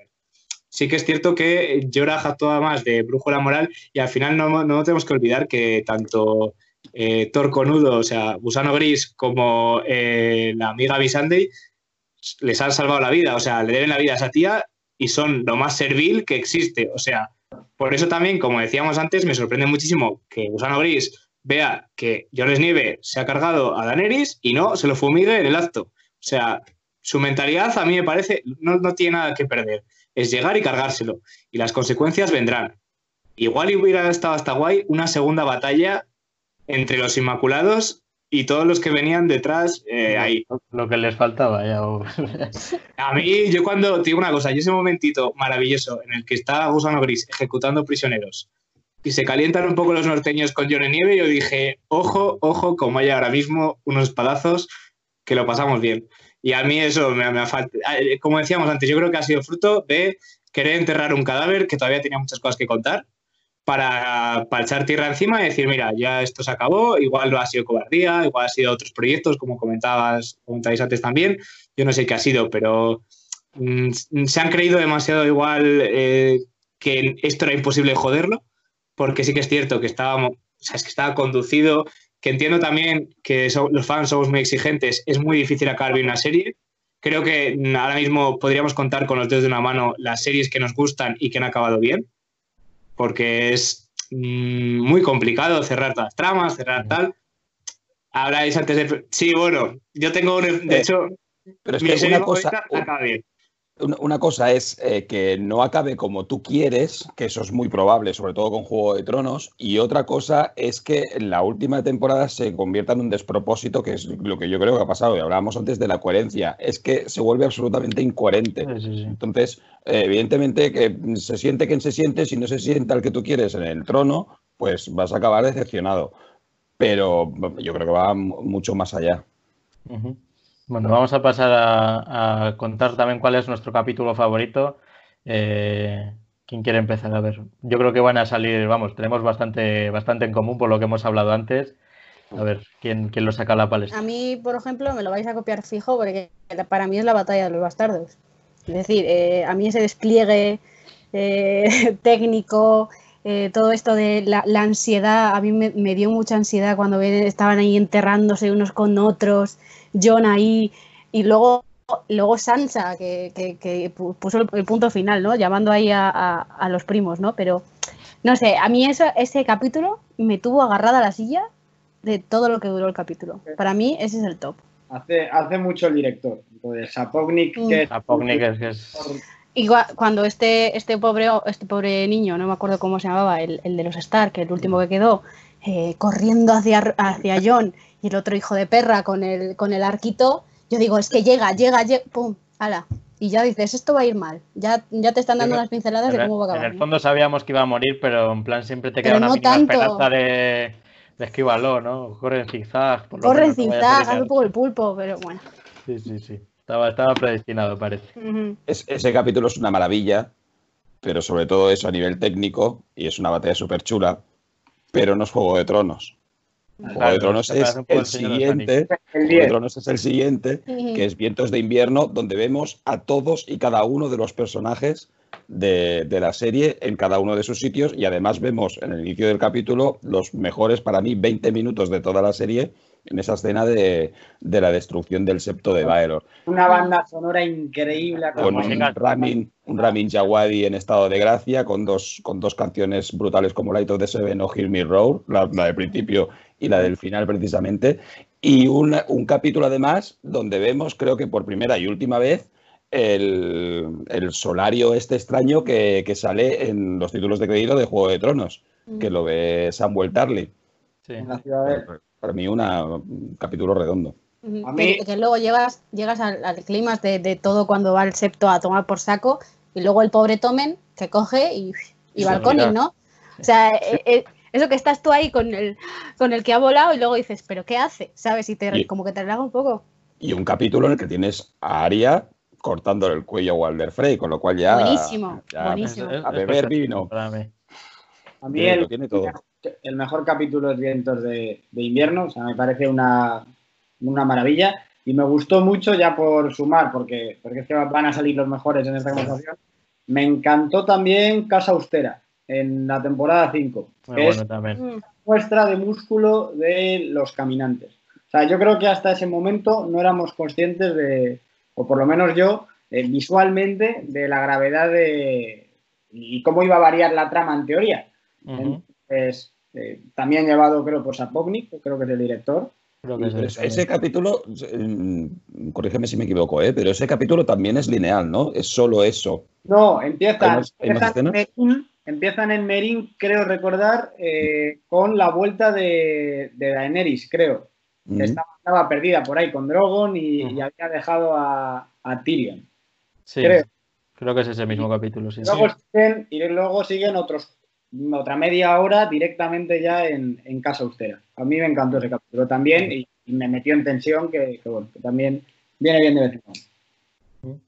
Sí que es cierto que Jorah actúa más de brújula moral y al final no, no tenemos que olvidar que tanto eh, Thor Conudo, o sea, Gusano Gris, como eh, la amiga Visandei les han salvado la vida, o sea, le deben la vida a esa tía y son lo más servil que existe, o sea, por eso también, como decíamos antes, me sorprende muchísimo que Gusano Gris vea que Jones Nieve se ha cargado a Daenerys y no se lo fumigue en el acto. O sea, su mentalidad a mí me parece no, no tiene nada que perder. Es llegar y cargárselo. Y las consecuencias vendrán. Igual hubiera estado hasta guay una segunda batalla entre los Inmaculados y todos los que venían detrás eh, ahí. Lo que les faltaba ya. A mí, yo cuando, te digo una cosa, yo ese momentito maravilloso en el que está Gusano Gris ejecutando prisioneros y se calientan un poco los norteños con John Nieve, yo dije, ojo, ojo, como hay ahora mismo unos espadazos que lo pasamos bien. Y a mí eso me, ha faltado. Como decíamos antes, yo creo que ha sido fruto de querer enterrar un cadáver que todavía tenía muchas cosas que contar para, para echar tierra encima y decir, mira, ya esto se acabó, igual no ha sido cobardía, igual ha sido otros proyectos, como comentabas, comentabais antes también, yo no sé qué ha sido, pero mm, se han creído demasiado igual eh, que esto era imposible joderlo, porque sí que es cierto que estábamos, o sea, es que estaba conducido, que entiendo también que so- los fans somos muy exigentes, es muy difícil acabar bien una serie. Creo que ahora mismo podríamos contar con los dedos de una mano las series que nos gustan y que han acabado bien, porque es mm, muy complicado cerrar todas las tramas, cerrar tal. Habláis antes de... Sí, bueno, yo tengo un... De Eh, hecho, Pero es que una cosa, acaba bien. Una, cosa es eh, que no acabe como tú quieres, que eso es muy probable, sobre todo con Juego de Tronos, y otra cosa es que en la última temporada se convierta en un despropósito, que es lo que yo creo que ha pasado, y hablábamos antes de la coherencia, es que se vuelve absolutamente incoherente. Sí, sí, sí. Entonces, eh, evidentemente que se siente quien se siente, si no se sienta el que tú quieres en el trono, pues vas a acabar decepcionado. Pero yo creo que va mucho más allá. Bueno, vamos a pasar a, a contar también cuál es nuestro capítulo favorito. Eh, ¿quién quiere empezar? A ver, yo creo que van a salir, vamos, tenemos bastante, bastante en común por lo que hemos hablado antes. A ver, ¿quién, quién lo saca a la palestra? A mí, por ejemplo, me lo vais a copiar fijo porque para mí es la batalla de los bastardos. Es decir, eh, a mí ese despliegue eh, técnico, eh, todo esto de la, la ansiedad, a mí me, me dio mucha ansiedad cuando estaban ahí enterrándose unos con otros, John ahí, y luego, luego Sansa, que, que- que pu- puso el, el punto final, ¿no? Llamando ahí a, a- a los primos, ¿no? Pero, no sé, a mí eso, ese capítulo me tuvo agarrada a la silla de todo lo que duró el capítulo. Para mí ese es el top. Hace, hace mucho el director. Entonces, Sapognik, Mm. que es que es... Y gua- cuando este, este, pobre, este pobre niño, no me acuerdo cómo se llamaba, el, el de los Stark, el último que quedó, eh, corriendo hacia, hacia John y el otro hijo de perra con el, con el arquito, yo digo, es que llega, llega, llega, pum, ala. Y ya dices, esto va a ir mal. Ya, ya te están dando Pero unas pinceladas de En el, cómo va a en acabar. el ¿no? fondo sabíamos que iba a morir, pero en plan siempre te queda Pero una no mínima tanto. esperanza de, de esquívalo, ¿no? Corre en zigzag. por Corre en zigzag, hace un poco el pulpo, pero bueno. Sí, sí, sí. Estaba, estaba predestinado, parece. Es- ese capítulo es una maravilla, pero sobre todo eso a nivel técnico, y es una batalla súper chula, pero no es Juego de Tronos. Juego de Tronos es el siguiente. el Juego de 10. Tronos es el siguiente, que es Vientos de Invierno, donde vemos a todos y cada uno de los personajes de, de la serie en cada uno de sus sitios y además vemos en el inicio del capítulo los mejores para mí 20 minutos de toda la serie en esa escena de, de la destrucción del septo de Baelor Una banda sonora increíble. con un música- Ramin, un Ramin Djawadi en estado de gracia, con dos, con dos canciones brutales como Light of the Seven o Hear Me Roar, la, la del principio y la del final precisamente, y un, un capítulo además donde vemos, creo que por primera y última vez, el, el solario este extraño que, que sale en los títulos de crédito de Juego de Tronos, que lo ve Samuel Tarly. Sí. En la ciudad de- Para mí una- un capítulo redondo. A mí- Que, que luego llegas, llegas al, al clímax de, de todo cuando va el septo a tomar por saco y luego el pobre Tomen que coge y, y Sí, balcones. ¿no? O sea, eh, eh, eso que estás tú ahí con el, con el que ha volado y luego dices, ¿pero qué hace? ¿Sabes? Y te, Y- como que te relaja un poco. Y un capítulo en el que tienes a Arya cortándole el cuello a Walder Frey, con lo cual ya. Buenísimo, ya- buenísimo. A beber vino. Para mí. A mí el, lo tiene todo. El mejor capítulo es Vientos de, de invierno, o sea, me parece una, una maravilla. Y me gustó mucho, ya por sumar, porque, porque es que van a salir los mejores en esta conversación. Me encantó también Casa Austera, en la temporada 5, Muy que bueno es también. Mm, muestra de músculo de los caminantes. O sea, yo creo que hasta ese momento no éramos conscientes de, o por lo menos yo, eh, visualmente, de la gravedad de y cómo iba a variar la trama en teoría. Entonces, eh, también llevado, creo, por Sapognik, creo que es el director. Creo que es Pero eso. ese capítulo, mm, corrígeme si me equivoco, ¿eh? pero ese capítulo también es lineal, ¿no? Es solo eso. No, ¿Hay empiezan, más- en Merín, empiezan en Merín, creo recordar, eh, con la vuelta de, de Daenerys, creo. Estaba, estaba perdida por ahí con Drogon y, y había dejado a, a Tyrion. Sí, creo. creo que es ese mismo capítulo, sí. Luego siguen, y luego siguen otros otra media hora directamente ya en, en Casa Austera. A mí me encantó ese capítulo también y, y me metió en tensión que, que, bueno, que también viene bien de vez en cuando.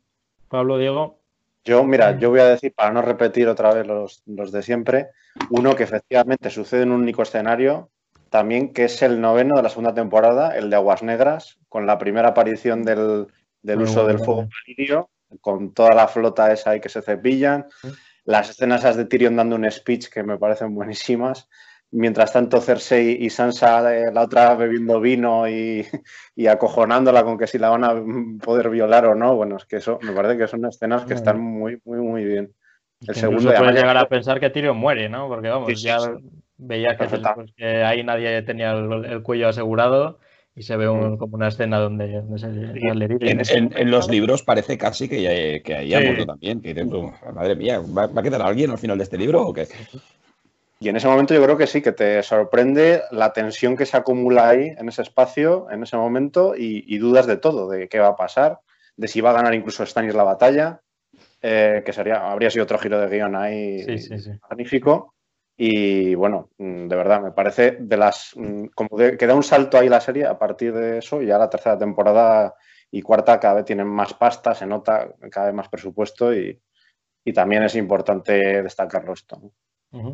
Pablo, Diego. Yo, mira, yo voy a decir, para no repetir otra vez los, los de siempre, uno que efectivamente sucede en un único escenario, también que es el noveno de la segunda temporada, el de Aguas Negras, con la primera aparición del, del uso bueno del fuego con toda la flota esa ahí que se cepillan, las escenas esas de Tyrion dando un speech que me parecen buenísimas. Mientras tanto, Cersei y Sansa, eh, la otra bebiendo vino y, y acojonándola con que si la van a poder violar o no. Bueno, es que eso me parece que son escenas que están muy, muy, muy bien. Que El segundo, además ya- llegar a pensar que Tyrion muere, ¿no? Porque vamos, Sí, sí, ya sí. veías que, pues, que ahí nadie tenía el, el cuello asegurado y se ve Mm. un- como una escena donde, donde se le. En, en- en los libros parece casi que, ya- que ahí ha Sí. muerto también. Que dices tú, madre mía, ¿va, va a quedar alguien al final de este libro o qué? Y en ese momento yo creo que sí, que te sorprende la tensión que se acumula ahí, en ese espacio, en ese momento, y, y dudas de todo, de qué va a pasar, de si va a ganar incluso Stannis la batalla, eh, que sería, habría sido otro giro de guion ahí Sí, sí, sí. magnífico. Y bueno, mm, de verdad, me parece de las. mm, como de- que da un salto ahí la serie a partir de eso, y ya la tercera temporada y cuarta cada vez tienen más pasta, se nota cada vez más presupuesto y, y también es importante destacarlo esto. ¿no?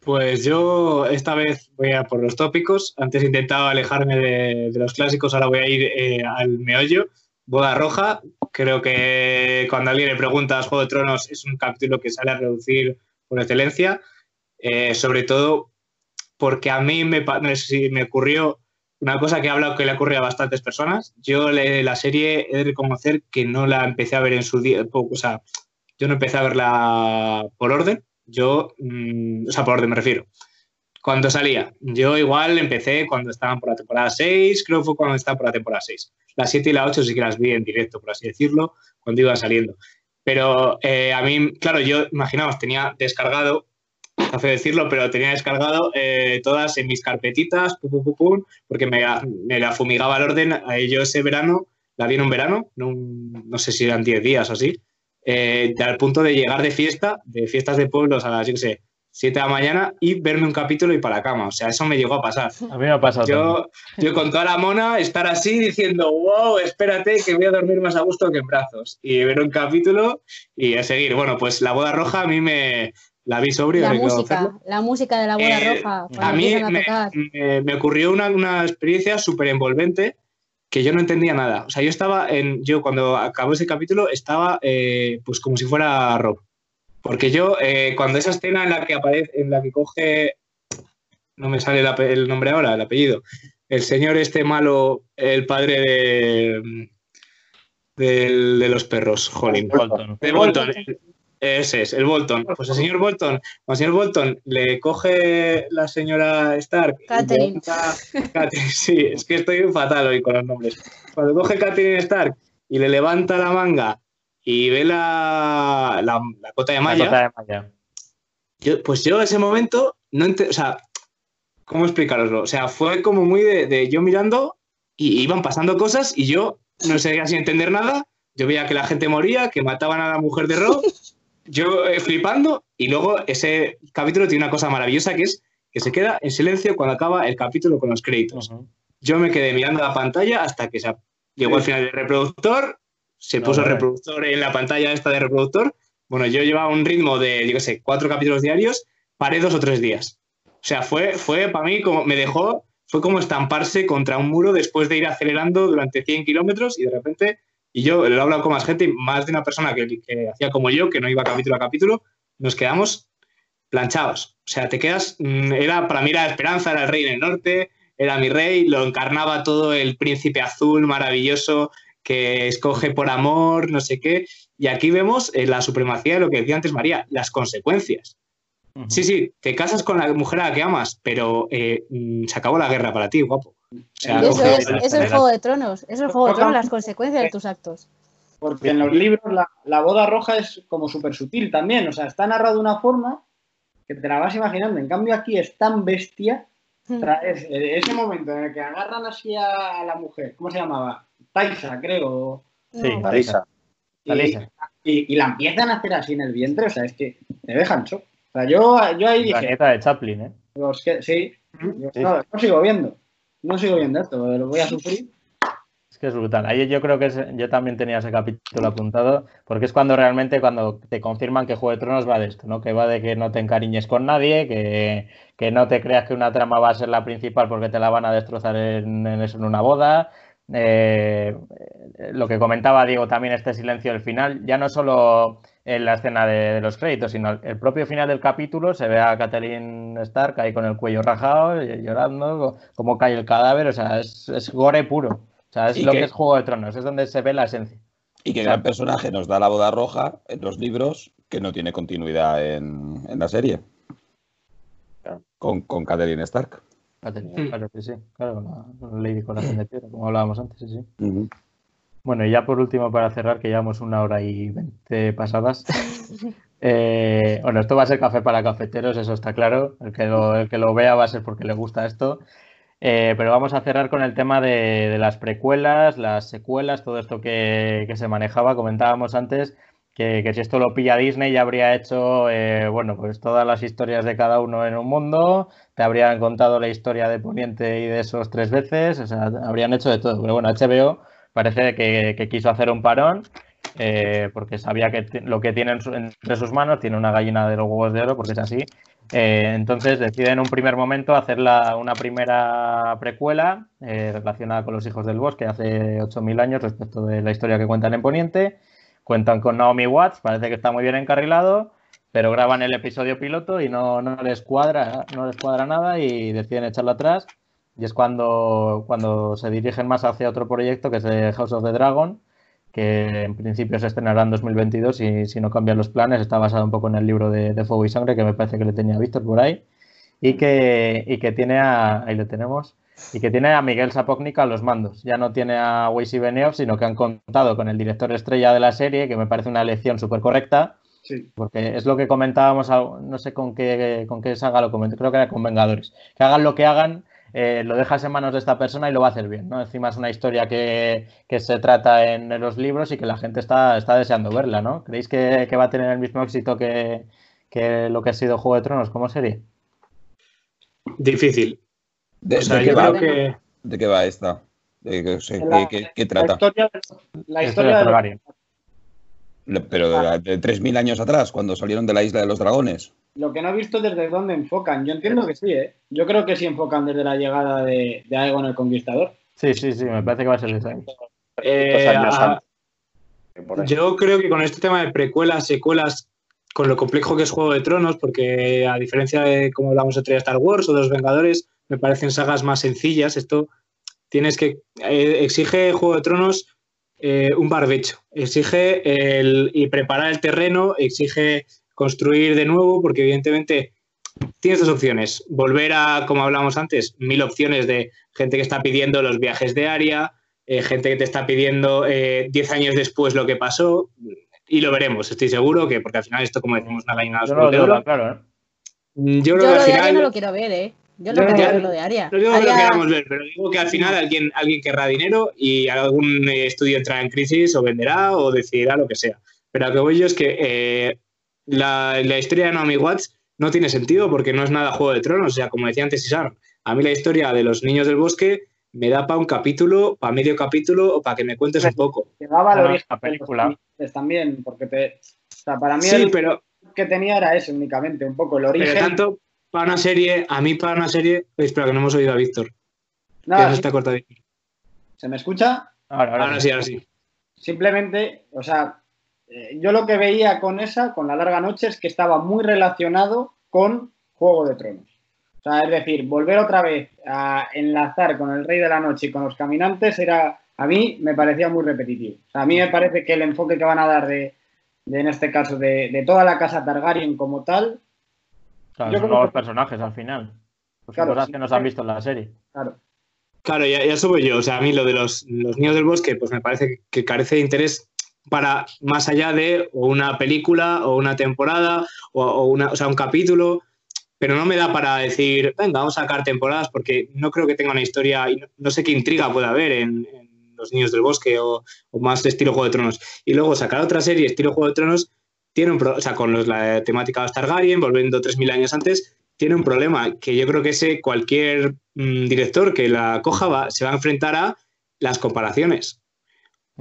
Pues yo esta vez voy a por los tópicos. Antes intentaba alejarme de, de los clásicos, ahora voy a ir eh, al meollo. Boda Roja, creo que cuando alguien le pregunta a Juego de Tronos es un capítulo que sale a reducir por excelencia, eh, sobre todo porque a mí me, me ocurrió una cosa que he hablado que le ocurre a bastantes personas. Yo le- la serie he de reconocer que no la empecé a ver en su día, o sea, yo no empecé a verla por orden, yo, mm, o sea, por orden me refiero. Cuando salía, yo igual empecé cuando estaban por la temporada 6, creo que fue cuando estaban por la temporada 6. Las 7 y la 8 sí que las vi en directo, por así decirlo, cuando iban saliendo. Pero eh, a mí, claro, yo, imaginaos, tenía descargado, feo decirlo, pero tenía descargado eh, todas en mis carpetitas, pum, pum, pum, pum, porque me, me la fumigaba el orden. Eh, yo ese verano, la vi en un verano, no, sé si eran 10 días o así, eh, al punto de llegar de fiesta, de fiestas de pueblos a las, yo qué sé, 7 de la mañana y verme un capítulo y para la cama. O sea, eso me llegó a pasar. A mí me ha pasado. Yo, yo con toda la mona estar así diciendo, wow, espérate que voy a dormir más a gusto que en brazos. Y ver un capítulo y a seguir. Bueno, pues la boda roja a mí me la vi sobrio. La música, la música de la boda Eh, roja. A mí a me, tocar. me- me ocurrió una, una experiencia súper envolvente que yo no entendía nada. O sea, yo estaba en, yo cuando acabó ese capítulo estaba eh, pues como si fuera Rob. Porque yo, eh, cuando esa escena en la que aparece, en la que coge, no me sale el, nombre ahora, el apellido, el señor este malo, el padre de, de los perros, jolín. Bolton. De Bolton. Ese es, el Bolton. Pues el señor Bolton, cuando el señor Bolton le coge la señora Stark. y Catherine. levanta- Catherine, sí, es que estoy fatal hoy con los nombres. Cuando coge Catherine Stark y le levanta la manga y ve la, la, la cota de La malla, de Maya. yo- pues yo en ese momento no ente- o sea, ¿cómo explicaroslo? O sea, fue como muy de, de yo mirando y iban pasando cosas y yo no seguía sin entender nada. Yo veía que la gente moría, que mataban a la mujer de Rob, yo eh, flipando y luego ese capítulo tiene una cosa maravillosa que es que se queda en silencio cuando acaba el capítulo con los créditos. Ujú. Yo me quedé mirando la pantalla hasta que se llegó al final del reproductor, se No, puso el reproductor en la pantalla esta de reproductor. Bueno, yo llevaba un ritmo de, yo qué sé, cuatro capítulos diarios, paré dos o tres días. O sea, fue, fue para mí como, me dejó, fue como estamparse contra un muro después de ir acelerando durante 100 kilómetros y de repente, y yo lo he hablado con más gente, más de una persona que, que hacía como yo, que no iba capítulo a capítulo, nos quedamos planchados. O sea, te quedas, mm, era, para mí era la esperanza, era el rey en el norte, era mi rey, lo encarnaba todo el príncipe azul maravilloso que escoge por amor, no sé qué. Y aquí vemos eh, la supremacía de lo que decía antes María, las consecuencias. Sí, sí, te casas con la mujer a la que amas, pero eh, mm, se acabó la guerra para ti, guapo. O sea, Y eso es, eso es el Juego de Tronos. Eso es el Juego de Tronos, las consecuencias de tus actos. Porque en los libros la, la boda roja es como súper sutil también. O sea, está narrado de una forma que te la vas imaginando. En cambio, aquí es tan bestia. Es- eh, ese momento en el que agarran así a, la mujer, ¿cómo se llamaba? Taisa, creo. Sí, No. Marisa. Y, Talisa. y- y la empiezan a hacer así en el vientre. O sea, es que te dejan shock. O sea, yo, yo ahí La dije, nieta de Chaplin, ¿eh? "Los que- sí, yo- Sí. no, no sigo viendo. No sigo viendo esto, lo voy a sufrir. Es que es brutal. Ahí yo creo que yo también tenía ese capítulo apuntado, porque es cuando realmente cuando te confirman que Juego de Tronos va de esto, ¿no? Que va de que no te encariñes con nadie, que, que no te creas que una trama va a ser la principal porque te la van a destrozar en, en una boda. Eh, eh, lo que comentaba Diego también, este silencio del final, ya no solo en la escena de, de los créditos, sino el, el propio final del capítulo, se ve a Catelyn Stark ahí con el cuello rajado, y- llorando, como cae el cadáver, o sea, es, es gore puro. O sea, es lo que- que es Juego de Tronos, es donde se ve la esencia. Y qué gran personaje nos da la boda roja en los libros que no tiene continuidad en, en la serie. Claro. Con, con Catherine Stark. Catelyn, Claro que sí, claro, con la, con la Lady Corazón de Piedra, como hablábamos antes, sí, sí. Bueno, y ya por último, para cerrar, que llevamos una hora y veinte pasadas. eh, bueno, esto va a ser café para cafeteros, eso está claro. El que lo, el que lo vea va a ser porque le gusta esto. Eh, pero vamos a cerrar con el tema de, de las precuelas, las secuelas, todo esto que, que se manejaba. Comentábamos antes que, que si esto lo pilla Disney ya habría hecho, eh, bueno, pues todas las historias de cada uno en un mundo, te habrían contado la historia de Poniente y de esos tres veces, o sea, habrían hecho de todo. Pero bueno, HBO parece que, quiso hacer un parón eh, porque sabía que lo que tiene entre sus manos tiene una gallina de los huevos de oro, porque es así. Eh, entonces deciden en un primer momento hacer una primera precuela eh, relacionada con los hijos del bosque hace 8.000 años respecto de la historia que cuentan en Poniente. Cuentan con Naomi Watts, parece que está muy bien encarrilado, pero graban el episodio piloto y no, no les cuadra, no les cuadra nada y deciden echarlo atrás. Y es cuando, cuando se dirigen más hacia otro proyecto que es House of the Dragon, que en principio se estrenará en 2022 y si no cambian los planes, está basado un poco en el libro de, de Fuego y Sangre que me parece que le tenía Víctor por ahí y que, y que tiene a, ahí lo tenemos, y que tiene a Miguel Sapócnica a los mandos. Ya no tiene a Weiss y Benioff, sino que han contado con el director estrella de la serie, que me parece una elección súper correcta, sí. porque es lo que comentábamos, no sé con qué, con qué saga lo comenté, creo que era con Vengadores, que hagan lo que hagan, eh, lo dejas en manos de esta persona y lo va a hacer bien. ¿no? Encima es una historia que, que se trata en, los libros y que la gente está, está deseando verla. ¿no? ¿Creéis que, que va a tener el mismo éxito que, que, lo que ha sido Juego de Tronos como serie? Difícil. ¿De, o sea, ¿de, qué, va? Que... ¿De qué va esta? ¿De qué, la, qué, qué trata? La historia, la historia de. Pero de, de 3.000 años atrás, cuando salieron de la isla de los dragones. Lo que no he visto desde dónde enfocan. Yo entiendo que sí, ¿eh? Yo creo que sí enfocan desde la llegada de, de Aegon el Conquistador. Sí, sí, sí, me parece que va a ser ese. Eh, a, yo creo que con este tema de precuelas, secuelas, con lo complejo que es Juego de Tronos, porque a diferencia de como hablamos de Star Wars o de los Vengadores, me parecen sagas más sencillas. Esto tienes que. Eh, exige Juego de Tronos eh, un barbecho, exige el, y preparar el terreno, exige construir de nuevo, porque evidentemente tienes dos opciones. Volver a, como hablamos antes, mil opciones de gente que está pidiendo los viajes de área, eh, gente que te está pidiendo eh, diez años después lo que pasó, y lo veremos, estoy seguro, que porque al final esto, como decimos, una gallina Yo, no, yo, claro, ¿eh? yo, yo lo de final, no lo quiero ver, ¿eh? Yo lo, quiero ver lo de Aria. No digo que lo queramos ver, pero digo que al final alguien, alguien querrá dinero y algún estudio entrará en crisis o venderá o decidirá lo que sea. Pero lo que voy yo es que eh, la, la, historia de Naomi Watts no tiene sentido porque no es nada Juego de Tronos. O sea, como decía antes Isar, a mí la historia de los niños del bosque me da para un capítulo, para medio capítulo o para que me cuentes un poco. Llegaba al origen película. También, porque te, o sea, para mí sí, el pero, que tenía era eso únicamente, un poco el origen. Pero tanto para una serie, a mí para una serie, espera que no hemos oído a Víctor. No, que está cortadito. ¿Se me escucha? Ahora, ahora, ahora sí, ahora sí. Simplemente, o sea, eh, yo lo que veía con esa, con la larga noche, es que estaba muy relacionado con Juego de Tronos. O sea, es decir, volver otra vez a enlazar con el Rey de la Noche y con los caminantes era, a mí me parecía muy repetitivo. O sea, a mí me parece que el enfoque que van a dar de, de en este caso, de, de, toda la casa Targaryen como tal. Claro, son nuevos que... personajes al final. Pues claro, cosas sí, que nos han visto en la serie. Claro. Claro, ya, ya subo yo. O sea, a mí lo de los, los niños del bosque, pues me parece que carece de interés para más allá de una película o una temporada o, o, una, o sea, un capítulo, pero no me da para decir, venga, vamos a sacar temporadas porque no creo que tenga una historia, y no, no sé qué intriga puede haber en, en, Los Niños del Bosque o, o, más de estilo Juego de Tronos. Y luego sacar otra serie estilo Juego de Tronos tiene un pro, o sea, con los, la temática de Targaryen, volviendo 3.000 años antes, tiene un problema que yo creo que ese cualquier mmm, director que la coja va, se va a enfrentar a las comparaciones.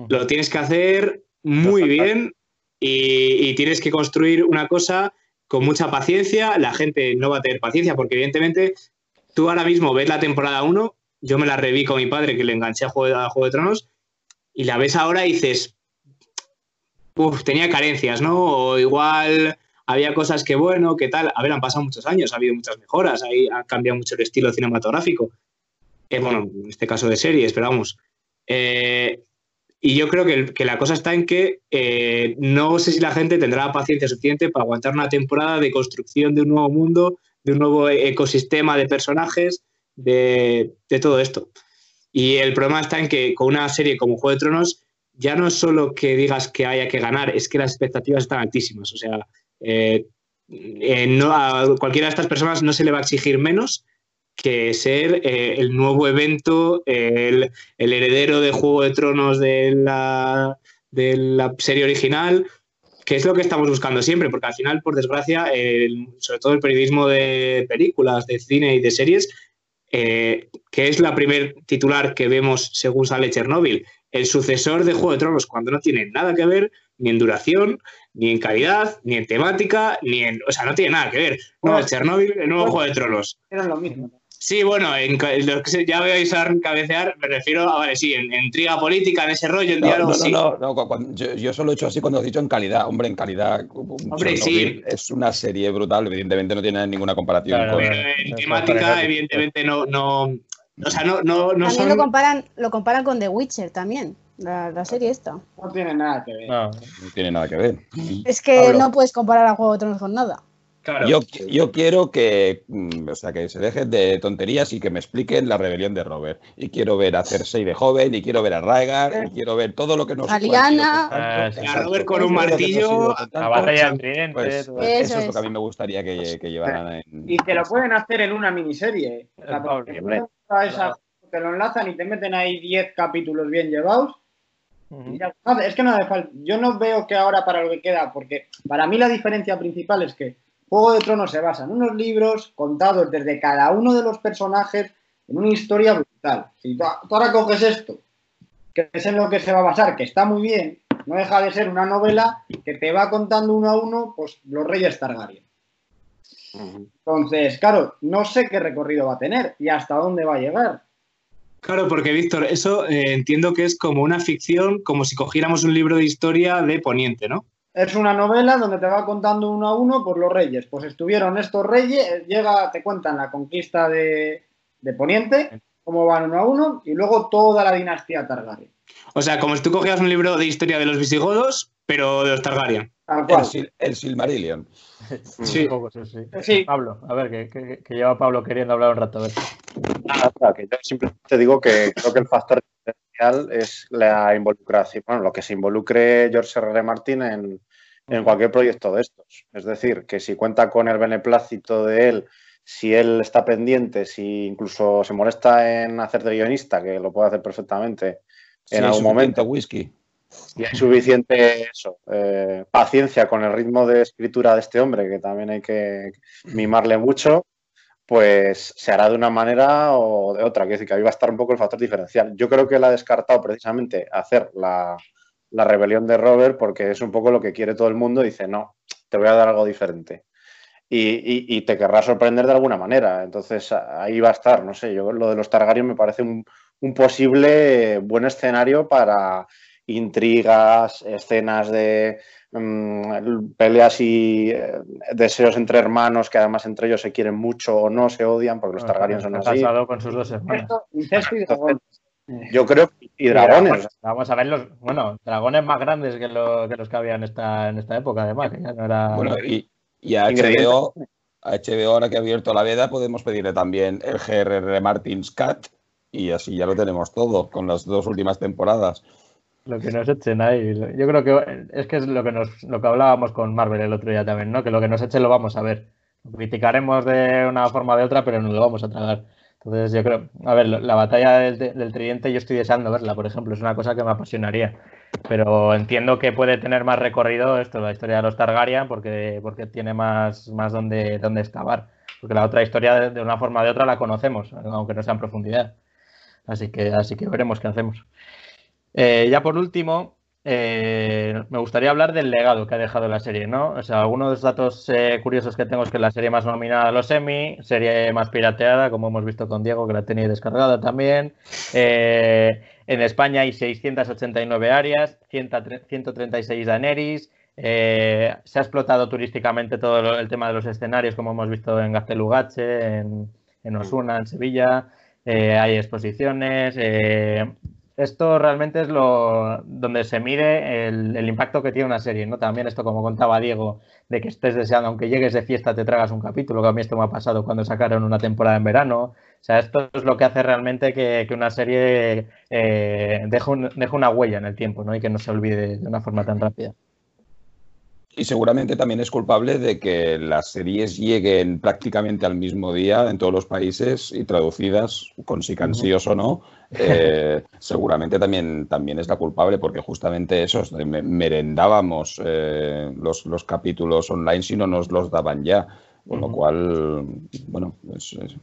Lo tienes que hacer muy bien y, y, tienes que construir una cosa con mucha paciencia. La gente no va a tener paciencia porque evidentemente tú ahora mismo ves la temporada 1, yo me la reví con mi padre que le enganché a Juego, a Juego de Tronos y la ves ahora y dices, uff, tenía carencias, ¿no? O igual había cosas que bueno, que tal. A ver, han pasado muchos años, ha habido muchas mejoras, ahí ha cambiado mucho el estilo cinematográfico. Eh, bueno, en este caso de series, pero vamos. Eh, y yo creo que, que, la cosa está en que eh, no sé si la gente tendrá paciencia suficiente para aguantar una temporada de construcción de un nuevo mundo, de un nuevo ecosistema de personajes, de, de, todo esto. Y el problema está en que con una serie como Juego de Tronos, ya no es solo que digas que haya que ganar, es que las expectativas están altísimas. O sea, eh, eh, no, a cualquiera de estas personas no se le va a exigir menos que ser eh, el nuevo evento, el, el, heredero de Juego de Tronos de la, de la, serie original, que es lo que estamos buscando siempre, porque al final, por desgracia, el, sobre todo el periodismo de películas, de cine y de series, eh, que es la primer titular que vemos según sale Chernobyl, el sucesor de Juego de Tronos, cuando no tiene nada que ver, ni en duración, ni en calidad, ni en temática, ni en. O sea, no tiene nada que ver. No, No. es Chernobyl, el nuevo Juego de Tronos. Era lo mismo. Sí, bueno, en, lo que ya veis a cabecear, me refiero a, vale, sí, en, en intriga política, en ese rollo, en No, diálogo, no, no, sí. no, no, cuando- yo, yo solo he hecho así cuando has dicho en calidad. Hombre, en calidad. Hombre, Chernobyl Es una serie brutal, evidentemente no tiene ninguna comparación Claro, con. En temática, evidentemente, no, no. O sea, no, no, no También son. lo comparan, lo comparan con The Witcher también, la, la serie esta. No tiene nada que ver. No, No tiene nada que ver. Es que Pablo. no puedes comparar a Juego de Tronos con nada. Claro. Yo, yo quiero que, mm, o sea, que se dejen de tonterías y que me expliquen la rebelión de Robert. Y quiero ver a Cersei de joven, y quiero ver a Rhaegar, y quiero ver todo lo que nos A sí. A Robert con un martillo, la batalla tridente. pues, pues eso. eso es lo que a mí me gustaría que, que llevaran en... Y que lo pueden hacer en una miniserie. O sea, Pablo, porque hombre. a esa- te lo enlazan y te meten ahí 10 capítulos bien llevados. Y ya- no, es que no hace falta. Yo no veo que ahora para lo que queda, porque para mí la diferencia principal es que Juego de Tronos se basa en unos libros contados desde cada uno de los personajes en una historia brutal. Si tú, tú ahora coges esto, que es en lo que se va a basar, que está muy bien, no deja de ser una novela que te va contando uno a uno pues, los reyes Targaryen. Entonces, claro, no sé qué recorrido va a tener y hasta dónde va a llegar. Claro, porque Víctor, eso eh, entiendo que es como una ficción, como si cogiéramos un libro de historia de Poniente, ¿no? Es una novela donde te va contando uno a uno por los reyes. Pues estuvieron estos reyes, eh, llega, te cuentan la conquista de, de Poniente, cómo van uno a uno, y luego toda la dinastía Targaryen. O sea, como si tú cogieras un libro de historia de los visigodos, pero de los Targaryen. Tal El, cual. Sil- el Silmarillion. Sí. Poco, sí, sí. Sí. Pablo, a ver, que, que- que lleva Pablo queriendo hablar un rato. A ver. Nada, que yo simplemente digo que creo que el factor diferencial es la involucración, bueno, lo que se involucre George R. R. Martin en, en cualquier proyecto de estos. Es decir, que si cuenta con el beneplácito de él, si él está pendiente, si incluso se molesta en hacer de guionista, que lo puede hacer perfectamente en algún momento, whisky. y hay suficiente eso, eh, paciencia con el ritmo de escritura de este hombre, que también hay que mimarle mucho, pues se hará de una manera o de otra. Quiero decir que ahí va a estar un poco el factor diferencial. Yo creo que él ha descartado precisamente hacer la, la rebelión de Robert porque es un poco lo que quiere todo el mundo. Dice, no, te voy a dar algo diferente. Y, y- y te querrá sorprender de alguna manera. Entonces ahí va a estar, no sé, yo lo de los Targaryen me parece un, un posible buen escenario para intrigas, escenas de mm, peleas y eh, deseos entre hermanos que además entre ellos se quieren mucho o no, se odian, porque los Targaryen son así. con sus dos hermanas. Incesto, incesto y dragón. Yo creo, y dragones. Vamos a ver los, bueno, dragones más grandes que, lo- que los que había en esta, en esta época, además, que ya no era. Bueno, y, y a. HBO, a HBO, ahora que ha abierto la veda, podemos pedirle también el GRR Martins Cat y así ya lo tenemos todo con las dos últimas temporadas. Lo que nos echen ahí. Yo creo que es que es lo que nos, lo que hablábamos con Marvel el otro día también, ¿no? Que lo que nos echen lo vamos a ver. Lo criticaremos de una forma o de otra, pero nos lo vamos a tragar. Entonces yo creo, a ver, la batalla del, del tridente yo estoy deseando verla, por ejemplo, es una cosa que me apasionaría. Pero entiendo que puede tener más recorrido esto, la historia de los Targaryen, porque, porque tiene más, más donde, donde excavar. Porque la otra historia, de, una forma o de otra, la conocemos, aunque no sea en profundidad. Así que, así que veremos qué hacemos. Eh, ya por último, eh, me gustaría hablar del legado que ha dejado la serie, ¿no? O sea, algunos de los datos eh, curiosos que tengo es que la serie más nominada a los Emmy, serie más pirateada, como hemos visto con Diego, que la tenía descargada también. Eh, en España hay 689 áreas, 100 136 Daenerys. se ha explotado turísticamente todo lo- el tema de los escenarios, como hemos visto en Gaztelugache, en, Osuna, en Sevilla. hay exposiciones. Esto realmente es lo donde se mide el, impacto que tiene una serie, ¿no? También esto, como contaba Diego, de que estés deseando, aunque llegues de fiesta, te tragas un capítulo, que a mí esto me ha pasado cuando sacaron una temporada en verano. O sea, esto es lo que hace realmente que, una serie eh, deje, deje, una huella en el tiempo, ¿no? Y que no se olvide de una forma tan rápida. Y seguramente también es culpable de que las series lleguen prácticamente al mismo día en todos los países y traducidas con si cansíos uh -huh. o no. Eh, seguramente también, también es la culpable porque justamente eso, merendábamos eh, los, los, capítulos online si no nos los daban ya. Con uh -huh. lo cual, bueno, es, es,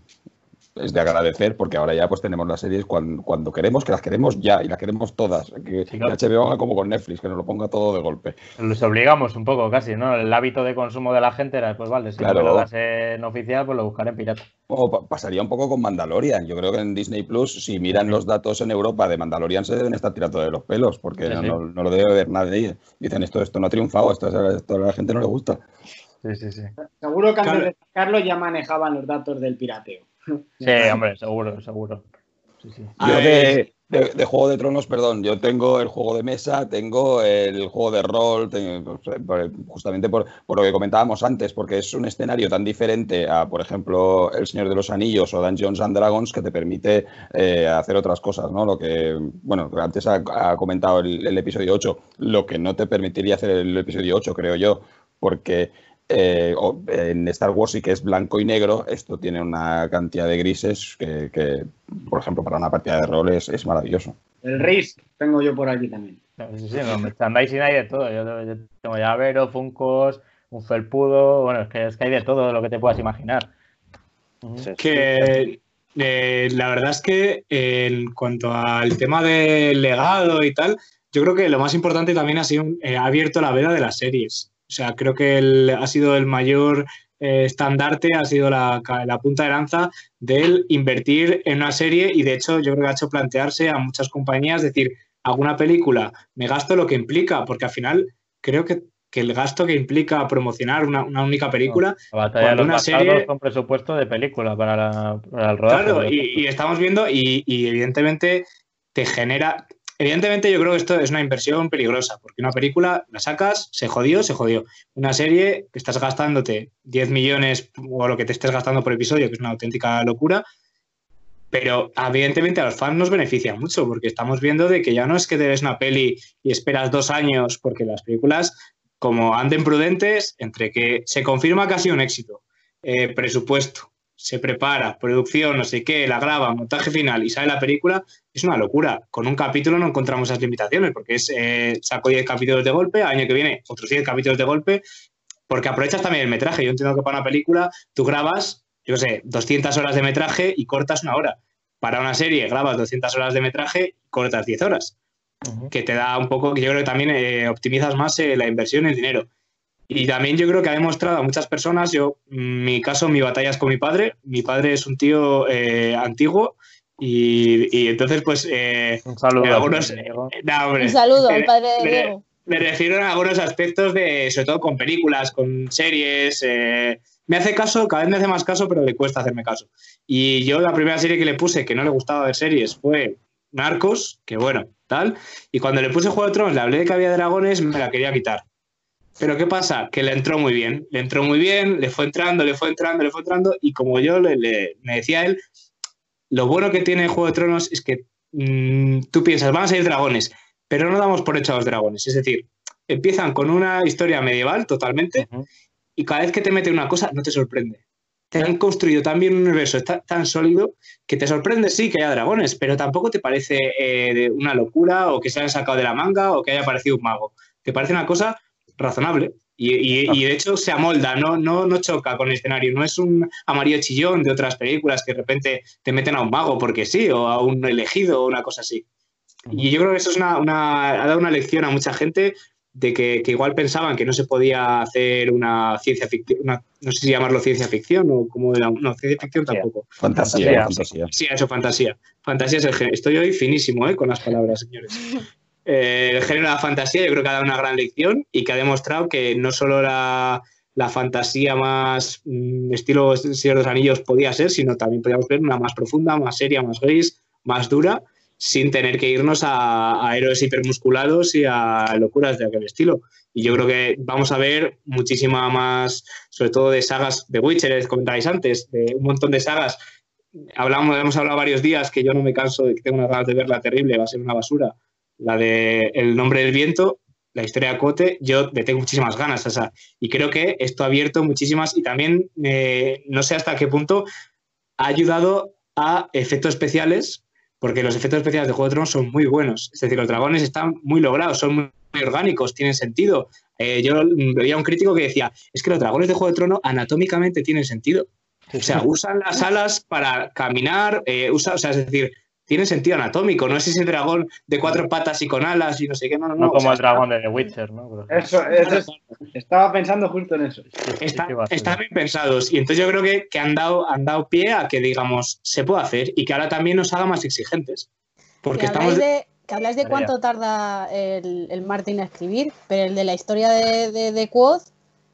es de agradecer porque ahora ya pues tenemos las series cuando, cuando queremos, que las queremos ya y las queremos todas. Que, Sí, claro. que HBO haga como con Netflix, que nos lo ponga todo de golpe. Les obligamos un poco casi, ¿no? El hábito de consumo de la gente era, pues vale, si Claro. no lo das en oficial, pues lo buscaré en pirata. O pa- pasaría un poco con Mandalorian. Yo creo que en Disney Plus, si miran los datos en Europa de Mandalorian, se deben estar tirando de los pelos, porque Sí, no, sí. no- no lo debe ver nadie. Dicen esto, esto no ha triunfado, esto, esto a la gente no le gusta. Sí, sí, sí. Seguro que antes Claro. de sacarlo ya manejaban los datos del pirateo. Sí, hombre, seguro, seguro. Sí, sí. Yo ver. de, de- de Juego de Tronos, perdón, yo tengo el juego de mesa, tengo el juego de rol, tengo- por- justamente por, por lo que comentábamos antes, porque es un escenario tan diferente a, por ejemplo, El Señor de los Anillos o Dungeons and Dragons que te permite eh, hacer otras cosas, ¿no? Lo que, bueno, antes ha, ha comentado el, el episodio 8, lo que no te permitiría hacer el episodio 8, creo yo, porque eh, o- en Star Wars sí que es blanco y negro, esto tiene una cantidad de grises que, que, por ejemplo, para una partida de rol es, es maravilloso. El RIS tengo yo por aquí también. Sí, sí, no, merchandising hay de todo. Yo, yo tengo llaveros, funcos, un felpudo. Bueno, es que, es que hay de todo lo que te puedas imaginar. Que eh, la verdad es que eh, en cuanto al tema del legado y tal, yo creo que lo más importante también ha sido eh, ha abierto la veda de las series. O sea, creo que el- ha sido el mayor eh, estandarte, ha sido la, punta de lanza del invertir en una serie y de hecho yo creo que ha hecho plantearse a muchas compañías decir, alguna película, me gasto lo que implica, porque al final creo que, que el gasto que implica promocionar una, una única película La batalla de los una serie- con presupuesto de película para, la- para el rodaje. Claro, y estamos viendo y, y evidentemente te genera... Evidentemente yo creo que esto es una inversión peligrosa, porque una película la sacas, se jodió, se jodió. Una serie que estás gastándote 10 millones o lo que te estés gastando por episodio, que es una auténtica locura, pero evidentemente a los fans nos beneficia mucho, porque estamos viendo de que ya no es que te ves una peli y esperas dos años, porque las películas, como anden prudentes, entre que se confirma sido un éxito, eh, presupuesto, se prepara, producción, no sé qué, la graba, montaje final y sale la película, es una locura. Con un capítulo no encontramos esas limitaciones, porque es eh, saco 10 capítulos de golpe, año que viene otros 10 capítulos de golpe, porque aprovechas también el metraje. Yo entiendo que para una película tú grabas, yo sé, 200 horas de metraje y cortas una hora. Para una serie grabas 200 horas de metraje y cortas 10 horas que te da un poco, que yo creo que también eh, optimizas más eh, la inversión el dinero. Y también yo creo que ha demostrado a muchas personas, yo, mi caso, mi batalla es con mi padre. Mi padre es un tío eh, antiguo y, y entonces, pues, eh, Un saludo. algunos- Diego. no, hombre, Un saludo eh, al padre de me- Diego. me refiero a algunos aspectos de, sobre todo con películas, con series. eh, me hace caso, cada vez me hace más caso, pero le cuesta hacerme caso. Y yo la primera serie que le puse que no le gustaba ver series fue Narcos, que bueno, tal. Y cuando le puse Juego de Tronos, le hablé de que había dragones, me la quería quitar. Pero ¿qué pasa? Que le entró muy bien, le entró muy bien, le fue entrando, le fue entrando, le fue entrando. Y como yo le, le- me decía él, lo bueno que tiene Juego de Tronos es que mm, tú piensas, van a salir dragones, pero no damos por hecho a los dragones. Es decir, empiezan con una historia medieval totalmente y cada vez que te mete una cosa no te sorprende. Te han construido tan bien un universo tan, tan sólido que te sorprende, sí, que haya dragones, pero tampoco te parece eh, una locura o que se hayan sacado de la manga o que haya aparecido un mago. Te parece una cosa razonable y, y- y de hecho se amolda, no, no, no choca con el escenario. No es un amarillo chillón de otras películas que de repente te meten a un mago porque sí o a un elegido o una cosa así. Y yo creo que eso es una, una- ha dado una lección a mucha gente de que, que igual pensaban que no se podía hacer una ciencia ficción, una- no sé si llamarlo ciencia ficción o como de la- no, ciencia ficción tampoco. Fantasía, Fantasía. fantasía. Sí, eso, fantasía. Fantasía es el género. Estoy hoy finísimo ¿eh? con las palabras, señores. Eh, el género de la fantasía yo creo que ha dado una gran lección y que ha demostrado que no solo la, la fantasía más mm, estilo Señor de los Anillos podía ser, sino también podíamos ver una más profunda, más seria, más gris, más dura, sin tener que irnos a, a héroes hipermusculados y a locuras de aquel estilo. Y yo creo que vamos a ver muchísima más, sobre todo de sagas de Witcher, que comentabais antes, de un montón de sagas hablamos, hemos hablado varios días que yo no me canso de que tengo unas ganas de verla terrible, va a ser una basura. La de El nombre del viento, la historia de Cote, yo le tengo muchísimas ganas. O sea, y creo que esto ha abierto muchísimas y también eh, no sé hasta qué punto ha ayudado a efectos especiales, porque los efectos especiales de Juego de Tronos son muy buenos. Es decir, los dragones están muy logrados, son muy, orgánicos, tienen sentido. Eh, yo veía un crítico que decía, es que los dragones de Juego de Tronos anatómicamente tienen sentido. O sea, usan las alas para caminar, eh, usa, o sea, es decir, tiene sentido anatómico. No es ese dragón de cuatro patas y con alas y no sé qué. No, no, No o como sea, el dragón de The Witcher, ¿no? Eso, eso es- estaba pensando justo en eso. está- están bien pensados. Y entonces yo creo que, que han, dado, han dado pie a que, digamos, se puede hacer y que ahora también nos haga más exigentes. Porque que estamos. habláis de, que habláis de María. cuánto tarda el, el Martin a escribir, pero el de la historia de, de, de Quoth,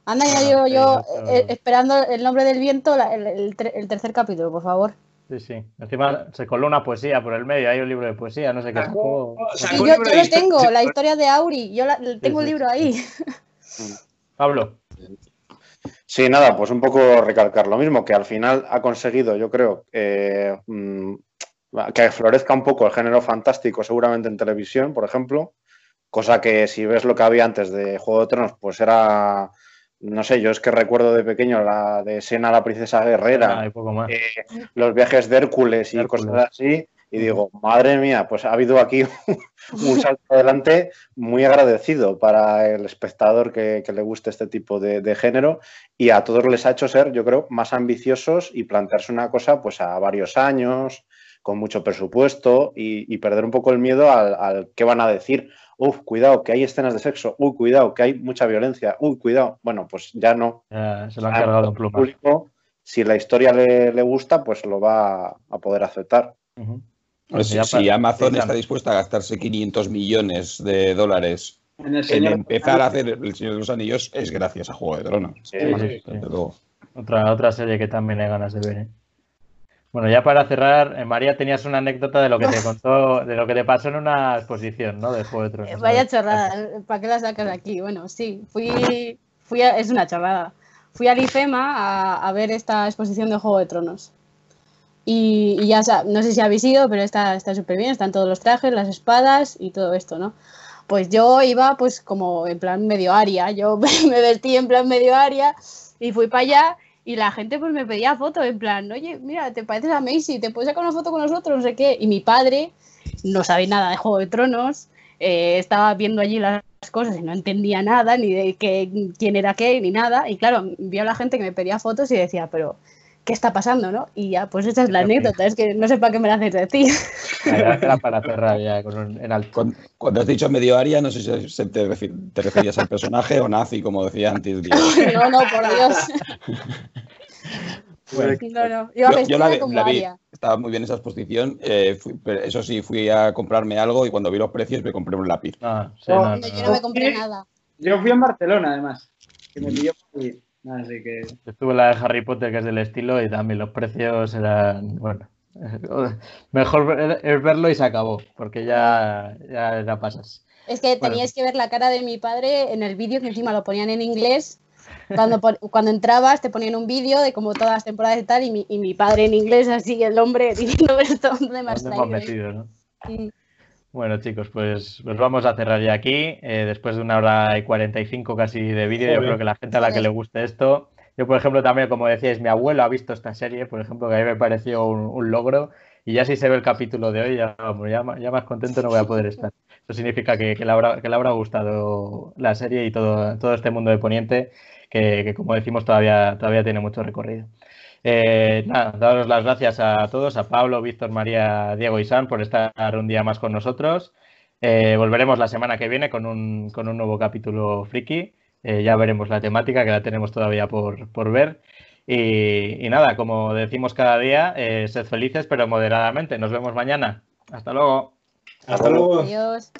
anda ya yo, eh, esperando el nombre del viento, la- el, el el tercer capítulo, por favor. Sí, sí. Encima se coló una poesía por el medio, hay un libro de poesía, no sé qué. Sacó- sacó- yo, lo tengo, la historia de Auri, yo la- tengo el sí. libro ahí. Pablo. Sí, nada, pues un poco recalcar lo mismo, que al final ha conseguido, yo creo, eh, mm, que florezca un poco el género fantástico, seguramente en televisión, por ejemplo, cosa que si ves lo que había antes de Juego de Tronos, pues era, no sé, yo es que recuerdo de pequeño la de Sena, la princesa guerrera, poco más. eh, los viajes de Hércules y Hércules. cosas así, y digo, madre mía, pues ha habido aquí un salto adelante muy agradecido para el espectador que, que le guste este tipo de, de género y a todos les ha hecho ser, yo creo, más ambiciosos y plantearse una cosa pues a varios años, con mucho presupuesto y, y perder un poco el miedo al, al qué van a decir. Uf, cuidado, que hay escenas de sexo. Uy, cuidado, que hay mucha violencia. Uy, cuidado. Bueno, pues ya no. Ya se lo han Ah, cargado en público, si la historia le, le gusta, pues lo va a poder aceptar. Pues Ya si, Amazon está dispuesta a gastarse 500 millones de dólares En el en señor empezar a hacer El Señor de los Anillos, es gracias a Juego de Tronos. Sí, Sí, luego. Otra, otra serie que también hay ganas de ver. ¿eh? Bueno, ya para cerrar, eh, María, tenías una anécdota de lo que te contó, de lo que te pasó en una exposición, ¿no? De Juego de Tronos. Eh, Vaya chorrada, ¿para qué la sacas aquí? Bueno, sí, fui, fui a- es una chorrada. Fui al IFEMA a, a ver esta exposición de Juego de Tronos. Y, y ya, no sé si habéis ido, pero está está súper bien, están todos los trajes, las espadas y todo esto, ¿no? Pues yo iba pues como en plan medio aria, yo me vestí en plan medio aria y fui para allá y la gente pues me pedía fotos en plan, oye, mira, te pareces a Macy, te puedes sacar una foto con nosotros, no sé qué. Y mi padre no sabe nada de Juego de Tronos, eh, estaba viendo allí las cosas y no entendía nada, ni de qué, quién era qué, ni nada. Y claro, vio a la gente que me pedía fotos y decía, pero, ¿qué está pasando, no? Y ya, pues esa es la anécdota, es que no sé para qué me la haces decir. Era, era para cerrar ya con un- en alto. Cuando, cuando has dicho medio área, no sé si se te, referías al personaje o nazi, como decía antes. No, no, por Dios. Bueno, No, no, Yo, la, vi- como la vi, aria. estaba muy bien esa exposición. eh, fui- pero eso sí, fui a comprarme algo y cuando vi los precios me compré un lápiz. no, sí, No, no, no, No, yo no. me compré nada. Yo fui en Barcelona, además. Que me pilló por. Así que. Estuve la de Harry Potter, que es del estilo, y también los precios eran, bueno, mejor es verlo y se acabó, porque ya, ya la pasas. Es que Bueno. teníais que ver la cara de mi padre en el vídeo, que encima lo ponían en inglés. Cuando, cuando entrabas te ponían un vídeo de como todas las temporadas y tal, y mi, y mi padre en inglés, así el hombre diciendo esto, ¿dónde me has metido, no? Mm. Bueno, chicos, pues, pues vamos a cerrar ya aquí. eh, después de una hora y 45 casi de vídeo, yo creo que la gente a la que le guste esto. Yo, por ejemplo, también, como decíais, mi abuelo ha visto esta serie, por ejemplo, que a mí me pareció un, un logro. Y ya si se ve el capítulo de hoy, ya, vamos, ya más contento no voy a poder estar. Eso significa que, que le, habrá, que le habrá gustado la serie y todo, todo este mundo de Poniente, que, que, como decimos, todavía, todavía tiene mucho recorrido. Eh, nada, daros las gracias a todos, a Pablo, Víctor, María, Diego y San por estar un día más con nosotros. Eh, volveremos la semana que viene con un, con un nuevo capítulo friki. Eh, ya veremos la temática, que la tenemos todavía por, por ver. Y, y nada, como decimos cada día, eh, sed felices, pero moderadamente. Nos vemos mañana. Hasta luego. Hasta luego. Adiós.